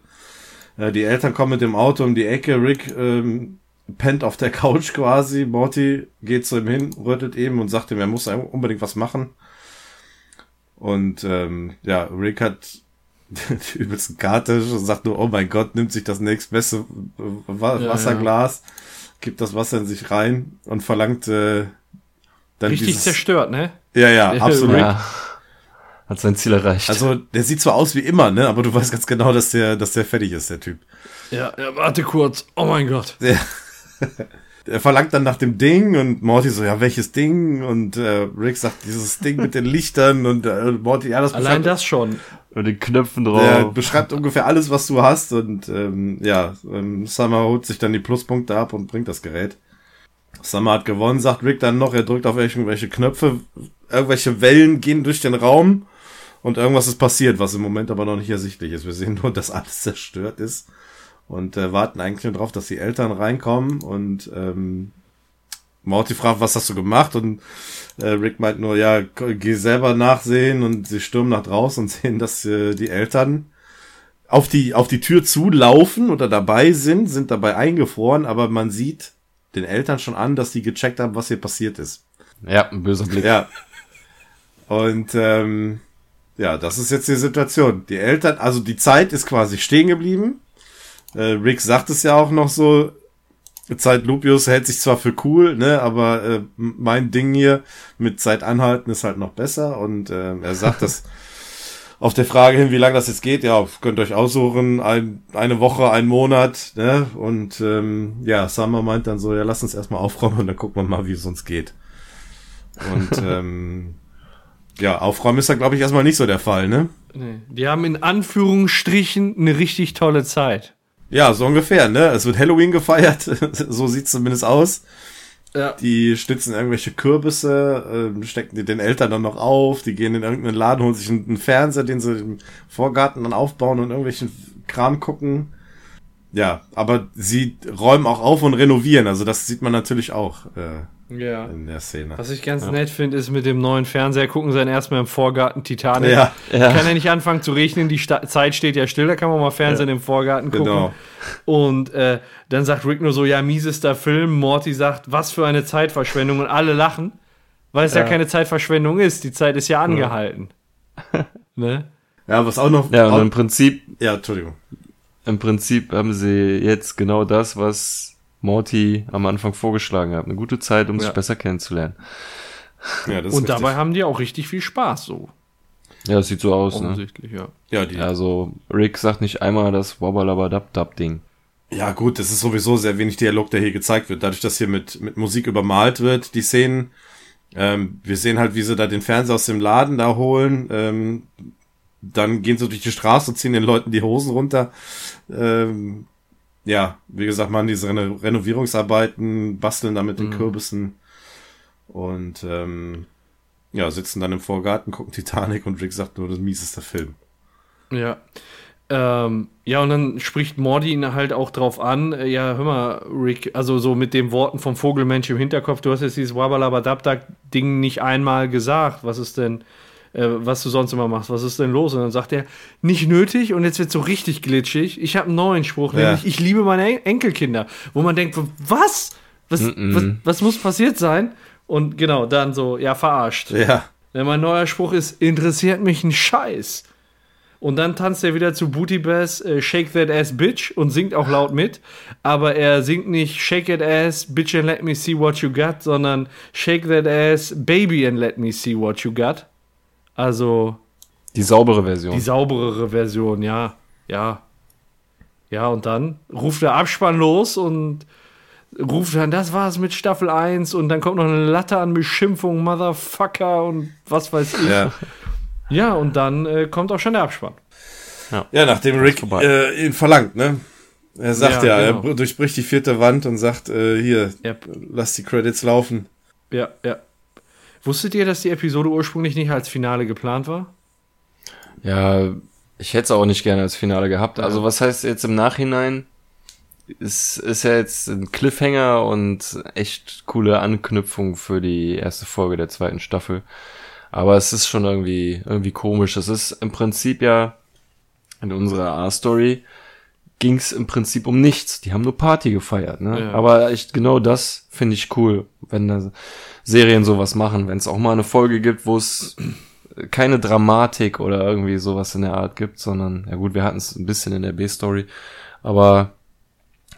Äh, die Eltern kommen mit dem Auto um die Ecke. Rick ähm, pennt auf der [LAUGHS] Couch quasi. Morty geht zu ihm hin, rüttelt eben und sagt ihm, er muss unbedingt was machen. Und ähm, ja, Rick hat [LAUGHS] übelsten Karte und sagt nur, oh mein Gott, nimmt sich das nächstbeste Wa Ja, Wasserglas, gibt das Wasser in sich rein und verlangt äh, dann Richtig dieses... zerstört, ne? Ja, ja, [LAUGHS] Ja, absolut. Ja. Hat sein Ziel erreicht. Also, der sieht zwar aus wie immer, ne, aber du weißt ganz genau, dass der, dass der fertig ist, der Typ. Ja, ja, warte kurz. Oh mein Gott. Der, [LAUGHS] er verlangt dann nach dem Ding und Morty so, ja, welches Ding? Und äh, Rick sagt, dieses Ding mit den Lichtern und äh, Morty, ja, das Allein beschreibt, das schon. Mit den Knöpfen drauf. der beschreibt ungefähr alles, was du hast und ähm, ja, ähm, Summer holt sich dann die Pluspunkte ab und bringt das Gerät. Summer hat gewonnen, sagt Rick dann noch, er drückt auf irgendwelche Knöpfe, irgendwelche Wellen gehen durch den Raum und irgendwas ist passiert, was im Moment aber noch nicht ersichtlich ist. Wir sehen nur, dass alles zerstört ist und äh, warten eigentlich nur drauf, dass die Eltern reinkommen und ähm, Morty fragt, was hast du gemacht? Und äh, Rick meint nur, ja, geh selber nachsehen und sie stürmen nach draußen und [LAUGHS] sehen, dass äh, die Eltern auf die, auf die Tür zulaufen oder dabei sind, sind dabei eingefroren, aber man sieht den Eltern schon an, dass die gecheckt haben, was hier passiert ist. Ja, ein böser Blick. Ja. Und ähm, ja, das ist jetzt die Situation. Die Eltern, also die Zeit ist quasi stehen geblieben. Äh, Rick sagt es ja auch noch so. Zeit Lupius hält sich zwar für cool, ne, aber äh, mein Ding hier mit Zeit anhalten ist halt noch besser und äh, er sagt das auf der Frage hin, wie lange das jetzt geht, ja, könnt ihr euch aussuchen, ein, eine Woche, ein Monat, ne, und ähm, ja, Summer meint dann so, ja, lass uns erstmal aufräumen und dann gucken wir mal, wie es uns geht. Und [LAUGHS] ähm, ja, aufräumen ist da, glaube ich, erstmal nicht so der Fall, ne? Nee. Die haben in Anführungsstrichen eine richtig tolle Zeit. Ja, so ungefähr, ne? Es wird Halloween gefeiert, [LAUGHS] so sieht's zumindest aus. Ja. Die schnitzen irgendwelche Kürbisse, äh, stecken die den Eltern dann noch auf, die gehen in irgendeinen Laden, holen sich einen, einen Fernseher, den sie im Vorgarten dann aufbauen und irgendwelchen Kram gucken. Ja, aber sie räumen auch auf und renovieren, also das sieht man natürlich auch äh, Ja. in der Szene. Was ich ganz nett finde, ist mit dem neuen Fernseher gucken sie dann erstmal im Vorgarten Titanic. Ja, Ja. Kann ja nicht anfangen zu regnen, die Sta Zeit steht ja still, da kann man mal Fernsehen im Vorgarten gucken. genau. Und äh, dann sagt Rick nur so, ja, miesester Film. Morty sagt, was für eine Zeitverschwendung. Und alle lachen, weil es ja, Ja. keine Zeitverschwendung ist. Die Zeit ist ja angehalten. [LAUGHS] ne? Ja, was auch noch. Ja, und auch, im Prinzip, ja, Entschuldigung. im Prinzip haben sie jetzt genau das, was Morty am Anfang vorgeschlagen hat. Eine gute Zeit, um Ja. sich besser kennenzulernen. Ja, das ist Und dabei richtig. haben die auch richtig viel Spaß, so Ja, das sieht so aus, ne? offensichtlich, ja. Ja, die, Also, Rick sagt nicht einmal das Wobbalabadab-Dab-Ding. Ja, gut, das ist sowieso sehr wenig Dialog, der hier gezeigt wird. Dadurch, dass hier mit, mit Musik übermalt wird, die Szenen. Ähm, wir sehen halt, wie sie da den Fernseher aus dem Laden da holen. Ähm, dann gehen sie durch die Straße und ziehen den Leuten die Hosen runter. Ähm, ja, wie gesagt, machen diese Reno Renovierungsarbeiten, basteln da mit den Kürbissen. Und ähm, ja, sitzen dann im Vorgarten, gucken Titanic und Rick sagt nur, das mieseste Film. Ja. Ähm, ja, und dann spricht Morty ihn halt auch drauf an, äh, ja, hör mal, Rick, also so mit den Worten vom Vogelmensch im Hinterkopf, du hast jetzt dieses Wabbalabadabdak-Ding nicht einmal gesagt, was ist denn, äh, was du sonst immer machst, was ist denn los? Und dann sagt er, nicht nötig und jetzt wird so richtig glitschig, ich habe einen neuen Spruch, Ja. nämlich, ich liebe meine En Enkelkinder, wo man denkt, was? Was, was, was muss passiert sein? Und genau, dann so, ja, verarscht. Ja, Denn mein neuer Spruch ist, interessiert mich ein Scheiß. Und dann tanzt er wieder zu Booty Bass äh, Shake That Ass Bitch und singt auch laut mit. Aber er singt nicht Shake That Ass Bitch and Let Me See What You Got, sondern Shake That Ass Baby and Let Me See What You Got. Also Die saubere Version. die sauberere Version, ja. Ja. Ja, und dann ruft der Abspann los und ruft dann, das war's mit Staffel 1 und dann kommt noch eine Latte an Beschimpfung, Motherfucker und was weiß ich. Ja. Ja, und dann äh, kommt auch schon der Abspann. Ja, nachdem Rick äh, ihn verlangt, ne? Er sagt Ja, ja, genau. er durchbricht die vierte Wand und sagt, äh, hier, Yep. lass die Credits laufen. Ja, ja. Wusstet ihr, dass die Episode ursprünglich nicht als Finale geplant war? Ja, ich hätte es auch nicht gerne als Finale gehabt. Also was heißt jetzt im Nachhinein? Es ist ja jetzt ein Cliffhanger und echt coole Anknüpfung für die erste Folge der zweiten Staffel. Aber es ist schon irgendwie, irgendwie komisch. Es ist im Prinzip ja in unserer A-Story ging es im Prinzip um nichts. Die haben nur Party gefeiert, ne? Ja. Aber echt genau das finde ich cool, wenn da Serien sowas machen, wenn es auch mal eine Folge gibt, wo es keine Dramatik oder irgendwie sowas in der Art gibt, sondern, ja gut, wir hatten es ein bisschen in der B-Story, aber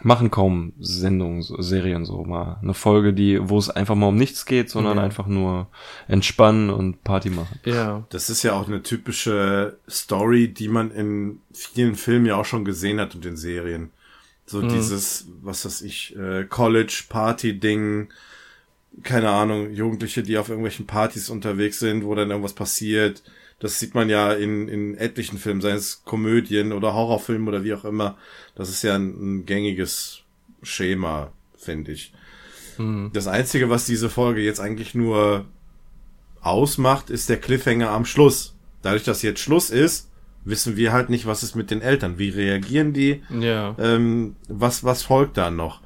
machen kaum Sendungen, so, Serien so mal. Eine Folge, die, wo es einfach mal um nichts geht, sondern Ja. einfach nur entspannen und Party machen. Ja. Das ist ja auch eine typische Story, die man in vielen Filmen ja auch schon gesehen hat und in Serien. So dieses, was weiß ich, äh, College-Party-Ding, keine Ahnung, Jugendliche, die auf irgendwelchen Partys unterwegs sind, wo dann irgendwas passiert. Das sieht man ja in, in etlichen Filmen, seien es Komödien oder Horrorfilmen oder wie auch immer. Das ist ja ein, ein gängiges Schema, finde ich. Das Einzige, was diese Folge jetzt eigentlich nur ausmacht, ist der Cliffhanger am Schluss. Dadurch, dass jetzt Schluss ist, wissen wir halt nicht, was ist mit den Eltern. Wie reagieren die? Ja. Ähm, was, was folgt da noch?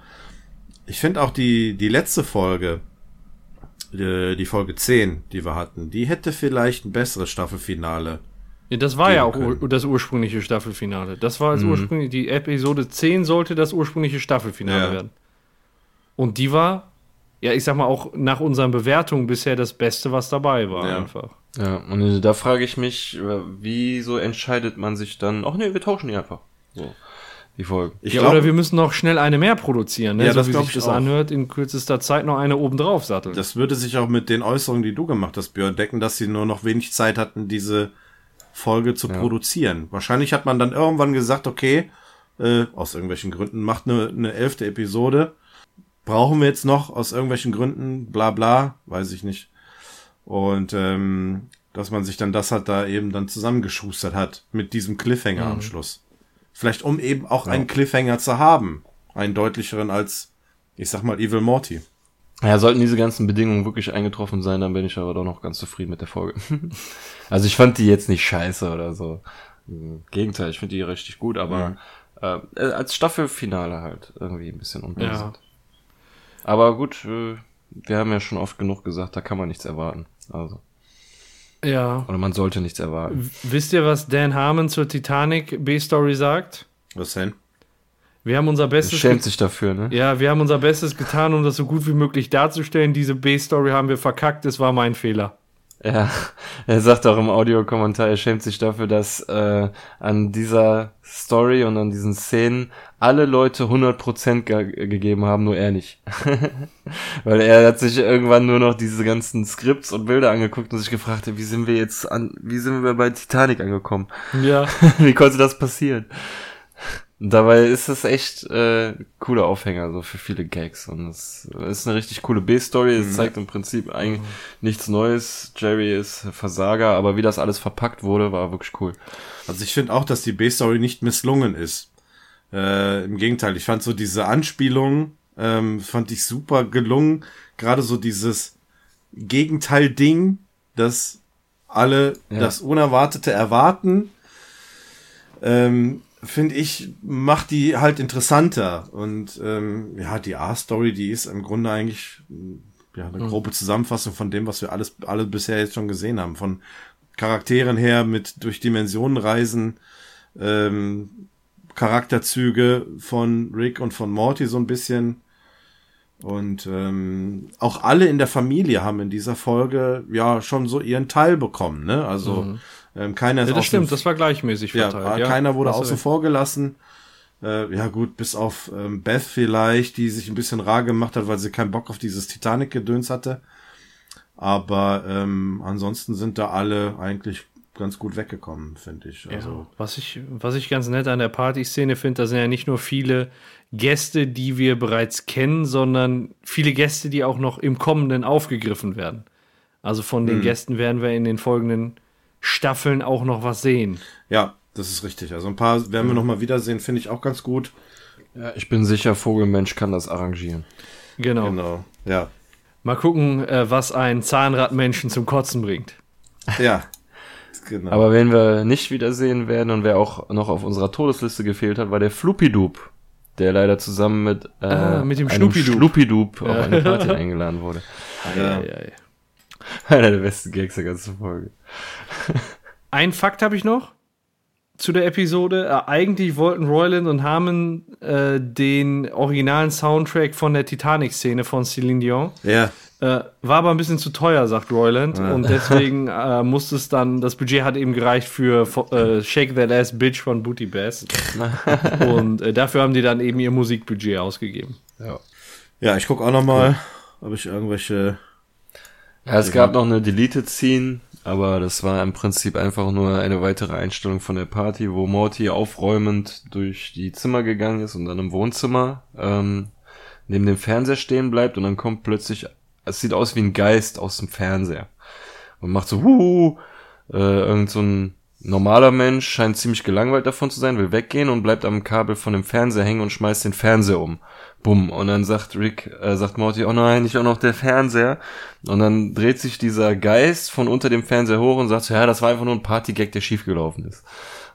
Ich finde auch die, die letzte Folge, die, die Folge 10, die wir hatten, die hätte vielleicht ein besseres Staffelfinale. ja das war ja auch ur das ursprüngliche Staffelfinale. Das war als ursprünglich, die Episode 10 sollte das ursprüngliche Staffelfinale Ja. werden. Und die war, ja, ich sag mal, auch nach unseren Bewertungen bisher das Beste, was dabei war, Ja. einfach. Ja, und da frage ich mich, äh, wieso entscheidet man sich dann, ach nee, wir tauschen die einfach. So, die Folgen. Ich ja, glaube, oder wir müssen noch schnell eine mehr produzieren, ne? Ja, so das wie glaub sich ich das auch. anhört, in kürzester Zeit noch eine obendrauf satteln. das würde sich auch mit den Äußerungen, die du gemacht hast, Björn, decken, dass sie nur noch wenig Zeit hatten, diese Folge zu produzieren. Wahrscheinlich hat man dann irgendwann gesagt, okay, äh, aus irgendwelchen Gründen, macht eine, eine elfte Episode. Brauchen wir jetzt noch aus irgendwelchen Gründen, bla bla, weiß ich nicht. Und ähm, dass man sich dann das halt da eben dann zusammengeschustert hat mit diesem Cliffhanger am Schluss. Vielleicht um eben auch einen Cliffhanger zu haben. Einen deutlicheren als, ich sag mal, Evil Morty. Ja, sollten diese ganzen Bedingungen wirklich eingetroffen sein, dann bin ich aber doch noch ganz zufrieden mit der Folge. [LAUGHS] also ich fand die jetzt nicht scheiße oder so. Im Gegenteil, ich finde die richtig gut, aber äh, als Staffelfinale halt irgendwie ein bisschen unpassend. Aber gut, äh, wir haben ja schon oft genug gesagt, da kann man nichts erwarten. Also, ja. oder man sollte nichts erwarten. Wisst ihr, was Dan Harmon zur Titanic B-Story sagt? Was denn? Wir haben unser Bestes Schämt sich dafür, ne? Ja, wir haben unser Bestes getan, um das so gut wie möglich darzustellen. Diese B-Story haben wir verkackt, es war mein Fehler. Ja, er sagt auch im Audiokommentar, er schämt sich dafür, dass äh, an dieser Story und an diesen Szenen alle Leute 100% ge gegeben haben, nur er nicht. [LAUGHS] Weil er hat sich irgendwann nur noch diese ganzen Skripts und Bilder angeguckt und sich gefragt, wie sind wir jetzt an, wie sind wir bei Titanic angekommen? Ja. [LAUGHS] wie konnte das passieren? Dabei ist es echt äh, cooler Aufhänger so für viele Gags und es ist eine richtig coole B-Story. Es zeigt im Prinzip eigentlich nichts Neues. Jerry ist Versager, aber wie das alles verpackt wurde, war wirklich cool. Also ich finde auch, dass die B-Story nicht misslungen ist. Äh, Im Gegenteil, ich fand so diese Anspielung, ähm, fand ich super gelungen. Gerade so dieses Gegenteil-Ding, dass alle Ja. das Unerwartete erwarten, ähm, finde ich, macht die halt interessanter. Und ähm, ja, die A-Story, die ist im Grunde eigentlich mh, ja, eine grobe Zusammenfassung von dem, was wir alles alle bisher jetzt schon gesehen haben. Von Charakteren her mit durch Dimensionen reisen, ähm, Charakterzüge von Rick und von Morty so ein bisschen. Und ähm, auch alle in der Familie haben in dieser Folge ja schon so ihren Teil bekommen, ne? Also Ähm, keiner ist Ja, das stimmt, das war gleichmäßig ja, verteilt. war- keiner wurde außen vor gelassen. Äh, ja gut, bis auf ähm, Beth vielleicht, die sich ein bisschen rar gemacht hat, weil sie keinen Bock auf dieses Titanic-Gedöns hatte. Aber ähm, ansonsten sind da alle eigentlich ganz gut weggekommen, finde ich. Also, Was ich, was ich ganz nett an der Partyszene finde, da sind ja nicht nur viele Gäste, die wir bereits kennen, sondern viele Gäste, die auch noch im Kommenden aufgegriffen werden. Also von den Gästen werden wir in den folgenden Staffeln auch noch was sehen. ja, das ist richtig. Also ein paar werden wir noch mal wiedersehen, finde ich auch ganz gut. Ja, ich bin sicher, Vogelmensch kann das arrangieren. Genau. Genau. Ja. Mal gucken, äh, was ein Zahnradmenschen zum Kotzen bringt. Ja. genau. Aber wen wir nicht wiedersehen werden und wer auch noch auf unserer Todesliste gefehlt hat, war der Fluppidoop, der leider zusammen mit, äh, Ah, mit dem einem Schnuppidoop. Auf eine Party eingeladen wurde. ja. Ei, ei. [LAUGHS] Einer der besten Gags der ganzen Folge. [LAUGHS] Ein Fakt habe ich noch zu der Episode. Äh, eigentlich wollten Royland und Harmon äh, den originalen Soundtrack von der Titanic-Szene von Celine Dion. ja. Äh, war aber ein bisschen zu teuer, sagt Royland. Und deswegen [LAUGHS] äh, musste es dann, das Budget hat eben gereicht für äh, Shake That Ass Bitch von Booty Bass. und äh, dafür haben die dann eben ihr Musikbudget ausgegeben. Ja. Ja, ich gucke auch noch mal, ob ich irgendwelche Ja, es gab noch eine Deleted Scene, aber das war im Prinzip einfach nur eine weitere Einstellung von der Party, wo Morty aufräumend durch die Zimmer gegangen ist und dann im Wohnzimmer ähm, neben dem Fernseher stehen bleibt und dann kommt plötzlich, es sieht aus wie ein Geist aus dem Fernseher und macht so, huhu, äh, irgend so ein normaler Mensch scheint ziemlich gelangweilt davon zu sein, will weggehen und bleibt am Kabel von dem Fernseher hängen und schmeißt den Fernseher um. Bumm. Und dann sagt Rick, äh, sagt Morty, oh nein, nicht auch noch der Fernseher. Und dann dreht sich dieser Geist von unter dem Fernseher hoch und sagt, so, ja, das war einfach nur ein Partygag, der schiefgelaufen ist.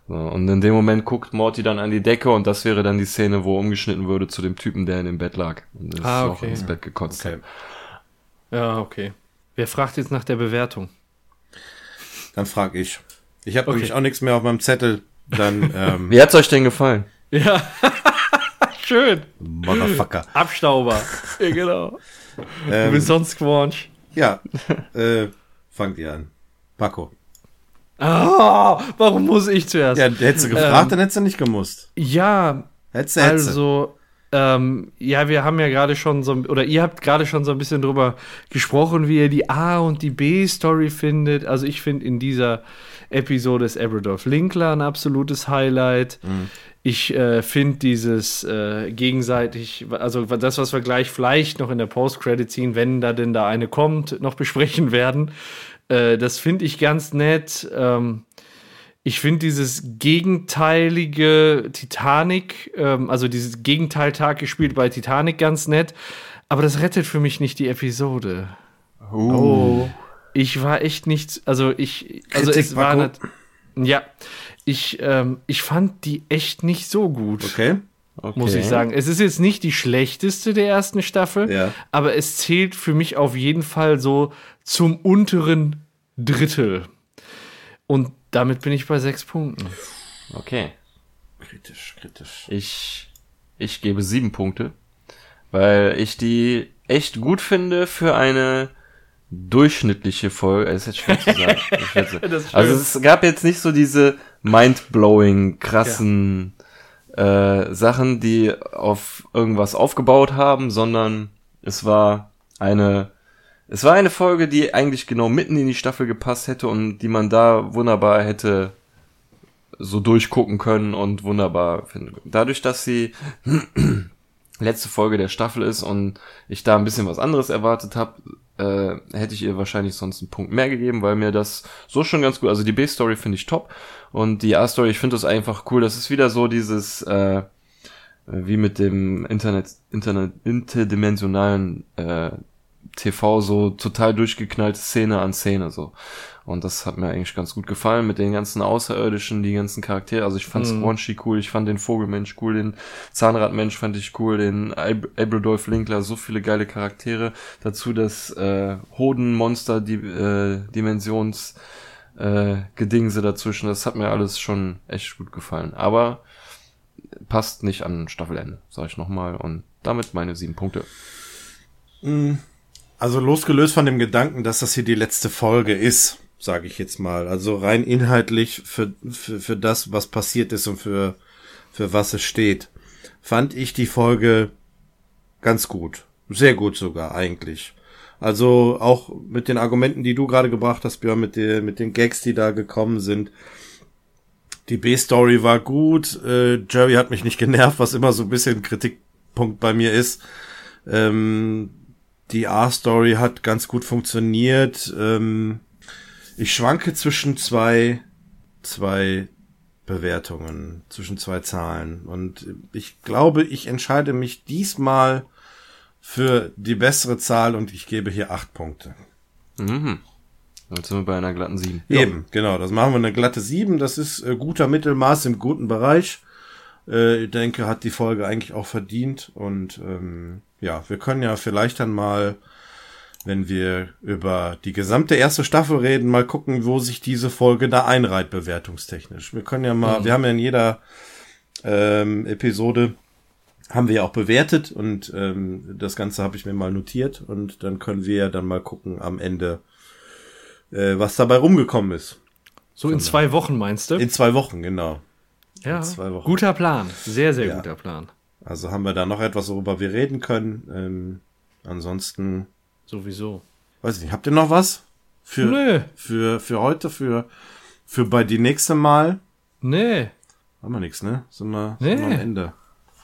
So, und in dem Moment guckt Morty dann an die Decke und das wäre dann die Szene, wo umgeschnitten würde zu dem Typen, der in dem Bett lag. Und ist Ah, auch okay. ins Bett gekotzt. Okay. Ja, okay. Wer fragt jetzt nach der Bewertung? Dann frage ich. Ich habe Okay. nämlich auch nichts mehr auf meinem Zettel. Dann, [LAUGHS] ähm, Wie hat's euch denn gefallen? Ja, schön. Motherfucker. [LAUGHS] Abstauber. [LAUGHS] ja, genau. Du Ähm, bist sonst Squanch. ja, äh, fangt ihr an. Paco. Ah, warum muss ich zuerst? Ja, hättest du gefragt, dann hättest du nicht gemusst. Ja, Hättest du, hättest du. also, ähm, ja, wir haben ja gerade schon so, oder ihr habt gerade schon so ein bisschen drüber gesprochen, wie ihr die A- und die B-Story findet. Also ich finde in dieser Episode ist Abradolf Linkler ein absolutes Highlight. Ich äh, finde dieses äh, gegenseitig, also das, was wir gleich vielleicht noch in der Post-Credit ziehen, wenn da denn da eine kommt, noch [LAUGHS] besprechen werden. Äh, das finde ich ganz nett. Ähm, ich finde dieses gegenteilige Titanic, ähm, also dieses Gegenteiltag gespielt bei Titanic ganz nett, aber das rettet für mich nicht die Episode. Oh. Ich war echt nicht, also ich, also Kritik, es war Paco? Ja, ich, ähm, ich fand die echt nicht so gut, Okay. Okay. muss ich sagen. Es ist jetzt nicht die schlechteste der ersten Staffel, Ja. aber es zählt für mich auf jeden Fall so zum unteren Drittel. Und damit bin ich bei sechs Punkten. Okay. Kritisch, kritisch. Ich, ich gebe sieben Punkte, weil ich die echt gut finde für eine durchschnittliche Folge. Es ist jetzt schwer zu sagen. [LAUGHS] Nicht. Das ist also es gab jetzt nicht so diese mindblowing, krassen äh, Sachen, die auf irgendwas aufgebaut haben, sondern es war eine es war eine Folge, die eigentlich genau mitten in die Staffel gepasst hätte und die man da wunderbar hätte so durchgucken können und wunderbar finden. Dadurch, dass sie [CLEARS THROAT] letzte Folge der Staffel ist und ich da ein bisschen was anderes erwartet habe, äh, hätte ich ihr wahrscheinlich sonst einen Punkt mehr gegeben, weil mir das so schon ganz gut, also die B-Story finde ich top und die A-Story, ich finde das einfach cool. Das ist wieder so dieses, äh, wie mit dem Internet, Internet, interdimensionalen äh, TV so total durchgeknallte Szene an Szene so. Und das hat mir eigentlich ganz gut gefallen mit den ganzen Außerirdischen, die ganzen Charaktere. Also ich fand Mhm. Squanchy cool, ich fand den Vogelmensch cool, den Zahnradmensch fand ich cool, den Ab Abradolf Linkler, so viele geile Charaktere. Dazu das äh, Hodenmonster, die äh, Dimensions äh, Gedingse dazwischen. Das hat mir alles schon echt gut gefallen. Aber passt nicht an Staffelende, sage ich nochmal. Und damit meine sieben Punkte. Also losgelöst von dem Gedanken, dass das hier die letzte Folge ist, sage ich jetzt mal. Also rein inhaltlich für, für, für das, was passiert ist und für, für was es steht, fand ich die Folge ganz gut. Sehr gut sogar, eigentlich. Also auch mit den Argumenten, die du gerade gebracht hast, Björn, mit, den mit den Gags, die da gekommen sind. Die B-Story war gut. Äh, Jerry hat mich nicht genervt, was immer so ein bisschen Kritikpunkt bei mir ist. Ähm, die A-Story hat ganz gut funktioniert. Ähm, ich schwanke zwischen zwei, zwei Bewertungen, zwischen zwei Zahlen. Und ich glaube, ich entscheide mich diesmal für die bessere Zahl und ich gebe hier acht Punkte. Mhm. Jetzt sind wir bei einer glatten sieben. Eben, genau. Das machen wir eine glatte sieben. Das ist äh, guter Mittelmaß im guten Bereich. Äh, ich denke, hat die Folge eigentlich auch verdient. Und ähm, ja, wir können ja vielleicht dann mal, wenn wir über die gesamte erste Staffel reden, mal gucken, wo sich diese Folge da einreiht, bewertungstechnisch. Wir können ja mal, mhm. wir haben ja in jeder ähm, Episode haben wir ja auch bewertet und ähm, das Ganze habe ich mir mal notiert und dann können wir dann mal gucken am Ende, äh, was dabei rumgekommen ist. So in zwei Wochen meinst du? In zwei Wochen, genau. Ja, guter Plan. Sehr, sehr ja. guter Plan. Also haben wir da noch etwas, worüber wir reden können. Ähm, ansonsten. Sowieso. Weiß ich nicht, habt ihr noch was? Für, Nö. Für, für heute, für, für bei die nächste Mal? Nee. Haben wir nichts, ne? Sind wir, nee. sind wir am Ende.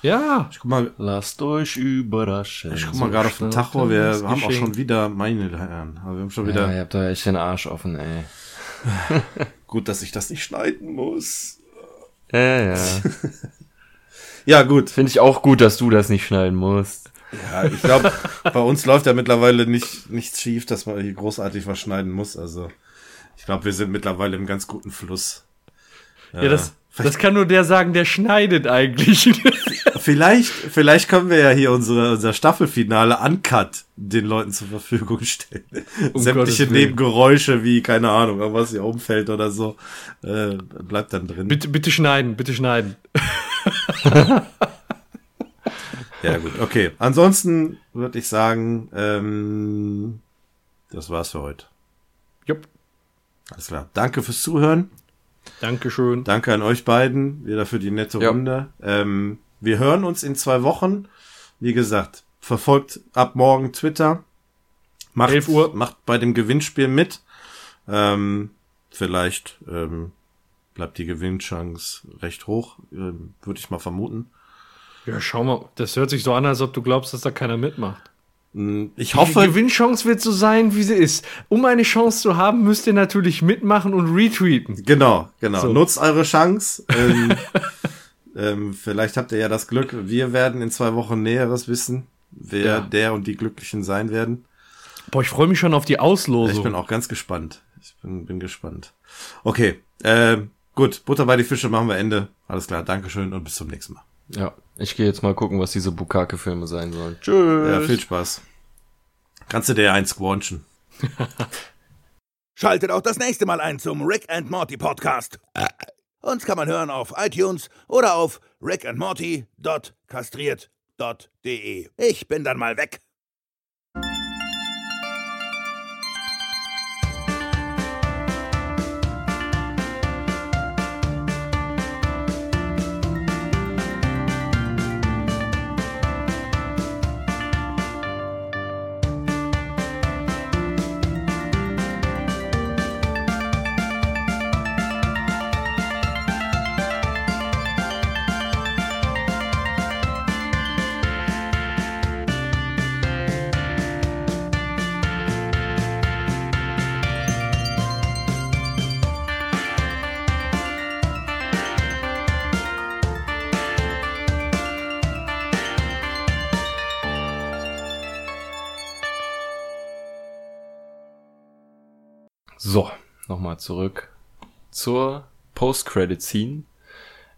Ja. Ich guck mal. Lasst euch überraschen. Ich guck mal so gerade auf den Tacho. Wir haben auch schon wieder, meine Herren, wir haben schon wieder. Ja, ihr habt da echt den Arsch offen, ey. [LAUGHS] gut, dass ich das nicht schneiden muss. Ja, ja. [LAUGHS] ja, gut. Finde ich auch gut, dass du das nicht schneiden musst. Ja, ich glaube, bei uns läuft ja mittlerweile nicht nichts schief, dass man hier großartig was schneiden muss. Also ich glaube, wir sind mittlerweile im ganz guten Fluss. Ja, das, das kann nur der sagen, der schneidet eigentlich. [LAUGHS] vielleicht, vielleicht können wir ja hier unsere, unser Staffelfinale uncut den Leuten zur Verfügung stellen. Um Sämtliche Nebengeräusche wie, keine Ahnung, was hier umfällt oder so, äh, bleibt dann drin. Bitte, bitte schneiden, bitte schneiden. [LAUGHS] ja, gut, okay. Ansonsten würde ich sagen, ähm, das war's für heute. Jupp. Alles klar. Danke fürs Zuhören. Dankeschön. Danke an euch beiden, wieder für die nette ja. Runde. Ähm, wir hören uns in zwei Wochen. Wie gesagt, verfolgt ab morgen Twitter. Macht, 11 Uhr. Macht bei dem Gewinnspiel mit. Ähm, vielleicht ähm, bleibt die Gewinnchance recht hoch, ähm, würde ich mal vermuten. Ja, schau mal, das hört sich so an, als ob du glaubst, dass da keiner mitmacht. Hm, ich hoffe. Die Gewinnchance wird so sein, wie sie ist. Um eine Chance zu haben, müsst ihr natürlich mitmachen und retweeten. Genau, genau. So. Nutzt eure Chance. Ähm, [LAUGHS] ähm, vielleicht habt ihr ja das Glück. Wir werden in zwei Wochen Näheres wissen, wer ja. der und die Glücklichen sein werden. Boah, ich freue mich schon auf die Auslosung. Ich bin auch ganz gespannt. Ich bin, bin gespannt. Okay, äh, gut. Butter bei die Fische machen wir Ende. Alles klar. Dankeschön und bis zum nächsten Mal. Ja, ich gehe jetzt mal gucken, was diese Bukake-Filme sein sollen. Tschüss. Ja, viel Spaß. Kannst du dir eins squanchen. [LAUGHS] Schaltet auch das nächste Mal ein zum Rick and Morty Podcast. Uns kann man hören auf iTunes oder auf rickandmorty.kastriert.de. Ich bin dann mal weg. Nochmal zurück zur Post-Credit-Scene,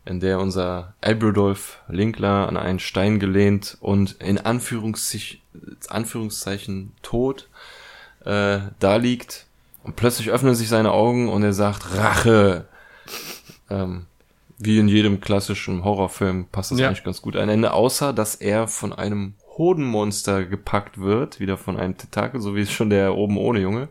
in der unser Albrodolf Linkler an einen Stein gelehnt und in Anführungszeichen, Anführungszeichen tot äh, da liegt. Und plötzlich öffnen sich seine Augen und er sagt Rache. Ähm, wie in jedem klassischen Horrorfilm passt das ja. eigentlich ganz gut ein Ende, außer dass er von einem Hodenmonster gepackt wird, wieder von einem Tentakel, so wie es schon der oben ohne Junge,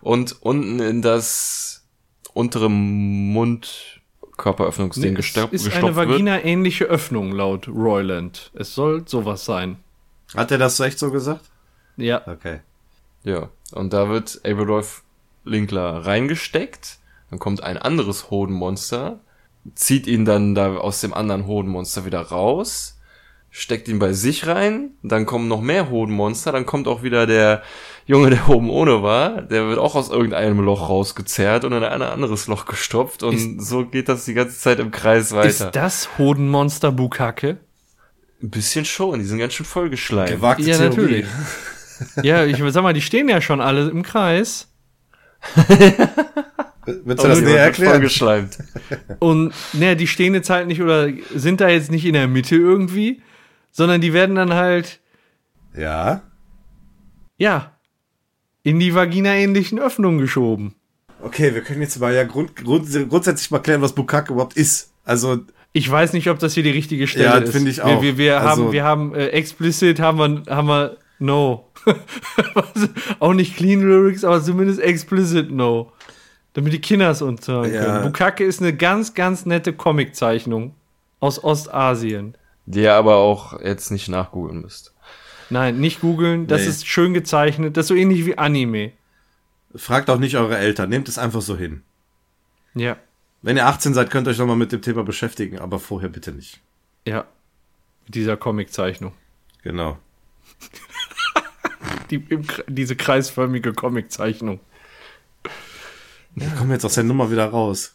und unten in das untere Mundkörperöffnungsding Nee, gestopft, es ist eine. Vagina-ähnliche Öffnung laut Royland. Es soll sowas sein. Hat er das so echt so gesagt? Ja. Okay. Ja, und da wird Aberdolf Linkler reingesteckt, dann kommt ein anderes Hodenmonster, zieht ihn dann da aus dem anderen Hodenmonster wieder raus, steckt ihn bei sich rein, dann kommen noch mehr Hodenmonster, dann kommt auch wieder der Junge, der oben ohne war, der wird auch aus irgendeinem Loch rausgezerrt und in ein anderes Loch gestopft und so geht das die ganze Zeit im Kreis weiter. Ist das Hodenmonster Bukake? Ein bisschen schon, die sind ganz schön vollgeschleimt. Gewagte Ja, Theorie. natürlich. [LAUGHS] ja, ich sag mal, die stehen ja schon alle im Kreis. [LAUGHS] Willst du das näher erklären? Vollgeschleimt. Und ne, die stehen jetzt halt nicht oder sind da jetzt nicht in der Mitte irgendwie, sondern die werden dann halt, Ja. ja, in die vagina-ähnlichen Öffnungen geschoben. Okay, wir können jetzt mal ja grund, grund, grundsätzlich mal klären, was Bukake überhaupt ist. Also, Ich weiß nicht, ob das hier die richtige Stelle Ja, ist. finde ich Wir, auch. wir, wir Also- haben, wir haben äh, explicit, haben wir, haben wir no. [LAUGHS] Auch nicht clean Lyrics, aber zumindest explicit no. Damit die Kinder es uns hören Ja. können. Bukake ist eine ganz, ganz nette Comiczeichnung aus Ostasien. Die ihr aber auch jetzt nicht nachgoogeln müsst. Nein, nicht googeln, das Nee. ist schön gezeichnet, das ist so ähnlich wie Anime. fragt auch nicht eure Eltern, nehmt es einfach so hin. Ja, Wenn ihr 18 seid, könnt ihr euch nochmal mit dem Thema beschäftigen, aber vorher bitte nicht. ja. Mit dieser Comiczeichnung. Genau. [LAUGHS] Die, im, diese kreisförmige Comiczeichnung. Wir kommen jetzt aus der Nummer wieder raus.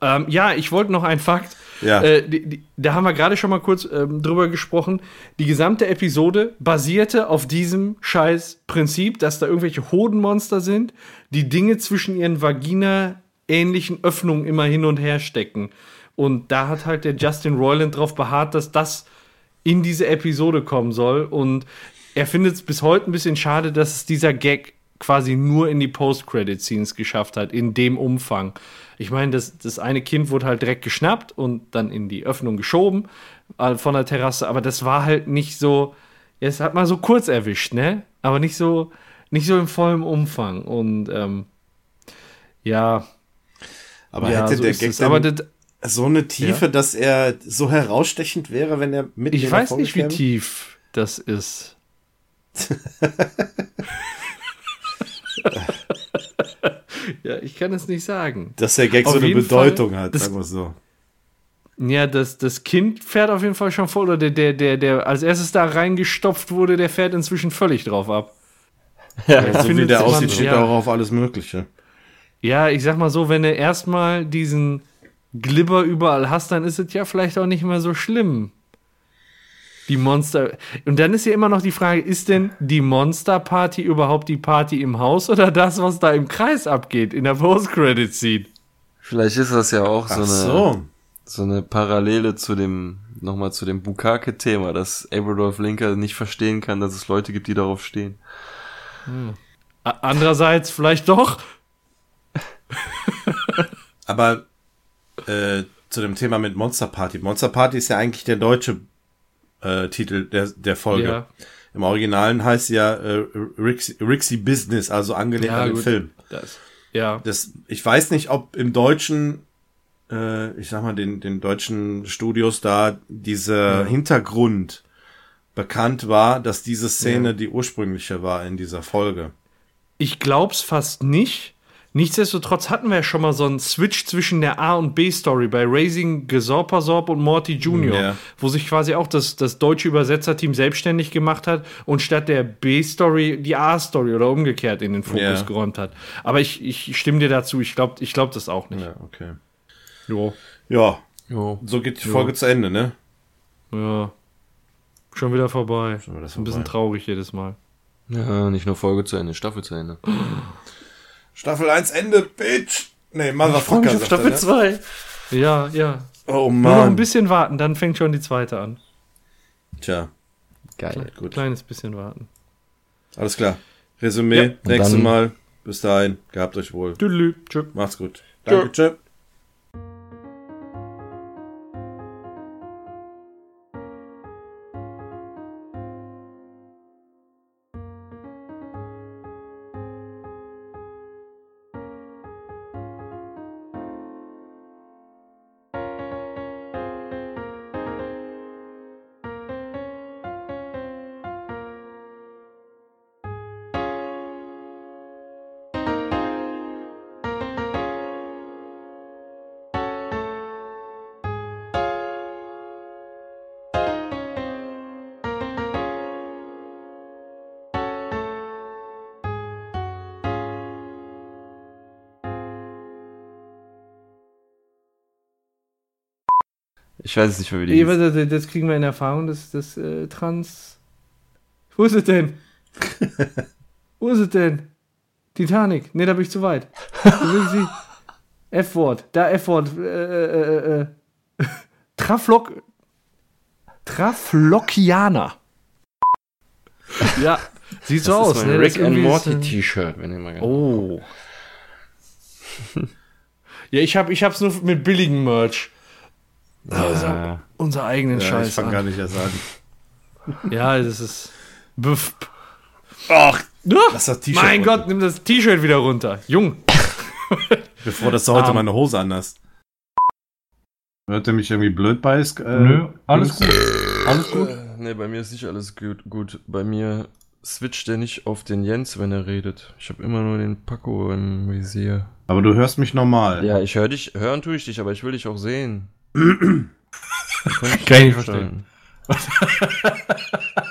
Ähm, ja, ich wollte noch einen Fakt. Ja. Äh, die, die, da haben wir gerade schon mal kurz ähm, drüber gesprochen. Die gesamte Episode basierte auf diesem scheiß Prinzip, dass da irgendwelche Hodenmonster sind, die Dinge zwischen ihren Vagina-ähnlichen Öffnungen immer hin und her stecken. Und da hat halt der Justin Roiland drauf beharrt, dass das in diese Episode kommen soll. Und er findet es bis heute ein bisschen schade, dass es dieser Gag quasi nur in die Post-Credit-Scenes geschafft hat, in dem Umfang. Ich meine, das, das eine Kind wurde halt direkt geschnappt und dann in die Öffnung geschoben äh, von der Terrasse, aber das war halt nicht so, ja, es hat mal so kurz erwischt, ne? Aber nicht so, nicht so im vollen Umfang. Und ähm, ja, Aber ja, hätte so der Gag denn so eine Tiefe, dass er so herausstechend wäre, wenn er mit ich weiß nicht, wie tief das ist. [LAUGHS] [LAUGHS] ja, ich kann es nicht sagen. Dass der Gag Auf so eine Bedeutung Fall, hat, sagen wir es so. Ja, das, das Kind fährt auf jeden Fall schon voll. Oder der, der, der, der als erstes da reingestopft wurde, der fährt inzwischen völlig drauf ab. [LAUGHS] Ja, so wie der aussieht, steht ja. auch auf alles Mögliche. Ja, ich sag mal so, wenn du erstmal diesen Glibber überall hast, dann ist es ja vielleicht auch nicht mehr so schlimm. Die Monster. Und dann ist ja immer noch die Frage, ist denn die Monster-Party überhaupt die Party im Haus oder das, was da im Kreis abgeht, in der Post-Credit-Scene? Vielleicht ist das ja auch so Ach eine, so. so eine Parallele zu dem, nochmal zu dem Bukake-Thema, dass Aberdolf Linker nicht verstehen kann, dass es Leute gibt, die darauf stehen. A- Andererseits vielleicht doch. Aber äh, zu dem Thema mit Monster Party. Monster Party ist ja eigentlich der deutsche äh, Titel der, der Folge. Ja. Im Originalen heißt sie ja äh, Rixie, Rixie Business, also angelehnt Ja, an den gut. Film. Das, ja. Das, ich weiß nicht, ob im Deutschen, äh, ich sag mal, den, den deutschen Studios da dieser Hintergrund bekannt war, dass diese Szene die ursprüngliche war in dieser Folge. Ich glaub's fast nicht. Nichtsdestotrotz hatten wir ja schon mal so einen Switch zwischen der A- und B-Story bei Raising Gesorpasorp und Morty Jr., Ja. wo sich quasi auch das, das deutsche Übersetzerteam selbstständig gemacht hat und statt der B-Story die A-Story oder umgekehrt in den Fokus Ja. geräumt hat. Aber ich, ich stimme dir dazu, ich glaube ich glaub das auch nicht. Ja, okay. Jo. Ja, Jo. so geht die Folge zu Ende, ne? Ja. Schon wieder vorbei. Schon wieder Ist ein bisschen vorbei. traurig jedes Mal. Ja, nicht nur Folge zu Ende, Staffel zu Ende. Staffel 1 Ende, Bitch! Nee, Motherfucker, er, ne? 2. Ja, ja. Oh Nur noch ein Mann. bisschen warten, dann fängt schon die zweite an. Tja, Geil. gut. Kleines bisschen warten. Alles klar. Resümee, Ja. Nächstes Mal. Bis dahin, gehabt euch wohl. Tschüss. Macht's gut. Danke, tschö. Ich weiß es nicht mehr, wie die hieß. das kriegen wir in Erfahrung, das, das äh, Trans. Wo ist es denn? [LAUGHS] Wo ist es denn? Titanic. Nee, da bin ich zu weit. Wo will sie? [LAUGHS] F-Wort. Da F-Wort. Äh, äh, äh, äh. Traflock. Traflockianer. Ja, sieht so Das aus. ne? Das Rick and Morty T-Shirt, wenn ihr mal gerne. Oh. ja, ich, hab, ich hab's nur mit billigem Merch. Also, Äh, unser eigenen Ja, ich Scheiß. fange an. gar nicht erst an. Ja, das ist. Buff. Ach, Ja, lass das T-Shirt mein runter. Gott, nimm das T-Shirt wieder runter. Jung. [LAUGHS] Bevor dass du heute Ähm. meine Hose anhast. Hört ihr mich irgendwie blöd bei? Äh, Nö, alles gut. Alles gut. Äh, nee, bei mir ist nicht alles gut. gut. Bei mir switcht er nicht auf den Jens, wenn er redet. Ich habe immer nur den Paco im Visier. Aber du hörst mich normal. Ja, ich höre dich, hören tue ich dich, aber ich will dich auch sehen. Kann ich nicht verstehen. [LAUGHS] [LAUGHS] [LAUGHS]